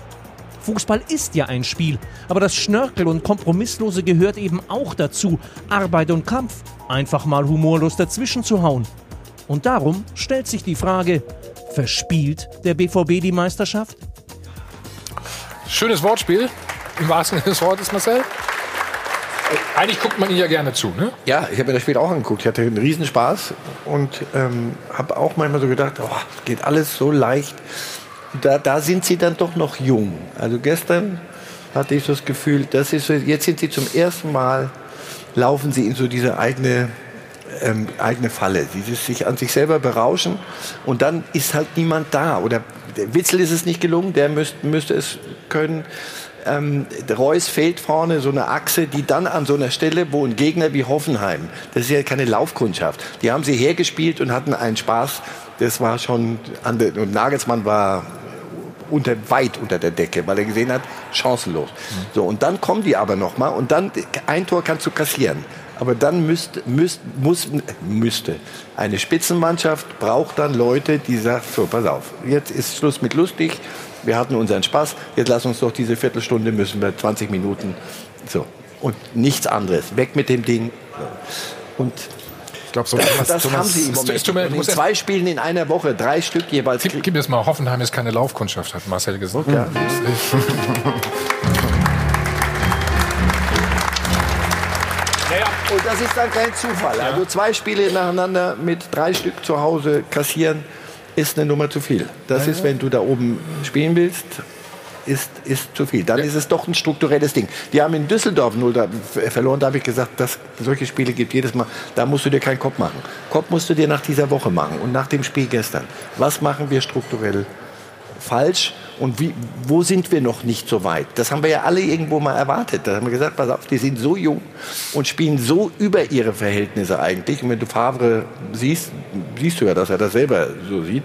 Fußball ist ja ein Spiel, aber das Schnörkel und Kompromisslose gehört eben auch dazu. Arbeit und Kampf, einfach mal humorlos dazwischen zu hauen. Und darum stellt sich die Frage, verspielt der BVB die Meisterschaft?
Schönes Wortspiel, im wahrsten Sinne des Wortes, Marcel. Eigentlich guckt man ihn ja gerne zu, ne?
Ja, ich habe mir das Spiel auch angeguckt. Ich hatte einen Riesenspaß und ähm, habe auch manchmal so gedacht, oh, es geht alles so leicht. Da, da sind sie dann doch noch jung. Also gestern hatte ich so das Gefühl, das ist so, jetzt sind sie zum ersten Mal, laufen sie in so diese eigene, ähm, eigene Falle. Dieses sich an sich selber berauschen und dann ist halt niemand da. Oder der Witzel ist es nicht gelungen, der müsst, müsste es können. Ähm, Reus fehlt vorne so eine Achse, die dann an so einer Stelle, wo ein Gegner wie Hoffenheim, das ist ja keine Laufkundschaft, die haben sie hergespielt und hatten einen Spaß. Das war schon, an der, und Nagelsmann war unter, weit unter der Decke, weil er gesehen hat, chancenlos. So, und dann kommen die aber noch mal und dann, ein Tor kannst du kassieren. Aber dann müsst, müsst, muss, müsste eine Spitzenmannschaft braucht dann Leute, die sagen, so, pass auf, jetzt ist Schluss mit lustig, wir hatten unseren Spaß, jetzt lass uns doch diese Viertelstunde, müssen wir 20 Minuten, so. Und nichts anderes, weg mit dem Ding. Und
ich glaube, so
das,
Thomas-
haben sie im Moment.
muss er-
zwei Spielen in einer Woche, drei Stück jeweils.
Gib, gib mir das mal. Hoffenheim ist keine Laufkundschaft, hat Marcel gesagt.
Ja. das ist dann kein Zufall. Also zwei Spiele nacheinander mit drei Stück zu Hause kassieren, ist eine Nummer zu viel. Das ist, wenn du da oben spielen willst, ist, ist zu viel. Dann ist es doch ein strukturelles Ding. Die haben in Düsseldorf 0 da verloren. Da habe ich gesagt, dass solche Spiele gibt jedes Mal. Da musst du dir keinen Kopf machen. Kopf musst du dir nach dieser Woche machen und nach dem Spiel gestern. Was machen wir strukturell falsch und wie, wo sind wir noch nicht so weit? Das haben wir ja alle irgendwo mal erwartet. Da haben wir gesagt, pass auf, die sind so jung und spielen so über ihre Verhältnisse eigentlich. Und wenn du Favre siehst, siehst du ja, dass er das selber so sieht.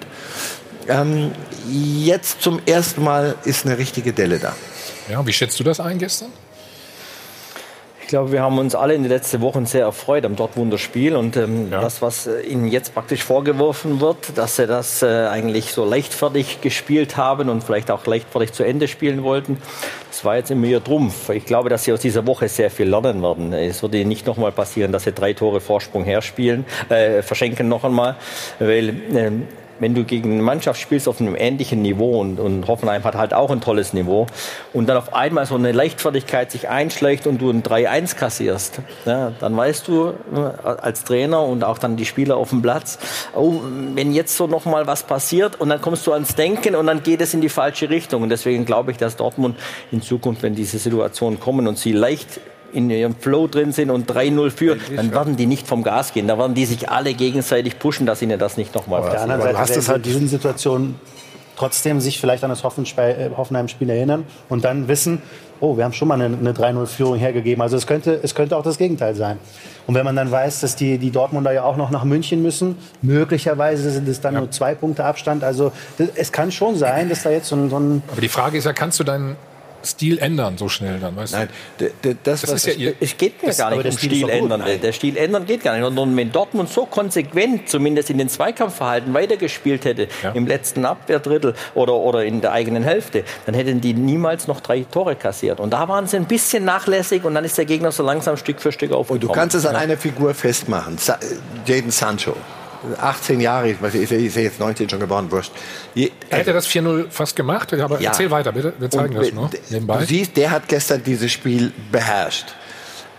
Ähm, jetzt zum ersten Mal ist eine richtige Delle da.
Ja, wie schätzt du das ein gestern?
Ich glaube, wir haben uns alle in den letzten Wochen sehr erfreut am Dortmunder Spiel und ähm, das, was äh, ihnen jetzt praktisch vorgeworfen wird, dass sie das äh, eigentlich so leichtfertig gespielt haben und vielleicht auch leichtfertig zu Ende spielen wollten, das war jetzt immer ihr Trumpf. Ich glaube, dass sie aus dieser Woche sehr viel lernen werden. Es wird ihnen nicht nochmal passieren, dass sie drei Tore Vorsprung herspielen, äh, verschenken noch einmal, weil ähm, wenn du gegen eine Mannschaft spielst auf einem ähnlichen Niveau und, und Hoffenheim hat halt auch ein tolles Niveau und dann auf einmal so eine Leichtfertigkeit sich einschlägt und du ein 3-1 kassierst, ja, dann weißt du äh, als Trainer und auch dann die Spieler auf dem Platz, oh, wenn jetzt so noch mal was passiert und dann kommst du ans Denken und dann geht es in die falsche Richtung und deswegen glaube ich, dass Dortmund in Zukunft, wenn diese Situationen kommen und sie leicht in ihrem Flow drin sind und 3-0 führen, dann werden die nicht vom Gas gehen. Da werden die sich alle gegenseitig pushen, dass ihnen das nicht nochmal
Auf der
passiert.
anderen Seite werden halt in diesen Situationen trotzdem sich vielleicht an das äh, Hoffenheim-Spiel erinnern und dann wissen, oh, wir haben schon mal eine, eine 3-0-Führung hergegeben. Also es könnte, es könnte auch das Gegenteil sein. Und wenn man dann weiß, dass die, die Dortmunder ja auch noch nach München müssen, möglicherweise sind es dann nur zwei Punkte Abstand. Also das, es kann schon sein, dass da jetzt so ein, so ein
Aber die Frage ist ja, kannst du deinen Stil ändern so schnell dann, weißt
Nein,
du?
das,
ist ja ihr.
Es geht mir
Das-
gar nicht um
Stil
ändern. Der, der Stil ändern geht gar nicht. Und und wenn Dortmund so konsequent, zumindest in den Zweikampfverhalten, weitergespielt hätte, im letzten Abwehrdrittel oder, oder in der eigenen Hälfte, dann hätten die niemals noch drei Tore kassiert. Und da waren sie ein bisschen nachlässig und dann ist der Gegner so langsam Stück für Stück aufgekommen.
Du kannst es an einer Figur festmachen. Sa Jaden Sancho. 18 Jahre, ich weiß nicht, ist er jetzt 19 schon geworden, wurscht. Je-
Er hätte das 4-0 fast gemacht, aber
Ja.
erzähl weiter, bitte. Wir zeigen
Und
das nur nebenbei.
Du siehst, der hat gestern dieses Spiel beherrscht.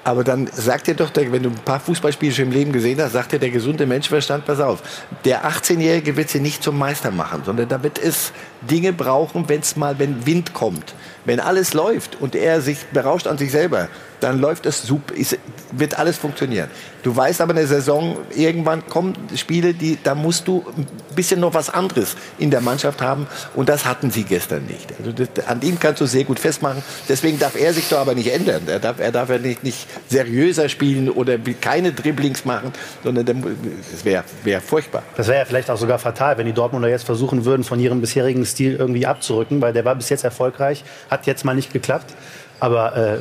Aber dann sagt dir doch, wenn du ein paar Fußballspiele schon im Leben gesehen hast, sagt dir der gesunde Menschenverstand, pass auf, der 18-Jährige wird sie nicht zum Meister machen, sondern da wird es Dinge brauchen, wenn es mal, wenn Wind kommt. Wenn alles läuft und er sich berauscht an sich selber, dann läuft es super, ist, wird alles funktionieren. Du weißt aber in der Saison, irgendwann kommen Spiele, die, da musst du ein bisschen noch was anderes in der Mannschaft haben und das hatten sie gestern nicht. Also das, an ihm kannst du sehr gut festmachen. Deswegen darf er sich doch aber nicht ändern. Er darf, er darf ja nicht, nicht seriöser spielen oder keine Dribblings machen, sondern der das wäre wär furchtbar.
Das wäre ja vielleicht auch sogar fatal, wenn die Dortmunder jetzt versuchen würden, von ihrem bisherigen Stil irgendwie abzurücken, weil der war bis jetzt erfolgreich, hat jetzt mal nicht geklappt. Aber äh,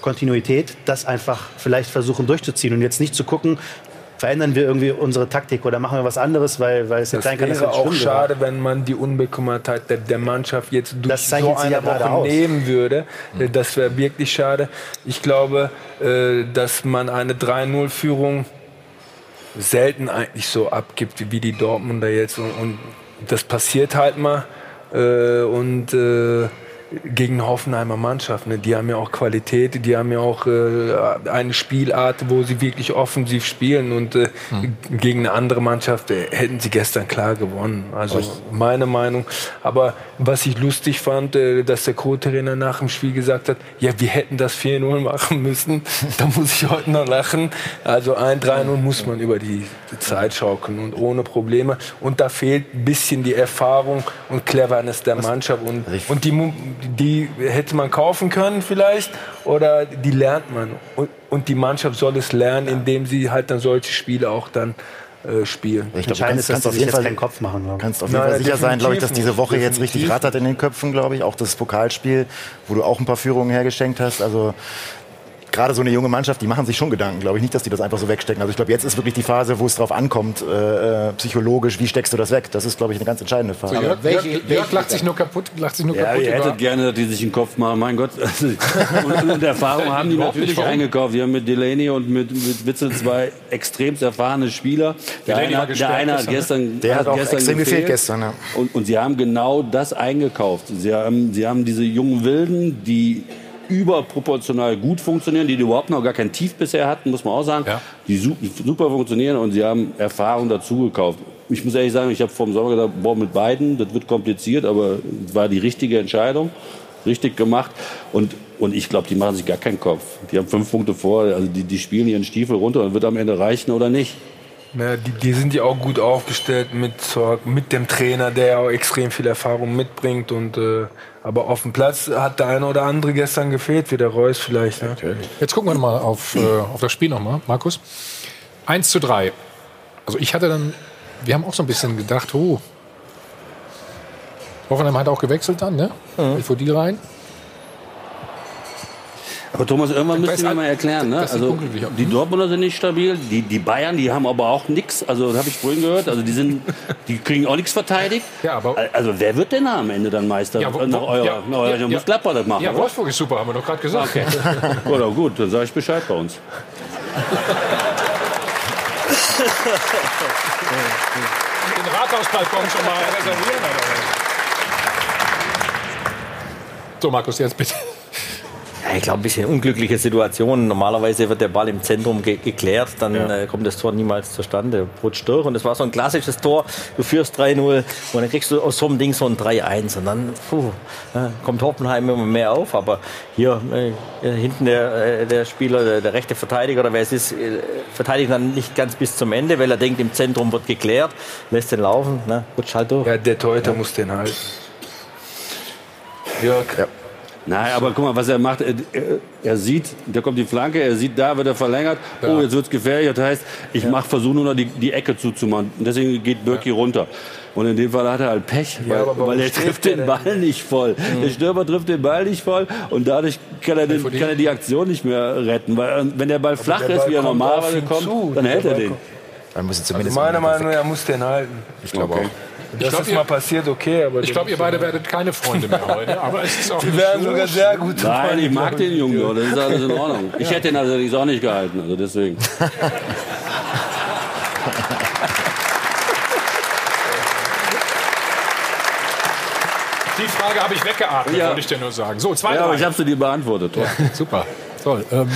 Kontinuität, das einfach vielleicht versuchen durchzuziehen und jetzt nicht zu gucken, verändern wir irgendwie unsere Taktik oder machen wir was anderes, weil, weil es jetzt
Das
sein kann, dass
wäre auch schade, wenn man die Unbekümmertheit der, der Mannschaft jetzt durch so
ja
eine Woche
aus.
nehmen würde. Äh, Das wäre wirklich schade. Ich glaube, äh, dass man eine 3-0-Führung selten eigentlich so abgibt wie die Dortmunder jetzt. Und, das passiert halt mal. Äh, und gegen Hoffenheimer Mannschaft. Ne? Die haben ja auch Qualität, die haben ja auch äh, eine Spielart, wo sie wirklich offensiv spielen. Und äh, gegen eine andere Mannschaft äh, hätten sie gestern klar gewonnen. Also meine Meinung. Aber was ich lustig fand, äh, dass der Co-Trainer nach dem Spiel gesagt hat, ja, wir hätten das 4-0 machen müssen. da muss ich heute noch lachen. Also ein 3-0 muss man über die Zeit schaukeln und ohne Probleme. Und da fehlt ein bisschen die Erfahrung und Cleverness der Mannschaft. Und, und die, die hätte man kaufen können vielleicht oder die lernt man. Und, und die Mannschaft soll es lernen, indem sie halt dann solche Spiele auch dann äh, spielen.
Ich glaube, du kannst, kannst auf jeden Fall, kannst auf jeden Fall sicher sein, glaube ich, dass diese Woche jetzt richtig rattert in den Köpfen, glaube ich. Auch das Pokalspiel, wo du auch ein paar Führungen hergeschenkt hast. Also gerade so eine junge Mannschaft, die machen sich schon Gedanken, glaube ich nicht, dass die das einfach so wegstecken. Also ich glaube, jetzt ist wirklich die Phase, wo es drauf ankommt, äh, äh, psychologisch, wie steckst du das weg? Das ist, glaube ich, eine ganz entscheidende Phase.
So, Jörg, Jörg, Jörg lacht sich nur kaputt, lacht sich nur
Ja,
kaputt
ihr
über-
hättet gerne, dass die sich einen Kopf machen. Mein Gott. Und, und Erfahrung haben die natürlich
warum?
eingekauft. Wir haben mit Delaney und mit, mit Witzel zwei extremst erfahrene Spieler. Der
Delaney
eine, hat- der eine hat
gestern,
gestern,
ne? Der hat auch
gestern
extrem gefehlt gestern, ja.
Und, und sie haben genau das eingekauft. Sie haben, sie haben diese jungen Wilden, die überproportional gut funktionieren, die überhaupt noch gar kein Tief bisher hatten, muss man auch sagen. Die su super funktionieren und sie haben Erfahrung dazu gekauft. Ich muss ehrlich sagen, ich habe vor dem Sommer gedacht, boah, mit beiden, das wird kompliziert, aber es war die richtige Entscheidung, richtig gemacht. Und, und ich glaube, die machen sich gar keinen Kopf. Die haben fünf Punkte vor, also die, die spielen ihren Stiefel runter und wird am Ende reichen oder nicht.
Ja, die, die sind ja auch gut aufgestellt mit, mit dem Trainer, der ja auch extrem viel Erfahrung mitbringt. Und, äh, aber auf dem Platz hat der eine oder andere gestern gefehlt, wie der Reus vielleicht. Ne?
Jetzt gucken wir mal auf, äh, auf das Spiel nochmal, Markus. 1 zu 3. Also ich hatte dann, wir haben auch so ein bisschen gedacht, oh, Hoffenheim hat auch gewechselt dann, ne? Mhm. Fodil rein.
Aber Thomas, irgendwann müssen wir mal erklären. Ne? Also, die Dortmunder sind nicht stabil, die, die Bayern, die haben aber auch nichts. Also, das habe ich vorhin gehört. Also, die, sind, die kriegen auch nichts verteidigt. also, wer wird denn am Ende dann Meister?
Ja, wo-
nach eurer,
ja,
nach eurer,
ja, ja.
muss Gladbach das machen.
Ja,
oder?
Wolfsburg ist super, haben wir doch gerade gesagt.
Okay. Oder gut, dann sage ich Bescheid bei uns.
Den Rathausbalkon schon mal reservieren. Oder? So, Markus, jetzt bitte.
Ja, ich glaube, ein bisschen unglückliche Situation. Normalerweise wird der Ball im Zentrum ge geklärt, dann äh, kommt das Tor niemals zustande, rutscht durch. Und es war so ein klassisches Tor, du führst 3-0 und dann kriegst du aus so einem Ding so ein 3-1 und dann puh, ja, kommt Hoffenheim immer mehr auf. Aber hier äh, hinten der, äh, der Spieler, der, der rechte Verteidiger oder wer es ist, äh, verteidigt dann nicht ganz bis zum Ende, weil er denkt, im Zentrum wird geklärt, lässt den laufen, ne, rutscht halt durch.
Ja, der Torhüter muss den halten. Jörg.
Nein, aber guck mal, was er macht. Er, er, sieht, da kommt die Flanke, er sieht, da wird er verlängert. Oh, jetzt wird's gefährlich. Das heißt, ich mach, versuche nur noch die, die Ecke zuzumachen. Und deswegen geht Birki runter. Und in dem Fall hat er halt Pech,
Ja,
weil,
aber warum
weil er trifft den
denn?
Ball nicht voll. Der Stürmer trifft den Ball nicht voll und dadurch kann er, den, kann er die Aktion nicht mehr retten. Weil äh, wenn der Ball flach
der
ist,
Ball
wie er normalerweise kommt,
zu.
dann hält er den.
kommt-
Man muss
Also
zumindest
meiner Meinung nach, er muss den halten.
Ich glaube
Okay.
auch.
Das
Ich glaub,
ist
ihr-
mal passiert, okay. Aber
Ich glaube, ihr beide werdet keine Freunde mehr heute. Aber es ist auch
Wir
so
sogar sehr gut
Nein, ich mag den Jungen, ja, das ist alles in Ordnung. Ich hätte ihn also auch nicht gehalten, also deswegen.
Die Frage habe ich weggeatmet,
Ja.
wollte ich dir nur sagen. So, 2
Ja, aber
drei.
ich habe sie dir beantwortet.
Ja, super. Toll. Ähm,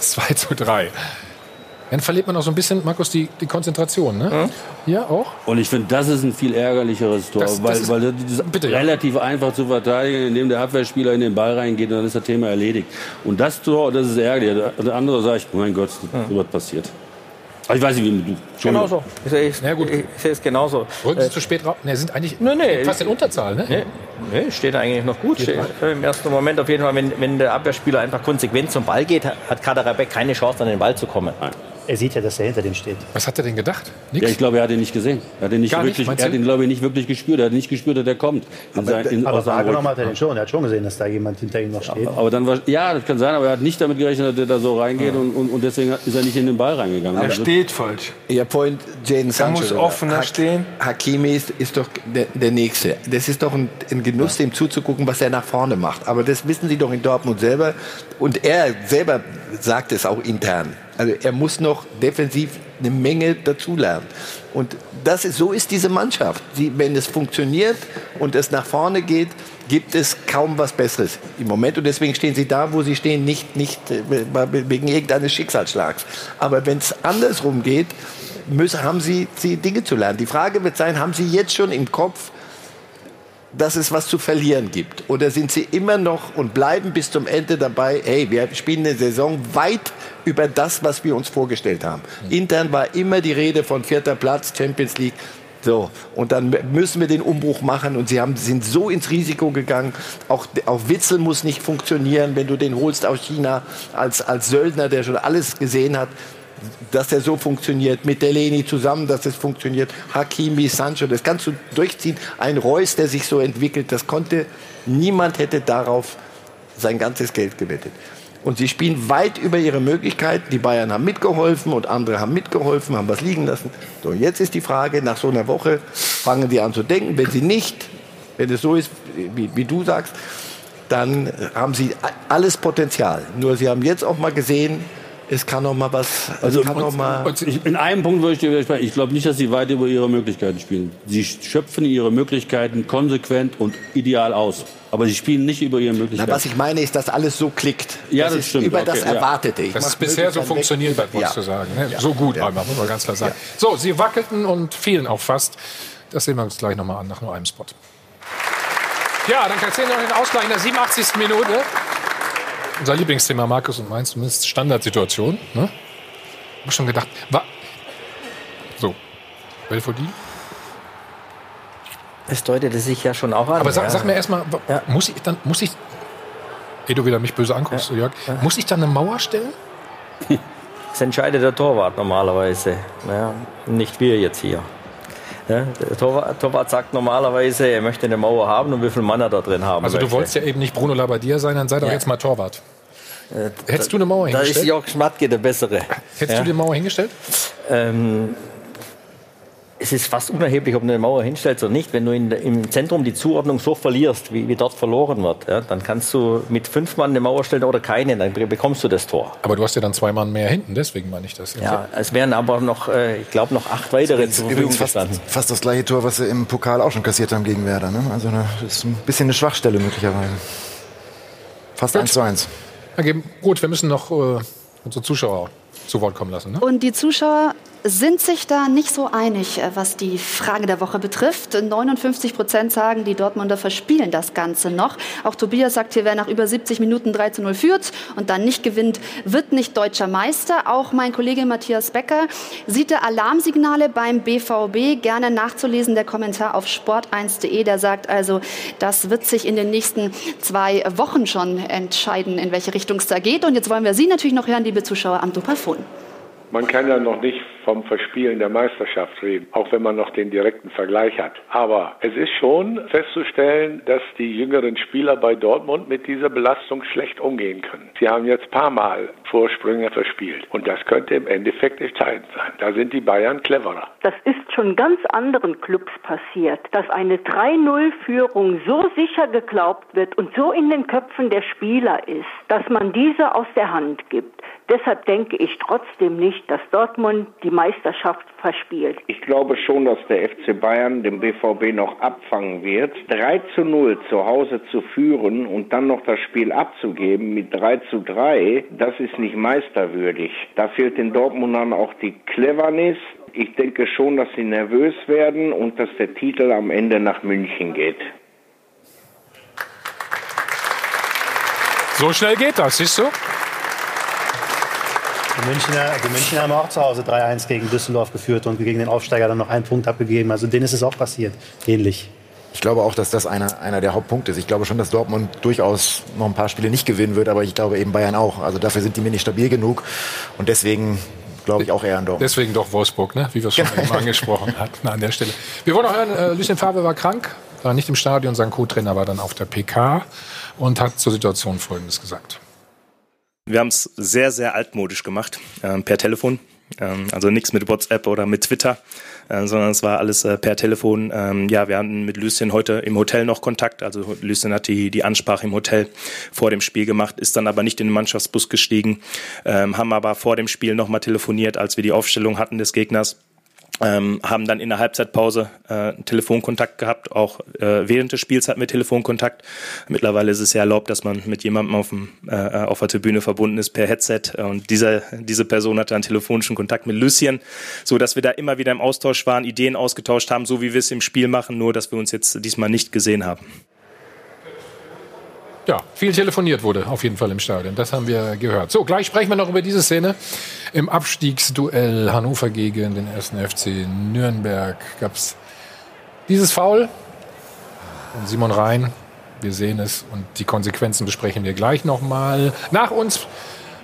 2 zu 3. Dann verliert man auch so ein bisschen, Markus, die, die Konzentration, ne? Ja, auch?
Und ich finde, das ist ein viel ärgerlicheres Tor,
Das- das
weil,
ist-
weil das ist
Bitte, ja.
relativ einfach zu verteidigen, indem der Abwehrspieler in den Ball reingeht und dann ist das Thema erledigt. Und das Tor, das ist ärgerlich. Der andere sagt, mein Gott, so was passiert. Aber ich weiß nicht, wie du.
Genau so. Ich sehe es,
Ja, gut.
ich sehe es genauso.
Rücken Sie
Äh,
zu spät raus? Ne, sind eigentlich
Nee, nee.
fast in Unterzahl, ne?
Nee, nee, steht eigentlich noch gut. Steht, Im ersten Moment auf jeden Fall, wenn, wenn der Abwehrspieler einfach konsequent zum Ball geht, hat Kader Rebeck keine Chance, an den Ball zu kommen.
Er sieht ja, dass er hinter dem steht.
Was hat er denn gedacht?
Ja, ich glaube, er hat ihn nicht gesehen. Er hat ihn nicht
Gar nicht,
wirklich,
meinst
er hat ihn, glaube ich, nicht wirklich gespürt. Er hat nicht gespürt, dass er kommt. In sein, in,
Aber wahrgenommen hat er den schon. Er hat schon gesehen, dass da jemand hinter ihm noch steht.
aber dann war, ja, das kann sein, aber er hat nicht damit gerechnet, dass er da so reingeht und, und, und deswegen ist er nicht in den Ball reingegangen.
Er
Also-
steht falsch.
Ihr Point, Jaden Sancho.
muss offener
Ha-
stehen.
Hakimi ist, ist doch der, der Nächste. Das ist doch ein, ein Genuss, dem zuzugucken, was er nach vorne macht. Aber das wissen Sie doch in Dortmund selber. Und er selber sagt es auch intern. Also er muss noch defensiv eine Menge dazulernen. Und das ist, so ist diese Mannschaft. Sie, wenn es funktioniert und es nach vorne geht, gibt es kaum was Besseres im Moment. Und deswegen stehen sie da, wo sie stehen, nicht, nicht äh, wegen irgendeines Schicksalsschlags. Aber wenn es andersrum geht, müssen, haben sie, sie Dinge zu lernen. Die Frage wird sein, haben sie jetzt schon im Kopf, dass es was zu verlieren gibt? Oder sind sie immer noch und bleiben bis zum Ende dabei, hey, wir spielen eine Saison weit über das, was wir uns vorgestellt haben. Intern war immer die Rede von vierter Platz, Champions League. So, und dann müssen wir den Umbruch machen und sie haben, sind so ins Risiko gegangen. Auch, auch Witzel muss nicht funktionieren, wenn du den holst aus China als, als Söldner, der schon alles gesehen hat dass er so funktioniert, mit Delaney zusammen, dass es funktioniert, Hakimi, Sancho, das kannst du durchziehen. Ein Reus, der sich so entwickelt, das konnte, niemand hätte darauf sein ganzes Geld gewettet. Und sie spielen weit über ihre Möglichkeiten. Die Bayern haben mitgeholfen und andere haben mitgeholfen, haben was liegen lassen. So, jetzt ist die Frage, nach so einer Woche fangen die an zu denken. Wenn sie nicht, wenn es so ist, wie, wie du sagst, dann haben sie alles Potenzial. Nur sie haben jetzt auch mal gesehen,
es kann noch mal was.
Also
kann noch mal.
ich, in einem Punkt würde ich dir widersprechen. Ich glaube nicht, dass sie weit über ihre Möglichkeiten spielen. Sie schöpfen ihre Möglichkeiten konsequent und ideal aus. Aber sie spielen nicht über ihre
Na,
Möglichkeiten.
was ich meine, ist, dass alles so klickt.
Ja, das
ist
stimmt.
Über
Okay,
das
ja.
Erwartete. Ich
Dass
mach
es bisher so funktioniert hat,
Ja.
du sagen. Ne?
Ja.
So gut einmal, muss man ganz klar sagen. So, sie wackelten und fielen auch fast. Das sehen wir uns gleich nochmal an, nach nur einem Spot. Ja, dann erzählen wir noch den Ausgleich in der 87. Minute. Unser Lieblingsthema, Markus und meins, zumindest Standardsituation. Ne? Ich hab schon gedacht, wa so, Belfodil.
Es deutete sich ja schon auch an.
Aber sag,
ja.
sag mir erstmal, wa- muss ich dann, muss ich, ehe du wieder mich böse anguckst, so Jörg, muss ich dann eine Mauer stellen?
Das entscheidet der Torwart normalerweise. Ja, nicht wir jetzt hier. Ja, der Torwart, Torwart sagt normalerweise, er möchte eine Mauer haben und wie viel Mann er da drin haben
Also du
möchte.
wolltest ja eben nicht Bruno Labbadia sein, dann sei doch
Ja.
jetzt mal Torwart.
Äh,
Hättest du eine Mauer
Da ist
hingestellt?
Jörg Schmatke der Bessere.
Hättest du die Mauer hingestellt?
Ähm, es ist fast unerheblich, ob du eine Mauer hinstellst oder nicht. Wenn du in, im Zentrum die Zuordnung so verlierst, wie, wie dort verloren wird, ja, dann kannst du mit fünf Mann eine Mauer stellen oder keine, dann be- bekommst du das Tor.
Aber du hast ja dann zwei Mann mehr hinten, deswegen meine ich das.
Ja, es wären aber noch, äh, ich glaube, noch acht weitere zur Verfügung
Übrigens fast, fast das gleiche Tor, was sie im Pokal auch schon kassiert haben gegen Werder. Ne? Also eine, das ist ein bisschen eine Schwachstelle möglicherweise. Fast 1 zu 1.
Okay, gut, wir müssen noch äh, unsere Zuschauer zu Wort kommen lassen. Ne?
Und die Zuschauer sind sich da nicht so einig, äh, was die Frage der Woche betrifft. 59 Prozent sagen, die Dortmunder verspielen das Ganze noch. Auch Tobias sagt hier, wer nach über 70 Minuten 3 zu 0 führt und dann nicht gewinnt, wird nicht deutscher Meister. Auch mein Kollege Matthias Becker sieht da Alarmsignale beim BVB. Gerne nachzulesen, der Kommentar auf sport1.de. Der sagt also, das wird sich in den nächsten zwei Wochen schon entscheiden, in welche Richtung es da geht. Und jetzt wollen wir Sie natürlich noch hören, liebe Zuschauer am Dopafon.
Man kann ja noch nicht vom Verspielen der Meisterschaft reden, auch wenn man noch den direkten Vergleich hat. Aber es ist schon festzustellen, dass die jüngeren Spieler bei Dortmund mit dieser Belastung schlecht umgehen können. Sie haben jetzt paar Mal Vorsprünge verspielt und das könnte im Endeffekt entscheidend sein. Da sind die Bayern cleverer.
Das ist schon ganz anderen Clubs passiert, dass eine 3-0-Führung so sicher geglaubt wird und so in den Köpfen der Spieler ist, dass man diese aus der Hand gibt. Deshalb denke ich trotzdem nicht, dass Dortmund die Meisterschaft verspielt.
Ich glaube schon, dass der FC Bayern den BVB noch abfangen wird. 3 zu 0 zu Hause zu führen und dann noch das Spiel abzugeben mit 3 zu 3, das ist nicht meisterwürdig. Da fehlt den Dortmundern auch die Cleverness. Ich denke schon, dass sie nervös werden und dass der Titel am Ende nach München geht.
So schnell geht das, siehst du?
Die Münchner, die Münchner haben auch zu Hause 3-1 gegen Düsseldorf geführt und gegen den Aufsteiger dann noch einen Punkt abgegeben. Also denen ist es auch passiert. Ähnlich.
Ich glaube auch, dass das einer, einer der Hauptpunkte ist. Ich glaube schon, dass Dortmund durchaus noch ein paar Spiele nicht gewinnen wird, aber ich glaube eben Bayern auch. Also dafür sind die mir nicht stabil genug und deswegen glaube ich auch eher an Dortmund.
Deswegen doch Wolfsburg, ne? wie wir es schon eben angesprochen hatten an der Stelle. Wir wollen noch hören, äh, Lucien Favre war krank, war nicht im Stadion, sein Co-Trainer war dann auf der PK und hat zur Situation Folgendes gesagt.
Wir haben es sehr, sehr altmodisch gemacht, ähm, per Telefon. Ähm, also nichts mit WhatsApp oder mit Twitter, äh, sondern es war alles äh, per Telefon. Ähm, ja, wir hatten mit Lucien heute im Hotel noch Kontakt. Also Lucien hat die, die Ansprache im Hotel vor dem Spiel gemacht, ist dann aber nicht in den Mannschaftsbus gestiegen, ähm, haben aber vor dem Spiel nochmal telefoniert, als wir die Aufstellung hatten des Gegners. Ähm, haben dann in der Halbzeitpause äh, Telefonkontakt gehabt, auch äh, während des Spiels hatten wir Telefonkontakt. Mittlerweile ist es ja erlaubt, dass man mit jemandem auf, dem, äh, auf der Tribüne verbunden ist per Headset und diese, diese Person hatte dann telefonischen Kontakt mit Lucien, so dass wir da immer wieder im Austausch waren, Ideen ausgetauscht haben, so wie wir es im Spiel machen, nur dass wir uns jetzt diesmal nicht gesehen haben.
Ja, viel telefoniert wurde auf jeden Fall im Stadion. Das haben wir gehört. So, gleich sprechen wir noch über diese Szene. Im Abstiegsduell Hannover gegen den 1. FC Nürnberg gab es dieses Foul. Und Simon Rhein, wir sehen es und die Konsequenzen besprechen wir gleich nochmal. Nach uns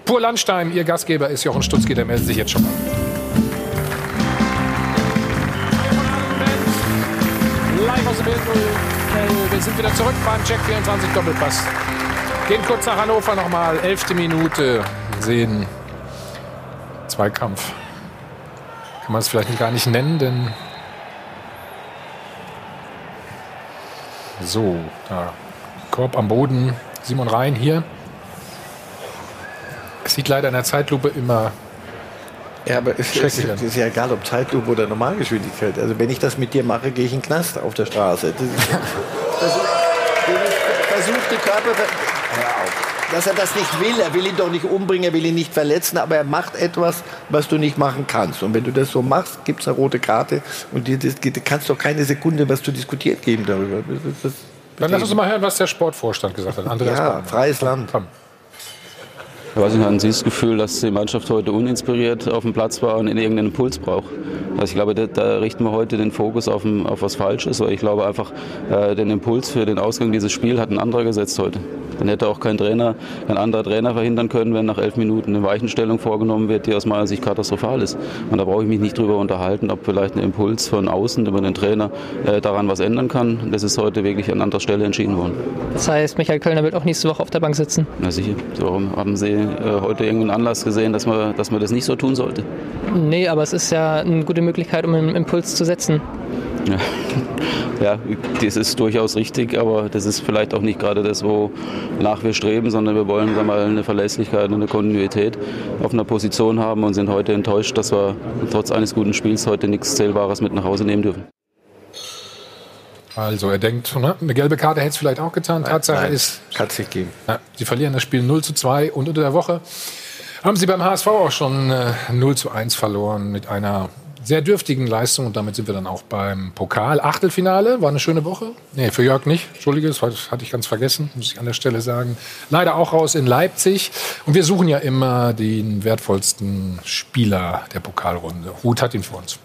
Pur Landstein, Ihr Gastgeber ist Jochen Stutzki, der meldet sich jetzt schon mal. Live aus dem Wildtunnel. Wir sind wieder zurück beim Check 24 Doppelpass. Gehen kurz nach Hannover nochmal. Elfte Minute. Sehen Zweikampf. Kann man es vielleicht gar nicht nennen, denn. So, da. Korb am Boden. Simon Rhein hier. sieht leider in der Zeitlupe immer
Ja, aber es ist, es ist ja egal, ob Zeitlupe oder Normalgeschwindigkeit. Also wenn ich das mit dir mache, gehe ich in den Knast auf der Straße. Versuch, versuch die Körper... Hör auf. Dass er das nicht will, er will ihn doch nicht umbringen, er will ihn nicht verletzen, aber er macht etwas, was du nicht machen kannst. Und wenn du das so machst, gibt es eine rote Karte und dir kannst doch keine Sekunde was zu diskutieren geben darüber. Das, das,
Dann lass uns mal hören, was der Sportvorstand gesagt hat. Andreas
ja,
Baumann.
freies Land.
Komm.
Ich weiß nicht, hatten Sie das Gefühl, dass die Mannschaft heute uninspiriert auf dem Platz war und in irgendeinen Impuls braucht? Also ich glaube, da, da richten wir heute den Fokus auf, auf was Falsches, weil ich glaube einfach, äh, den Impuls für den Ausgang dieses Spiels hat ein anderer gesetzt heute. Dann hätte auch kein Trainer, kein anderer Trainer verhindern können, wenn nach elf Minuten eine Weichenstellung vorgenommen wird, die aus meiner Sicht katastrophal ist. Und da brauche ich mich nicht drüber unterhalten, ob vielleicht ein Impuls von außen über den Trainer äh, daran was ändern kann. Das ist heute wirklich an anderer Stelle entschieden worden.
Das heißt, Michael Kölner wird auch nächste Woche auf der Bank sitzen.
Na sicher. Warum haben Sie äh, heute irgendeinen Anlass gesehen, dass man, dass man das nicht so tun sollte?
Nee, aber es ist ja eine gute Möglichkeit, um einen Impuls zu setzen.
Ja. ja, das ist durchaus richtig, aber das ist vielleicht auch nicht gerade das, wonach wir streben, sondern wir wollen sagen wir mal, eine Verlässlichkeit und eine Kontinuität auf einer Position haben und sind heute enttäuscht, dass wir trotz eines guten Spiels heute nichts Zählbares mit nach Hause nehmen dürfen.
Also er denkt, ne, eine gelbe Karte hätte es vielleicht auch getan. Tatsache
nein,
ist,
kann es nicht geben.
ja, sie verlieren das Spiel 0 zu 2 und unter der Woche haben sie beim HSV auch schon äh, 0 zu 1 verloren mit einer sehr dürftigen Leistung und damit sind wir dann auch beim Pokal. Achtelfinale, war eine schöne Woche. Nee, für Jörg nicht. Entschuldige, das hatte ich ganz vergessen, muss ich an der Stelle sagen. Leider auch raus in Leipzig. Und wir suchen ja immer den wertvollsten Spieler der Pokalrunde. Ruth hat ihn für uns.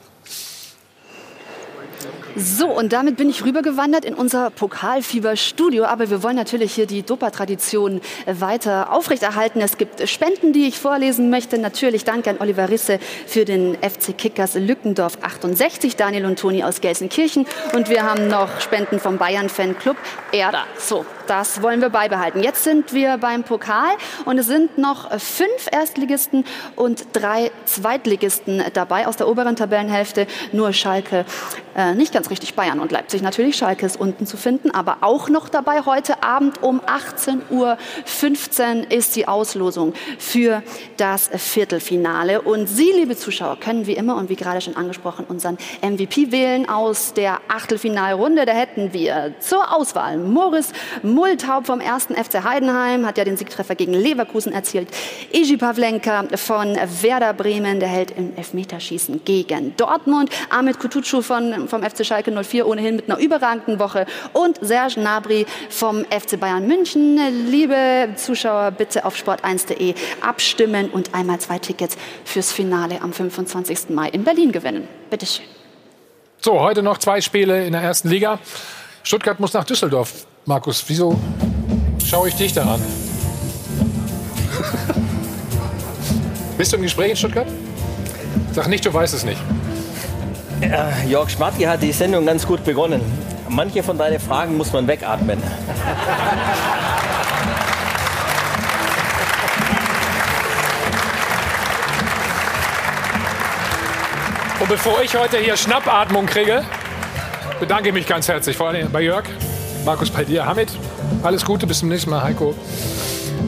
So, und damit bin ich rübergewandert in unser Pokalfieber-Studio. Aber wir wollen natürlich hier die Dopa-Tradition weiter aufrechterhalten. Es gibt Spenden, die ich vorlesen möchte. Natürlich danke an Oliver Risse für den FC Kickers Lückendorf 68, Daniel und Toni aus Gelsenkirchen. Und wir haben noch Spenden vom Bayern-Fanclub Erda. So, das wollen wir beibehalten. Jetzt sind wir beim Pokal und es sind noch fünf Erstligisten und drei Zweitligisten dabei aus der oberen Tabellenhälfte. Nur Schalke, äh, nicht ganz richtig Bayern und Leipzig natürlich. Schalke ist unten zu finden, aber auch noch dabei. Heute Abend um 18.15 Uhr ist die Auslosung für das Viertelfinale. Und Sie, liebe Zuschauer, können wie immer und wie gerade schon angesprochen unseren MVP wählen aus der Achtelfinalrunde. Da hätten wir zur Auswahl Moritz Multaub vom 1. FC Heidenheim, hat ja den Siegtreffer gegen Leverkusen erzielt. Iji Pavlenka von Werder Bremen, der hält im Elfmeterschießen gegen Dortmund. Ahmed Kutucu von, vom FC Schalke 04, ohnehin mit einer überragenden Woche. Und Serge Gnabry vom FC Bayern München. Liebe Zuschauer, bitte auf sport1.de abstimmen und einmal zwei Tickets fürs Finale am 25. Mai in Berlin gewinnen. Bitteschön.
So, heute noch zwei Spiele in der ersten Liga. Stuttgart muss nach Düsseldorf. Markus, wieso schaue ich dich da an? Bist du im Gespräch in Stuttgart? Sag nicht, du weißt es nicht.
Ja, Jörg Schmatke hat die Sendung ganz gut begonnen. Manche von deinen Fragen muss man wegatmen.
Und bevor ich heute hier Schnappatmung kriege, bedanke ich mich ganz herzlich. Vor allem bei Jörg, Markus, bei dir, Hamid. Alles Gute, bis zum nächsten Mal, Heiko,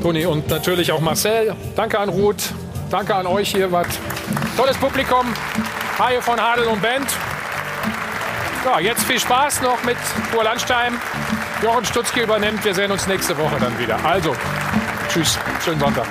Toni und natürlich auch Marcel. Danke an Ruth, danke an euch hier. Wart tolles Publikum. Haie von Hadel und Band. Ja, jetzt viel Spaß noch mit Kur Landstein. Jochen Stutzki übernimmt. Wir sehen uns nächste Woche dann wieder. Also, tschüss, schönen Sonntag.